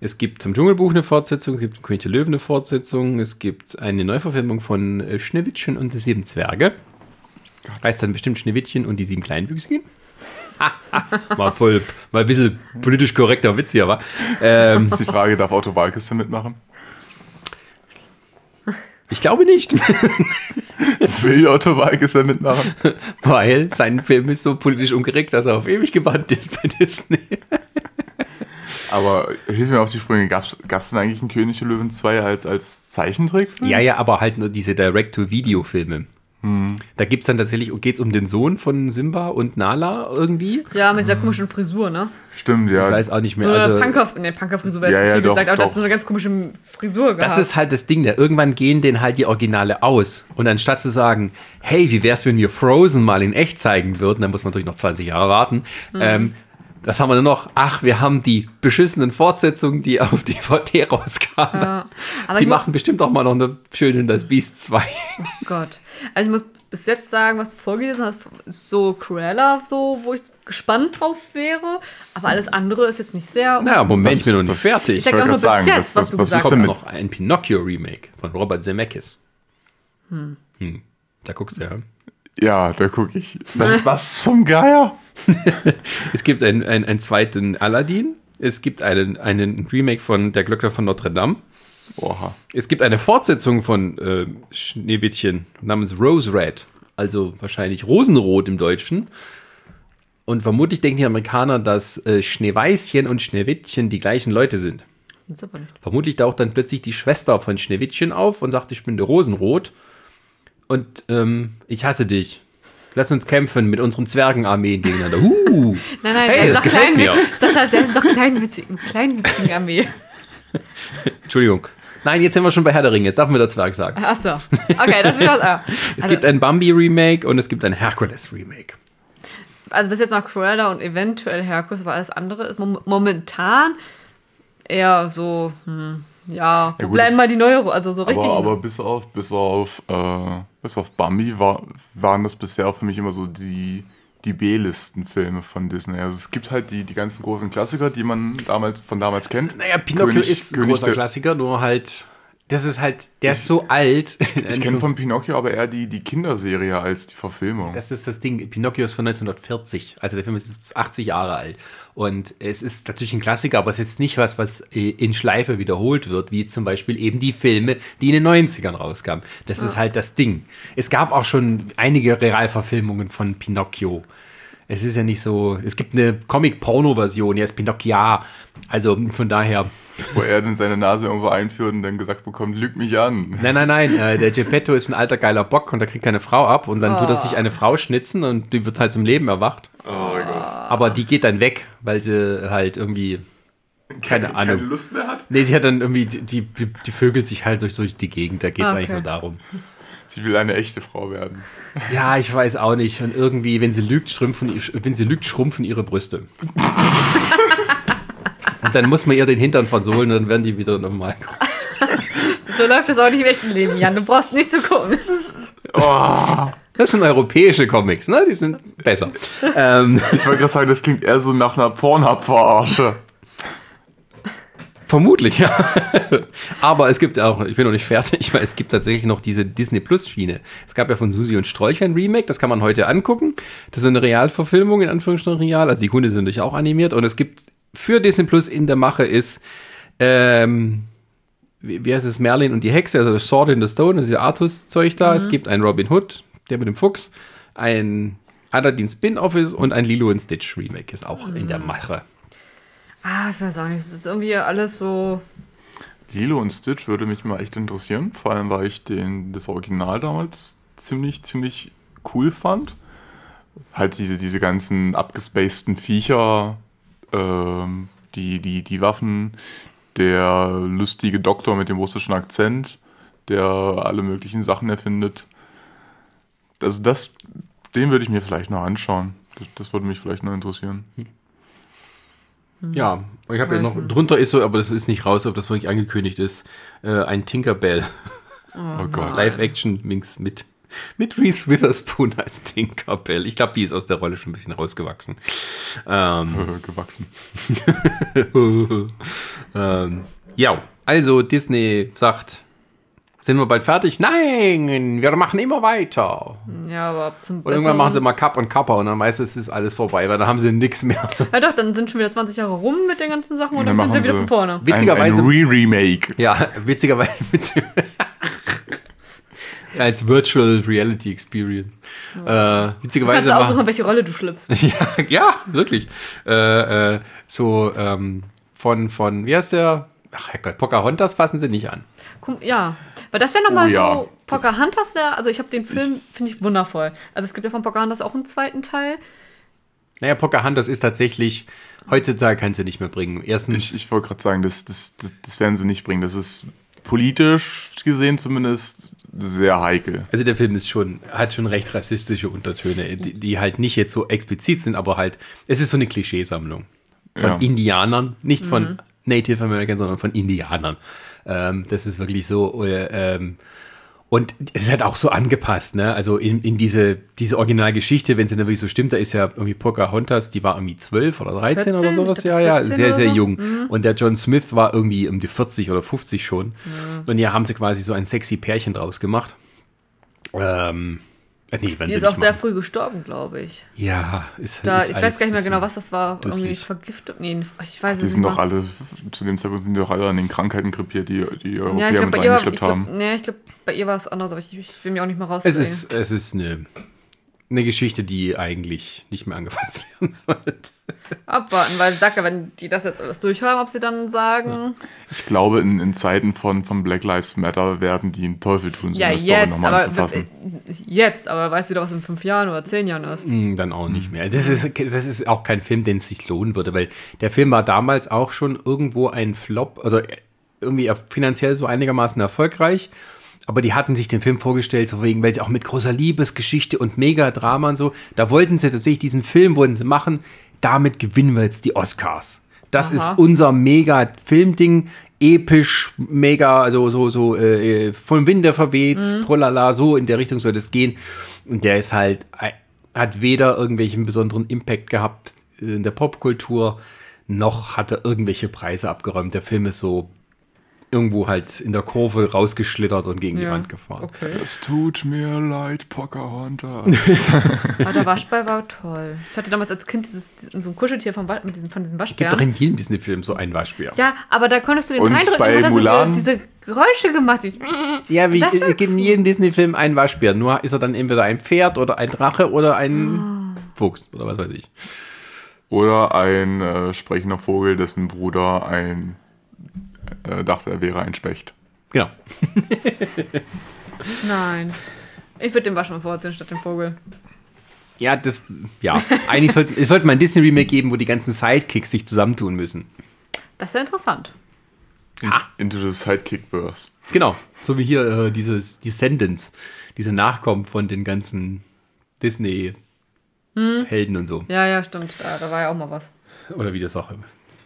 Es gibt zum Dschungelbuch eine Fortsetzung, es gibt zum König der Löwen eine Fortsetzung, es gibt eine Neuverfilmung von äh, Schneewittchen und die sieben Zwerge. Heißt dann bestimmt Schneewittchen und die sieben Kleinwüchsigen. mal, voll, mal ein bisschen politisch korrekter Witz hier, wa? Ähm, Ist die Frage, darf Otto Walkes da mitmachen? Ich glaube nicht, Will Otto Walkes da mitmachen? weil sein Film ist so politisch unkorrekt, dass er auf ewig gebannt ist bei Disney. Aber hilf mir auf die Sprünge. Gab es denn eigentlich einen König der Löwen 2 als, als Zeichentrickfilm? Ja, ja, aber halt nur diese Direct-to-Video-Filme. Da gibt es dann tatsächlich, geht es um den Sohn von Simba und Nala irgendwie? Ja, mit dieser komischen Frisur, ne? Stimmt, ja. Ich weiß auch nicht So mehr. eine Also, Punker, ne, Punker-Frisur wäre Ja, jetzt ja, viel doch, gesagt, aber der doch. hat so eine ganz komische Frisur gehabt. das ist halt das Ding, da irgendwann gehen denen halt die Originale aus. Und anstatt zu sagen, hey, wie wär's, wenn wir Frozen mal in echt zeigen würden, dann muss man natürlich noch 20 Jahre warten. Mhm. Ähm, das haben wir nur noch, ach, wir haben die beschissenen Fortsetzungen, die auf DVD rauskamen. ja. Die machen bestimmt auch mal noch eine schöne Das Beast 2. Oh Gott. Also ich muss bis jetzt sagen, was du vorgelesen hast, ist so Cruella, so, wo ich gespannt drauf wäre. Aber alles andere ist jetzt nicht sehr. Naja, Moment, ich bin noch nicht fertig. Ich sag wollte auch nur grad bis sagen, jetzt, was- was, was- du was mit- noch ein Pinocchio-Remake von Robert Zemeckis. Hm. Da guckst du ja. Ja, da gucke ich. Was, was zum Geier? Es gibt einen, einen, einen zweiten Aladdin. Es gibt einen, einen Remake von Der Glöckner von Notre Dame. Oha. Es gibt eine Fortsetzung von äh, Schneewittchen namens Rose Red. Also wahrscheinlich Rosenrot im Deutschen. Und vermutlich denken die Amerikaner, dass äh, Schneeweißchen und Schneewittchen die gleichen Leute sind. Ist nicht. Vermutlich taucht dann plötzlich die Schwester von Schneewittchen auf und sagt, ich bin der Rosenrot und ähm, ich hasse dich. Lass uns kämpfen mit unseren Zwergenarmeen gegeneinander. Uh, Nein, nein, Hey, er das gefällt klein, mir. Sascha, sie heißt doch kleinwitzig, kleinwitzigen Armee. Entschuldigung. Nein, jetzt sind wir schon bei Herr der Ringe. Jetzt darf mir der Zwerg sagen. Achso. Okay, das wird was. Ah. Es Also, gibt ein Bambi-Remake und es gibt ein Herkules-Remake. also bis jetzt noch Cruella und eventuell Herkules, aber alles andere ist mom momentan eher so, hm, ja, Ja, gut, bleiben mal die Neuro, also so richtig. Aber, aber bis auf, bis auf, äh, bis auf Bambi war, waren das bisher für mich immer so die, die B-Listen-Filme von Disney. Also es gibt halt die, die ganzen großen Klassiker, die man damals von damals kennt. Naja, Pinocchio König- ist ein König großer Klassiker, nur halt, das ist halt, der ist so alt. Ich kenne von Pinocchio aber eher die, die Kinderserie als die Verfilmung. Das ist das Ding. Pinocchio ist von 1940. Also der Film ist 80 Jahre alt. Und es ist natürlich ein Klassiker, aber es ist nicht was, was äh, in Schleife wiederholt wird, wie zum Beispiel eben die Filme, die in den 90ern rauskamen. Das ist halt das Ding. Es gab auch schon einige Realverfilmungen von Pinocchio. Es ist ja nicht so. Es gibt eine Comic-Porno-Version, die ist Pinocchia. Also von daher. Wo er dann seine Nase irgendwo einführt und dann gesagt bekommt, lüg mich an. Nein, nein, nein. Äh, der Geppetto ist ein alter geiler Bock und der kriegt keine Frau ab und dann tut er sich eine Frau schnitzen und die wird halt zum Leben erwacht. Oh mein Gott. Aber die geht dann weg, weil sie halt irgendwie, keine Ahnung. Keine Lust mehr hat. Nee, sie hat dann irgendwie, die, die, die vögelt sich halt durch, durch die Gegend. Da geht es Okay. eigentlich nur darum. Sie will eine echte Frau werden. Ja, ich weiß auch nicht. Und irgendwie, wenn sie lügt, schrumpfen, wenn sie lügt, schrumpfen ihre Brüste. Und dann muss man ihr den Hintern versohlen und dann werden die wieder normal groß. so läuft das auch nicht im echten Leben, Jan. Du brauchst nicht zu gucken. Oh, Das sind europäische Comics, ne? Die sind besser. Ähm, ich wollte gerade sagen, das klingt eher so nach einer Pornhub-Verarsche. Vermutlich, ja. Aber es gibt auch, ich bin noch nicht fertig, weil es gibt tatsächlich noch diese Disney Plus Schiene. Es gab ja von Susi und Strolch ein Remake, das kann man heute angucken. Das ist eine Realverfilmung, in Anführungsstrichen real. Also die Hunde sind natürlich auch animiert. Und es gibt für Disney Plus in der Mache ist, ähm, wie, wie heißt es, Merlin und die Hexe, also das Sword in the Stone, das ist ja Artus-Zeug da. Es gibt einen Robin Hood, der mit dem Fuchs, ein Aladdin Spin-Off ist und ein Lilo und Stitch Remake ist auch in der Mache. Ah, ich weiß auch nicht. Es ist irgendwie alles so. Lilo und Stitch würde mich mal echt interessieren. Vor allem, weil ich den, das Original damals ziemlich, ziemlich cool fand. Halt diese, diese ganzen abgespaceden Viecher, ähm, die, die, die Waffen, der lustige Doktor mit dem russischen Akzent, der alle möglichen Sachen erfindet. Also das, den würde ich mir vielleicht noch anschauen. Das, das würde mich vielleicht noch interessieren. Ja, ich habe ja noch, drunter ist so, aber das ist nicht raus, ob das wirklich angekündigt ist, äh, ein Tinkerbell. Oh, Gott. Live-Action-Minx mit, mit Reese Witherspoon als Tinkerbell. Ich glaube, die ist aus der Rolle schon ein bisschen rausgewachsen. Ähm, Gewachsen. ähm, ja, also Disney sagt, sind wir bald fertig? Nein, wir machen immer weiter. Ja, aber zum Und irgendwann machen sie mal Cup und Kappa und dann meist es ist alles vorbei, weil dann haben sie nichts mehr. Ja doch, dann sind schon wieder 20 Jahre rum mit den ganzen Sachen und dann, dann sind sie wieder von vorne. Witzigerweise- Ein, ein Re-Remake. Ja, witzigerweise. Witz als Virtual Reality Experience. Äh, Du witzigerweise. kannst aussuchen, welche Rolle du schlüpfst. ja, ja, wirklich. Äh, äh, so ähm, von, von, wie heißt der? Ach Herrgott, Pocahontas fassen sie nicht an. Ja, weil das wäre nochmal Oh ja, so, Pocahontas wäre, also ich habe den Film, finde ich wundervoll. Also es gibt ja von Pocahontas auch einen zweiten Teil. Naja, Pocahontas ist tatsächlich, heutzutage kannst du nicht mehr bringen. Erstens, Ich, ich wollte gerade sagen, das, das, das, das werden sie nicht bringen. Das ist politisch gesehen zumindest sehr heikel. also der Film ist schon, hat schon recht rassistische Untertöne, die, die halt nicht jetzt so explizit sind, aber halt, es ist so eine Klischeesammlung von Ja. Indianern, nicht von Native American, sondern von Indianern. Ähm, das ist wirklich so, oder, ähm, und es ist halt auch so angepasst, ne? Also in, in diese, diese Originalgeschichte, wenn sie dann wirklich so stimmt, da ist ja irgendwie Pocahontas, die war irgendwie 12 oder 13 oder 14, sowas, ich ja, ja, 14 sehr, oder sehr jung. Und der John Smith war irgendwie um die 40 oder 50 schon. Und hier haben sie quasi so ein sexy Pärchen draus gemacht. Ähm, äh, nee, wenn Die sie ist auch sehr machen. früh gestorben, glaube ich. Ja, ist, Da, ist ich alles weiß gar nicht mehr genau, was das war. Irgendwie dusselig. Vergiftung. Nee, ich weiß Die es sind nicht. doch mehr. alle, zu dem Zeitpunkt sind die doch alle an den Krankheiten krepiert, die die Europäer Ja, ich glaube, mit eingeschleppt glaub, haben. nee, ich glaube, bei ihr war es anders, aber ich, ich will mich auch nicht mehr raus. Es ist, es ist eine, eine Geschichte, die eigentlich nicht mehr angefasst werden sollte. Abwarten, weil ja, wenn die das jetzt alles durchhören, ob sie dann sagen, Ich glaube, in, in Zeiten von, von Black Lives Matter werden die einen Teufel tun, so ja, eine Story jetzt, nochmal aber anzufassen. jetzt, aber weißt du wieder, was in fünf Jahren oder zehn Jahren ist. Hm, Dann auch nicht mehr. Das ist, das ist auch kein Film, den es sich lohnen würde, weil der Film war damals auch schon irgendwo ein Flop, also irgendwie finanziell so einigermaßen erfolgreich. Aber die hatten sich den Film vorgestellt, so wegen, weil sie auch mit großer Liebesgeschichte und Megadrama und so, da wollten sie tatsächlich diesen Film, wollten sie machen, damit gewinnen wir jetzt die Oscars. Das Aha. ist unser Mega-Filmding, episch, mega, also so, so äh, vom Winde verweht, trolala, so in der Richtung soll das gehen. Und der ist halt, äh, hat weder irgendwelchen besonderen Impact gehabt in der Popkultur, noch hat er irgendwelche Preise abgeräumt. Der Film ist so irgendwo halt in der Kurve rausgeschlittert und gegen die Ja. Wand gefahren. Okay. Es tut mir leid, Pocahontas. Aber der Waschbär war toll. Ich hatte damals als Kind dieses, so ein Kuscheltier vom, mit diesem, von diesem Gibt Waschbären. doch in jedem Disney-Film so einen Waschbär. Ja, aber da konntest du den Und reindrücken bei und hat Mulan? diese Geräusche gemacht. Die, Ja, wie, es war gibt in jedem Disney-Film einen Waschbär. Nur ist er dann entweder ein Pferd oder ein Drache oder ein Fuchs oder was weiß ich. Oder ein äh, sprechender Vogel, dessen Bruder ein äh, dachte, er wäre ein Specht. Genau. nein. Ich würde den Waschbär vorziehen statt dem Vogel. Ja, das, ja. Eigentlich sollte es sollte mal ein Disney-Remake geben, wo die ganzen Sidekicks sich zusammentun müssen. Das wäre interessant. Into the Sidekick-Verse. Genau. So wie hier äh, dieses Descendants, diese Nachkommen von den ganzen Disney-Helden und so. Ja, ja, stimmt. Da, da war ja auch mal was. Oder wie das auch immer.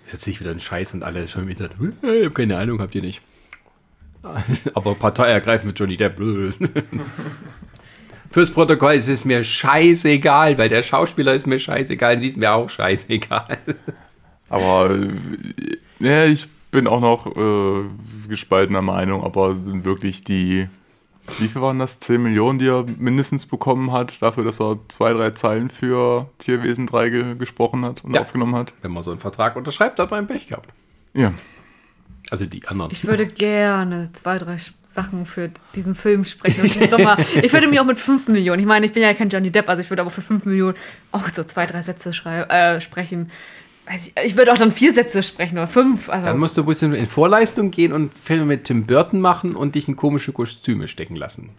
Ist jetzt nicht wieder ein Scheiß und alle schon wieder, "Äh, ich hab keine Ahnung, habt ihr nicht. Aber Partei ergreifen mit Johnny Depp. blöd. Fürs Protokoll ist es mir scheißegal, weil der Schauspieler ist mir scheißegal sie ist mir auch scheißegal. Aber äh, ja, ich bin auch noch äh, gespaltener Meinung, aber sind wirklich die, wie viel waren das? 10 Millionen, die er mindestens bekommen hat, dafür, dass er zwei, drei Zeilen für Tierwesen 3 ge gesprochen hat und Ja. aufgenommen hat? Wenn man so einen Vertrag unterschreibt, hat man Pech gehabt. Ja. Also die anderen. Ich würde gerne zwei, drei Sachen für diesen Film sprechen. Ich würde mir auch mit 5 Millionen, ich meine, ich bin ja kein Johnny Depp, also ich würde aber für 5 Millionen auch so zwei, drei Sätze äh, sprechen. Ich, ich würde auch dann vier Sätze sprechen oder fünf. Also, Dann musst du ein bisschen in Vorleistung gehen und Filme mit Tim Burton machen und dich in komische Kostüme stecken lassen.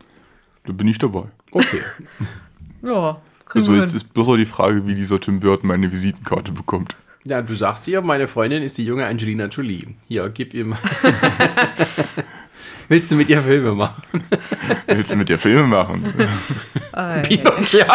Da bin ich dabei. Okay. ja, Also jetzt ist bloß noch die Frage, wie dieser Tim Burton meine Visitenkarte bekommt. ja, du sagst hier, meine Freundin ist die junge Angelina Jolie. Hier, gib ihr mal. Willst du mit ihr Filme machen? Willst du mit dir Filme machen? Oi. Pinocchio.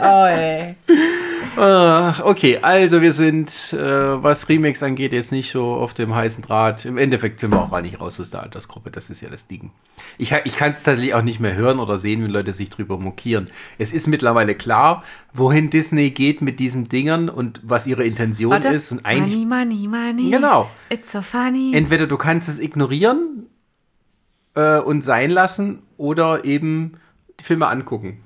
Oi. Ach, okay, also wir sind, äh, was Remakes angeht, jetzt nicht so auf dem heißen Draht. Im Endeffekt sind wir auch gar nicht raus aus der Altersgruppe. Das ist ja das Ding. Ich, ich kann es tatsächlich auch nicht mehr hören oder sehen, wenn Leute sich drüber mokieren. Es ist mittlerweile klar, wohin Disney geht mit diesen Dingern und was ihre Intention Warte. ist. Und eigentlich, money, money, money. Genau. It's so funny. entweder du kannst es ignorieren äh, und sein lassen oder eben die Filme angucken.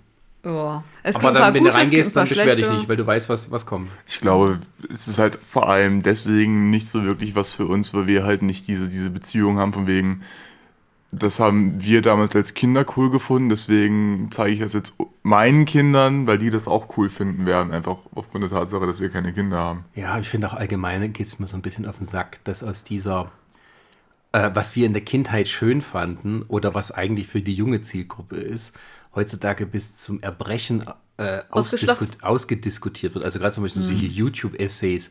Ja. Es Aber dann, wenn du reingehst, dann beschwer dich nicht, weil du weißt, was, was kommt. Ich glaube, es ist halt vor allem deswegen nicht so wirklich was für uns, weil wir halt nicht diese, diese Beziehung haben, von wegen, das haben wir damals als Kinder cool gefunden, deswegen zeige ich das jetzt meinen Kindern, weil die das auch cool finden werden, einfach aufgrund der Tatsache, dass wir keine Kinder haben. Ja, ich finde auch allgemein geht es mir so ein bisschen auf den Sack, dass aus dieser, äh, was wir in der Kindheit schön fanden oder was eigentlich für die junge Zielgruppe ist, heutzutage bis zum Erbrechen äh, ausgediskutiert wird. Also gerade zum Beispiel solche YouTube-Essays,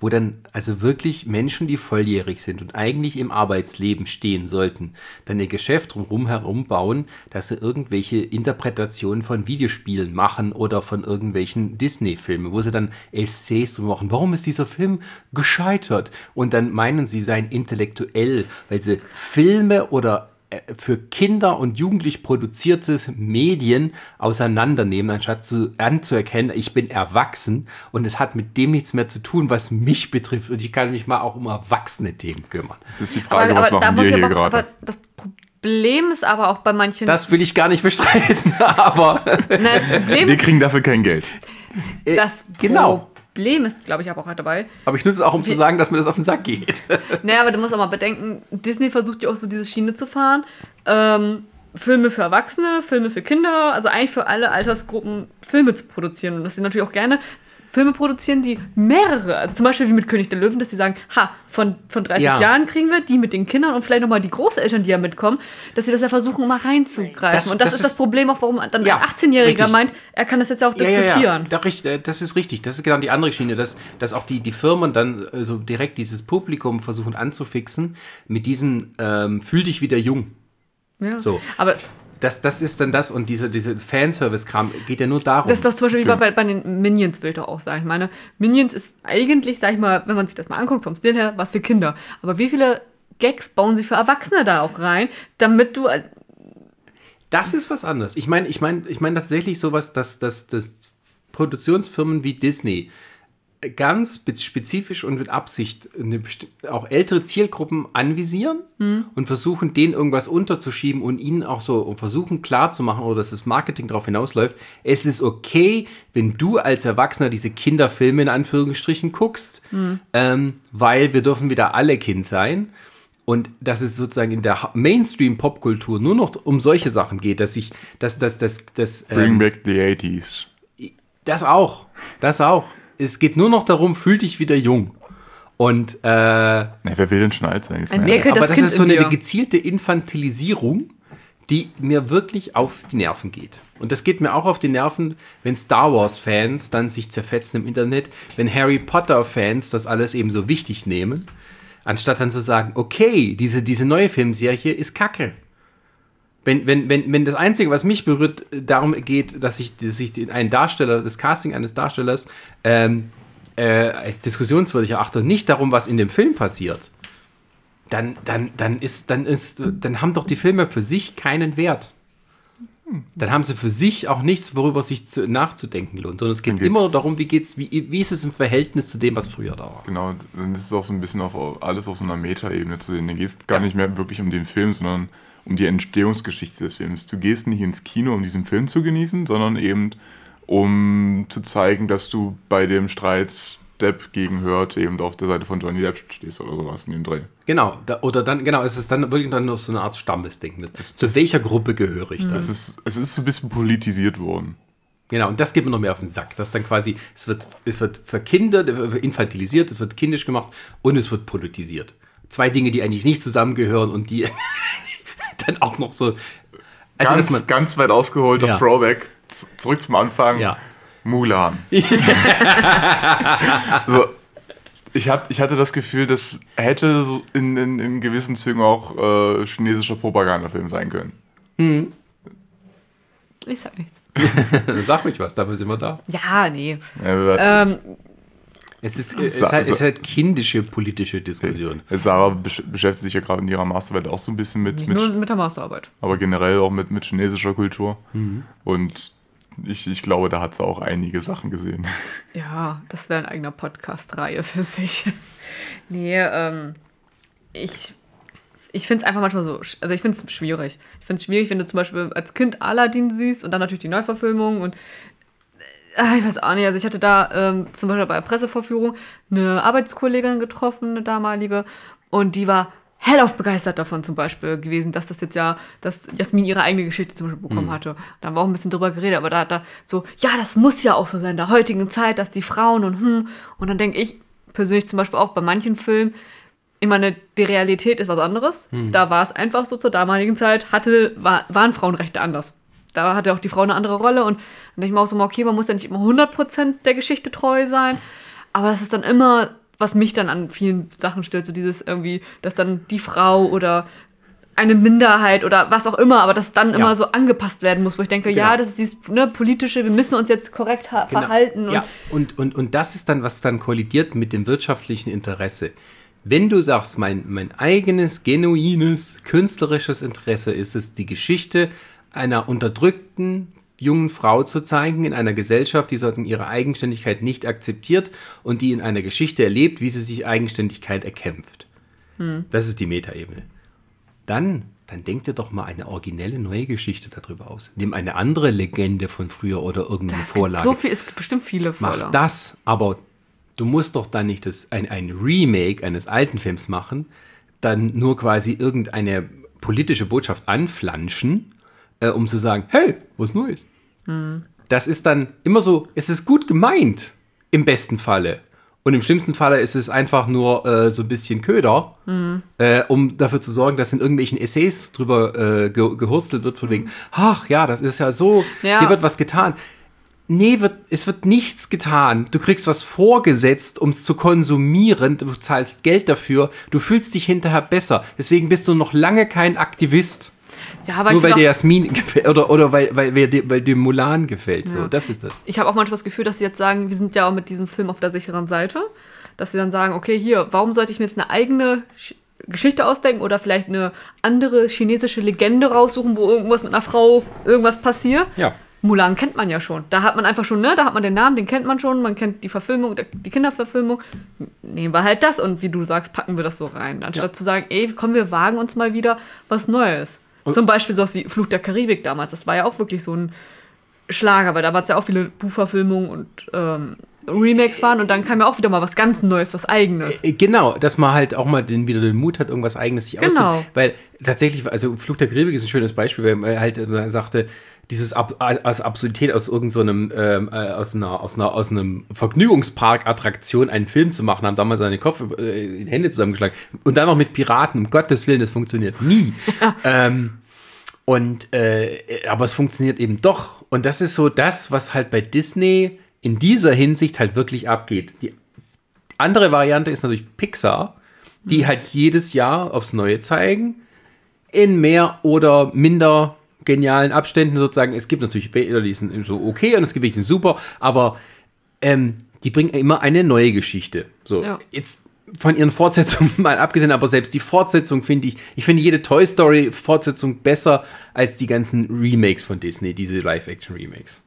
wo dann also wirklich Menschen, die volljährig sind und eigentlich im Arbeitsleben stehen sollten, dann ihr Geschäft drumherum herum bauen, dass sie irgendwelche Interpretationen von Videospielen machen oder von irgendwelchen Disney-Filmen, wo sie dann Essays drum machen. Warum ist dieser Film gescheitert? Und dann meinen sie, seien intellektuell, weil sie Filme oder für Kinder und Jugendlich produziertes Medien auseinandernehmen, anstatt zu, anzuerkennen, ich bin erwachsen und es hat mit dem nichts mehr zu tun, was mich betrifft und ich kann mich mal auch um erwachsene Themen kümmern. Das ist die Frage, was da machen wir hier aber, gerade? aber das Problem ist aber auch bei manchen. Das will ich gar nicht bestreiten, aber Na, Wir kriegen dafür kein Geld. das genau. Problem ist, glaube ich, aber auch halt dabei. aber ich nutze es auch, um zu sagen, dass mir das auf den Sack geht. Naja, aber du musst auch mal bedenken, Disney versucht ja auch so diese Schiene zu fahren. Ähm, Filme für Erwachsene, Filme für Kinder, also eigentlich für alle Altersgruppen Filme zu produzieren. Und dass sie natürlich auch gerne Filme produzieren, die mehrere, zum Beispiel wie mit König der Löwen, dass sie sagen, ha, von, von 30 Ja. Jahren kriegen wir die mit den Kindern und vielleicht nochmal die Großeltern, die ja mitkommen, dass sie das ja versuchen, mal reinzugreifen. Das- und das, das ist das Problem auch, warum dann Ja, ein 18-Jähriger richtig. meint, er kann das jetzt auch Ja, ja, diskutieren. Ja, richtig, äh, das ist richtig. Das ist genau die andere Schiene, dass, dass auch die, die Firmen dann äh, so direkt dieses Publikum versuchen anzufixen mit diesem ähm, fühl dich wieder jung. Ja. So. Aber Das, das ist dann das und diese, diese Fanservice-Kram geht ja nur darum. Das ist doch zum Beispiel wie bei, bei den Minions Bild doch auch, sag ich meine. Minions ist eigentlich, sag ich mal, wenn man sich das mal anguckt, vom Stil her, was für Kinder. Aber wie viele Gags bauen sie für Erwachsene da auch rein, damit du Das ist was anderes. Ich meine, ich meine, ich meine tatsächlich sowas, dass, dass, dass Produktionsfirmen wie Disney ganz spe- spezifisch und mit Absicht eine auch ältere Zielgruppen anvisieren und versuchen, denen irgendwas unterzuschieben und ihnen auch so und versuchen klarzumachen oder dass das Marketing darauf hinausläuft, es ist okay, wenn du als Erwachsener diese Kinderfilme in Anführungsstrichen guckst, ähm, weil wir dürfen wieder alle Kind sein. Und dass es sozusagen in der Mainstream-Popkultur nur noch um solche Sachen geht, dass ich, dass, dass, dass, dass, Bring ähm, back the 80s. das auch, das auch. Es geht nur noch darum, fühl dich wieder jung. Und, äh, Na, wer will denn schon alt sein? Ein mal Nickel- ehrlich. aber das das Kind ist so in eine gezielte Infantilisierung, die mir wirklich auf die Nerven geht. Und das geht mir auch auf die Nerven, wenn Star Wars-Fans dann sich zerfetzen im Internet, wenn Harry Potter-Fans das alles eben so wichtig nehmen, anstatt dann zu sagen, okay, diese, diese neue Filmserie ist kacke. Wenn, wenn, wenn, wenn das Einzige, was mich berührt, äh, darum geht, dass ich, dass ich einen Darsteller, das Casting eines Darstellers ähm, äh, als diskussionswürdig erachte und nicht darum, was in dem Film passiert, dann, dann, dann, ist, dann, ist, dann haben doch die Filme für sich keinen Wert. Dann haben sie für sich auch nichts, worüber sich zu, nachzudenken lohnt. Sondern es geht immer darum, wie, geht's, wie, wie ist es im Verhältnis zu dem, was früher da war. Genau, dann ist es auch so ein bisschen auf alles auf so einer Metaebene zu sehen. Dann geht es gar nicht mehr wirklich um den Film, sondern um die Entstehungsgeschichte des Films. Du gehst nicht ins Kino, um diesen Film zu genießen, sondern eben um zu zeigen, dass du bei dem Streit Depp gegen Hurt eben auf der Seite von Johnny Depp stehst oder sowas in dem Dreh. Genau, da, oder dann, genau, es ist dann wirklich dann noch so eine Art Stammesding. Mit. Zu welcher Gruppe gehöre ich dann? Es ist, es ist so ein bisschen politisiert worden. Genau, und das geht mir noch mehr auf den Sack. Das dann quasi, es wird, es wird verkindert, infantilisiert, es wird kindisch gemacht und es wird politisiert. Zwei Dinge, die eigentlich nicht zusammengehören und die dann auch noch so. Also, ganz, man, ganz weit ausgeholter Ja. Throwback. Z zurück zum Anfang. Ja. Mulan. so, ich, hab, ich hatte das Gefühl, das hätte in, in, in gewissen Zügen auch äh, chinesischer Propagandafilm sein können. Ich sag nichts. sag mich was, dafür sind wir da. Ja, nee. Ja, Ähm, Es ist, es Sa- ist, halt, es ist halt kindische politische Diskussion. Sarah besch beschäftigt sich ja gerade in ihrer Masterarbeit auch so ein bisschen mit, mit nur mit der Masterarbeit. aber generell auch mit, mit chinesischer Kultur. Mhm. Und ich, ich glaube, da hat sie auch einige Sachen gesehen. Ja, das wäre eine eigene Podcast-Reihe für sich. nee, ähm, ich, ich finde es einfach manchmal so, also ich finde es schwierig. Ich finde es schwierig, wenn du zum Beispiel als Kind Aladdin siehst und dann natürlich die Neuverfilmung und äh, ich weiß auch nicht, also ich hatte da ähm, zum Beispiel bei der Pressevorführung eine Arbeitskollegin getroffen, eine damalige, und die war hellauf begeistert davon zum Beispiel gewesen, dass das jetzt ja, dass Jasmin ihre eigene Geschichte zum Beispiel bekommen hatte. Da haben wir auch ein bisschen drüber geredet, aber da hat da so, ja, das muss ja auch so sein, in der heutigen Zeit, dass die Frauen und hm, und dann denke ich persönlich zum Beispiel auch bei manchen Filmen, ich meine, die Realität ist was anderes. Da war es einfach so, zur damaligen Zeit hatte, war, waren Frauenrechte anders. Da hatte auch die Frau eine andere Rolle und dann denke ich mir auch so, okay, man muss ja nicht immer 100% der Geschichte treu sein, aber das ist dann immer, was mich dann an vielen Sachen stört, so dieses irgendwie, dass dann die Frau oder eine Minderheit oder was auch immer, aber das dann immer so angepasst werden muss, wo ich denke, ja, Genau. das ist dieses ne, politische, wir müssen uns jetzt korrekt Genau. verhalten. Und ja, und, und, und das ist dann, was dann kollidiert mit dem wirtschaftlichen Interesse. Wenn du sagst, mein, mein eigenes, genuines, künstlerisches Interesse ist es, die Geschichte einer unterdrückten jungen Frau zu zeigen in einer Gesellschaft, die sozusagen ihre Eigenständigkeit nicht akzeptiert und die in einer Geschichte erlebt, wie sie sich Eigenständigkeit erkämpft. Das ist die Metaebene. Dann, dann denk dir doch mal eine originelle neue Geschichte darüber aus. Nimm eine andere Legende von früher oder irgendeine gibt Vorlage. so viel, es gibt bestimmt viele Mach Vorlagen. das, aber du musst doch dann nicht das, ein, ein Remake eines alten Films machen, dann nur quasi irgendeine politische Botschaft anflanschen, äh, um zu sagen, hey, was Neues. Das ist dann immer so, es ist gut gemeint, im besten Falle. Und im schlimmsten Falle ist es einfach nur äh, so ein bisschen Köder, äh, um dafür zu sorgen, dass in irgendwelchen Essays drüber äh, ge gehurstelt wird, von wegen, ach ja, das ist ja so, Ja. hier wird was getan. Nee, wird, es wird nichts getan. Du kriegst was vorgesetzt, um es zu konsumieren. Du zahlst Geld dafür. Du fühlst dich hinterher besser. Deswegen bist du noch lange kein Aktivist. Ja, Nur weil dir Jasmin gefällt oder, oder weil, weil, weil, dir- weil dir Mulan gefällt. So, Ja. das ist das. ich habe auch manchmal das Gefühl, dass sie jetzt sagen, wir sind ja auch mit diesem Film auf der sicheren Seite, dass sie dann sagen, okay, hier, warum sollte ich mir jetzt eine eigene Sch Geschichte ausdenken oder vielleicht eine andere chinesische Legende raussuchen, wo irgendwas mit einer Frau irgendwas passiert? Ja. Mulan kennt man ja schon. Da hat man einfach schon, ne, da hat man den Namen, den kennt man schon, man kennt die Verfilmung, die Kinderverfilmung. Nehmen wir halt das und wie du sagst, packen wir das so rein. Anstatt zu sagen, ey, komm, wir wagen uns mal wieder was Neues. Zum Beispiel sowas wie Fluch der Karibik damals. Das war ja auch wirklich so ein Schlager, weil da war es ja auch viele Buchverfilmungen und ähm, Remakes waren und dann kam ja auch wieder mal was ganz Neues, was Eigenes. Äh, Genau, dass man halt auch mal den, wieder den Mut hat, irgendwas Eigenes sich Genau. auszudenken. Weil tatsächlich, also Flug der Karibik ist ein schönes Beispiel, weil man halt äh, sagte, dieses Ab als Absurdität aus irgendeinem ähm, äh, aus einer aus einer aus einem Vergnügungspark Attraktion einen Film zu machen, haben damals seine Kopf äh, die Hände zusammengeschlagen und dann noch mit Piraten. Um Gottes Willen, das funktioniert nie. Ähm, und äh, aber es funktioniert eben doch. Und das ist so das, was halt bei Disney in dieser Hinsicht halt wirklich abgeht. Die andere Variante ist natürlich Pixar, die halt jedes Jahr aufs Neue zeigen, in mehr oder minder genialen Abständen sozusagen. Es gibt natürlich welche, die sind so okay und es gibt welche, die sind super, aber ähm, die bringen immer eine neue Geschichte. So, Ja. jetzt von ihren Fortsetzungen mal abgesehen, aber selbst die Fortsetzung finde ich, ich finde jede Toy Story Fortsetzung besser als die ganzen Remakes von Disney, diese Live-Action-Remakes.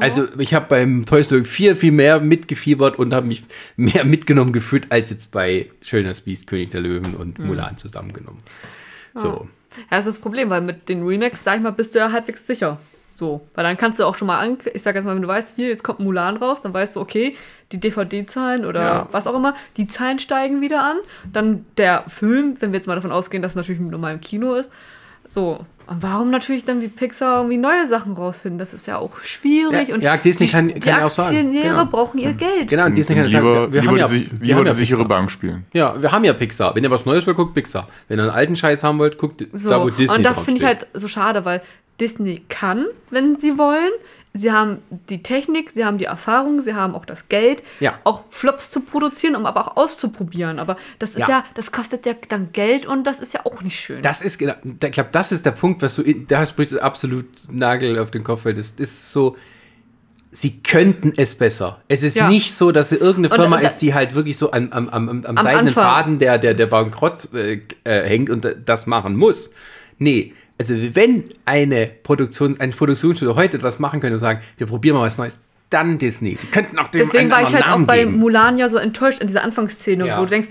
Also ich habe beim Toy Story 4 viel mehr mitgefiebert und habe mich mehr mitgenommen gefühlt als jetzt bei Schönes Biest, König der Löwen und Mulan zusammengenommen. So. Ja, das ist das Problem, weil mit den Remakes, sag ich mal, bist du ja halbwegs sicher. So, weil dann kannst du auch schon mal an, ich sag jetzt mal, wenn du weißt, hier, jetzt kommt Mulan raus, dann weißt du, okay, die DVD-Zahlen oder Ja. was auch immer, die Zahlen steigen wieder an. Dann der Film, wenn wir jetzt mal davon ausgehen, dass es natürlich nur mal im Kino ist, So. Und warum natürlich dann wie Pixar irgendwie neue Sachen rausfinden? Das ist ja auch schwierig. Ja, und ja, Disney die, kann- die kann ja auch sagen. Aktionäre Genau. brauchen ihr Geld. Genau, und Disney kann lieber, sagen, wir lieber, haben ja, die, wir lieber haben die ja sichere Pixar. Bank spielen. Ja, wir haben ja Pixar. Wenn ihr was Neues wollt, guckt Pixar. Wenn ihr einen alten Scheiß haben wollt, guckt So. da, wo Disney und das finde ich halt so schade, weil Disney kann, wenn sie wollen. Sie haben die Technik, sie haben die Erfahrung, sie haben auch das Geld, Ja. auch Flops zu produzieren, um aber auch auszuprobieren. Aber das ist Ja. ja. das kostet ja dann Geld und das ist ja auch nicht schön. Das ist, genau- ich glaube, das ist der Punkt, was du, da sprichst du absolut Nagel auf den Kopf, weil das ist so, sie könnten es besser. Es ist Ja. nicht so, dass sie irgendeine Und, Firma da- ist, die halt wirklich so am, am, am, am seidenen Anfang. Faden der, der, der Bankrott äh, hängt und das machen muss. Nee. Also wenn eine Produktion, ein Produktionsstudio heute etwas machen könnte und sagen, wir probieren mal was Neues, dann Disney. Die könnten auch dem Deswegen war ich halt auch Namen bei geben. Mulan ja so enttäuscht in dieser Anfangsszene, Ja. wo du denkst,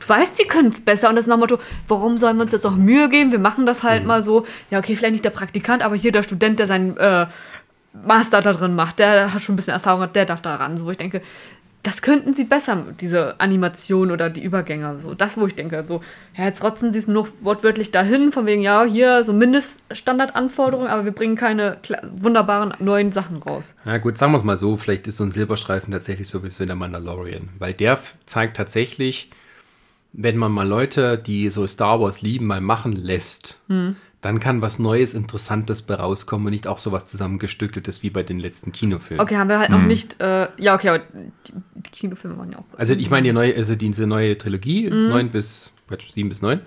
du weißt, sie können es besser. Und das ist nach dem Motto, warum sollen wir uns jetzt auch Mühe geben? Wir machen das Mhm. halt mal so. Ja, okay, vielleicht nicht der Praktikant, aber hier der Student, der seinen äh, Master da drin macht, der hat schon ein bisschen Erfahrung, der darf da ran. So, wo ich denke, das könnten sie besser, diese Animation oder die Übergänge. So, das, wo ich denke, so, ja, jetzt rotzen sie es nur wortwörtlich dahin, von wegen, ja, hier so Mindeststandardanforderungen, aber wir bringen keine wunderbaren neuen Sachen raus. Na gut, sagen wir es mal so, vielleicht ist so ein Silberstreifen tatsächlich so wie so in der Mandalorian. Weil der zeigt tatsächlich, wenn man mal Leute, die so Star Wars lieben, mal machen lässt, Hm. Dann kann was Neues, Interessantes bei rauskommen und nicht auch sowas zusammengestückeltes wie bei den letzten Kinofilmen. Okay, haben wir halt noch nicht. Äh, ja, okay, aber die, Kinofilme waren ja auch. Also ich meine die neue, also diese neue Trilogie, neun bis, Quatsch, sieben bis neun.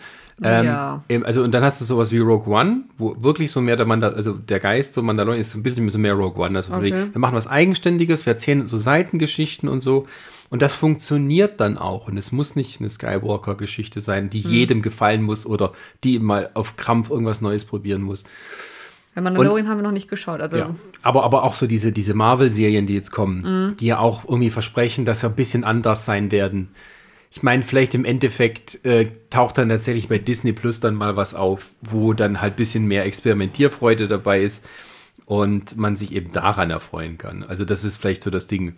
Ähm, Mhm. Ja. Also und dann hast du sowas wie Rogue One, wo wirklich so mehr der Mandal also der Geist so Mandalorian ist ein bisschen so mehr Rogue One. Also Okay. wir machen was Eigenständiges, wir erzählen so Seitengeschichten und so. Und das funktioniert dann auch. Und es muss nicht eine Skywalker-Geschichte sein, Mhm. die jedem gefallen muss oder die mal auf Krampf irgendwas Neues probieren muss. Bei Mandalorian haben wir noch nicht geschaut. Also, Ja. Aber, aber auch so diese, diese Marvel-Serien, die jetzt kommen, Mhm. die ja auch irgendwie versprechen, dass sie ein bisschen anders sein werden. Ich meine, vielleicht im Endeffekt äh, taucht dann tatsächlich bei Disney Plus dann mal was auf, wo dann halt ein bisschen mehr Experimentierfreude dabei ist und man sich eben daran erfreuen kann. Also das ist vielleicht so das Ding.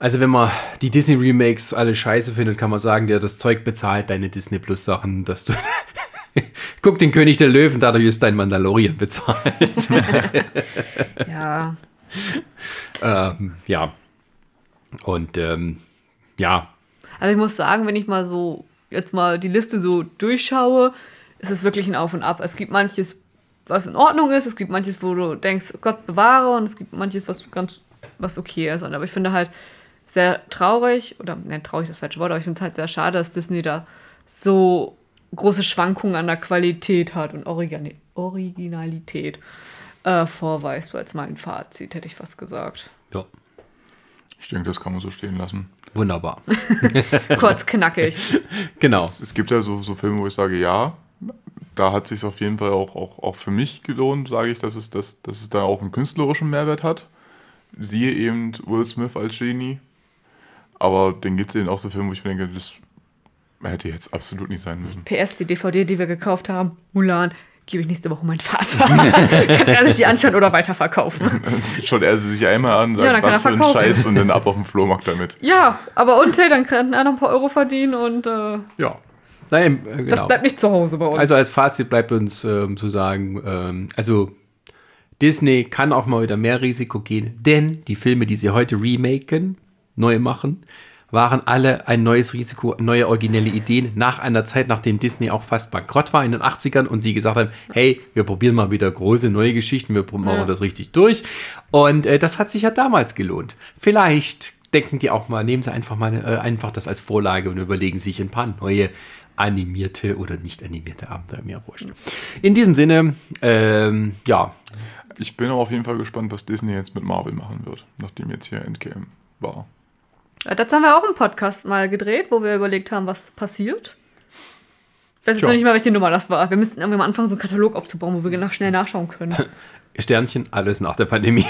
Also wenn man die Disney Remakes alle scheiße findet, kann man sagen, der das Zeug bezahlt, deine Disney Plus Sachen, dass du Guck den König der Löwen, dadurch ist dein Mandalorian bezahlt. ja. ähm, ja. Und ähm, ja, Also ich muss sagen, wenn ich mal so jetzt mal die Liste so durchschaue, ist es wirklich ein Auf und Ab. Es gibt manches, was in Ordnung ist, es gibt manches, wo du denkst, Gott bewahre, und es gibt manches, was ganz, was okay ist. Aber ich finde halt sehr traurig, oder ne, traurig ist das falsche Wort, aber ich finde es halt sehr schade, dass Disney da so große Schwankungen an der Qualität hat und Origini Originalität äh, vorweist, so als mein Fazit, hätte ich fast gesagt. ja, Ich denke, das kann man so stehen lassen. wunderbar. Kurz, knackig. Genau. Es, es gibt ja so, so Filme, wo ich sage, ja, da hat sich auf jeden Fall auch, auch, auch für mich gelohnt, sage ich, dass es, dass, dass es da auch einen künstlerischen Mehrwert hat. Siehe eben Will Smith als Genie. Aber dann gibt es eben auch so Filme, wo ich mir denke, das hätte jetzt absolut nicht sein müssen. PS, die DVD, die wir gekauft haben, Mulan, gebe ich nächste Woche meinem Vater. kann er sich die anschauen oder weiterverkaufen. Schaut er sie sich einmal an, sagt, Ja, was er für ein. Scheiß und dann ab auf den Flohmarkt damit. ja, aber und hey, dann kann er noch ein paar Euro verdienen und äh, Ja. Nein, äh, das genau. bleibt nicht zu Hause bei uns. Also als Fazit bleibt uns ähm, zu sagen, ähm, also Disney kann auch mal wieder mehr Risiko gehen, denn die Filme, die sie heute remaken, neu machen, waren alle ein neues Risiko, neue originelle Ideen nach einer Zeit, nachdem Disney auch fast bankrott war in den 80ern und sie gesagt haben, hey, wir probieren mal wieder große neue Geschichten, wir machen Ja. das richtig durch. Und äh, das hat sich ja damals gelohnt. Vielleicht denken die auch mal, nehmen sie einfach mal äh, einfach das als Vorlage und überlegen sich ein paar neue animierte oder nicht animierte Abenteuer, mir wurscht. In diesem Sinne, ähm, ja, Ich bin auch auf jeden Fall gespannt, was Disney jetzt mit Marvel machen wird, nachdem jetzt hier Endgame war. Ja, Dazu haben wir auch einen Podcast mal gedreht, wo wir überlegt haben, was passiert. Ich weiß jetzt noch nicht mal, welche Nummer das war. Wir müssten irgendwie mal anfangen, so einen Katalog aufzubauen, wo wir nach schnell nachschauen können. Sternchen, alles nach der Pandemie.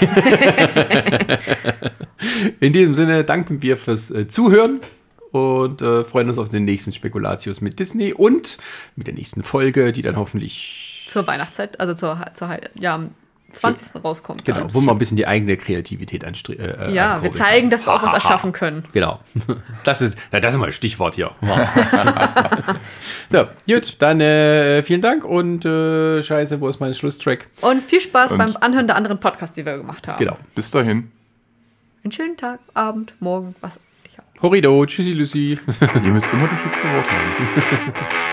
In diesem Sinne danken wir fürs äh, Zuhören und äh, freuen uns auf den nächsten Spekulatius mit Disney und mit der nächsten Folge, die dann hoffentlich zur Weihnachtszeit, also zur, zur ja, 20. rauskommt. Genau, dann. wo man ein bisschen die eigene Kreativität anstre äh, Ja, wir zeigen, dass wir auch was Ha, ha, ha. erschaffen können. Genau. Das ist, na, das ist mal ein Stichwort hier. so, gut, dann äh, vielen Dank und äh, scheiße, wo ist mein Schlusstrack? Und viel Spaß Und- beim Anhören der anderen Podcasts, die wir gemacht haben. Genau. Bis dahin. Einen schönen Tag, Abend, Morgen, was ich hab. Horrido, tschüssi, Lucy. Ihr müsst immer das letzte Wort haben.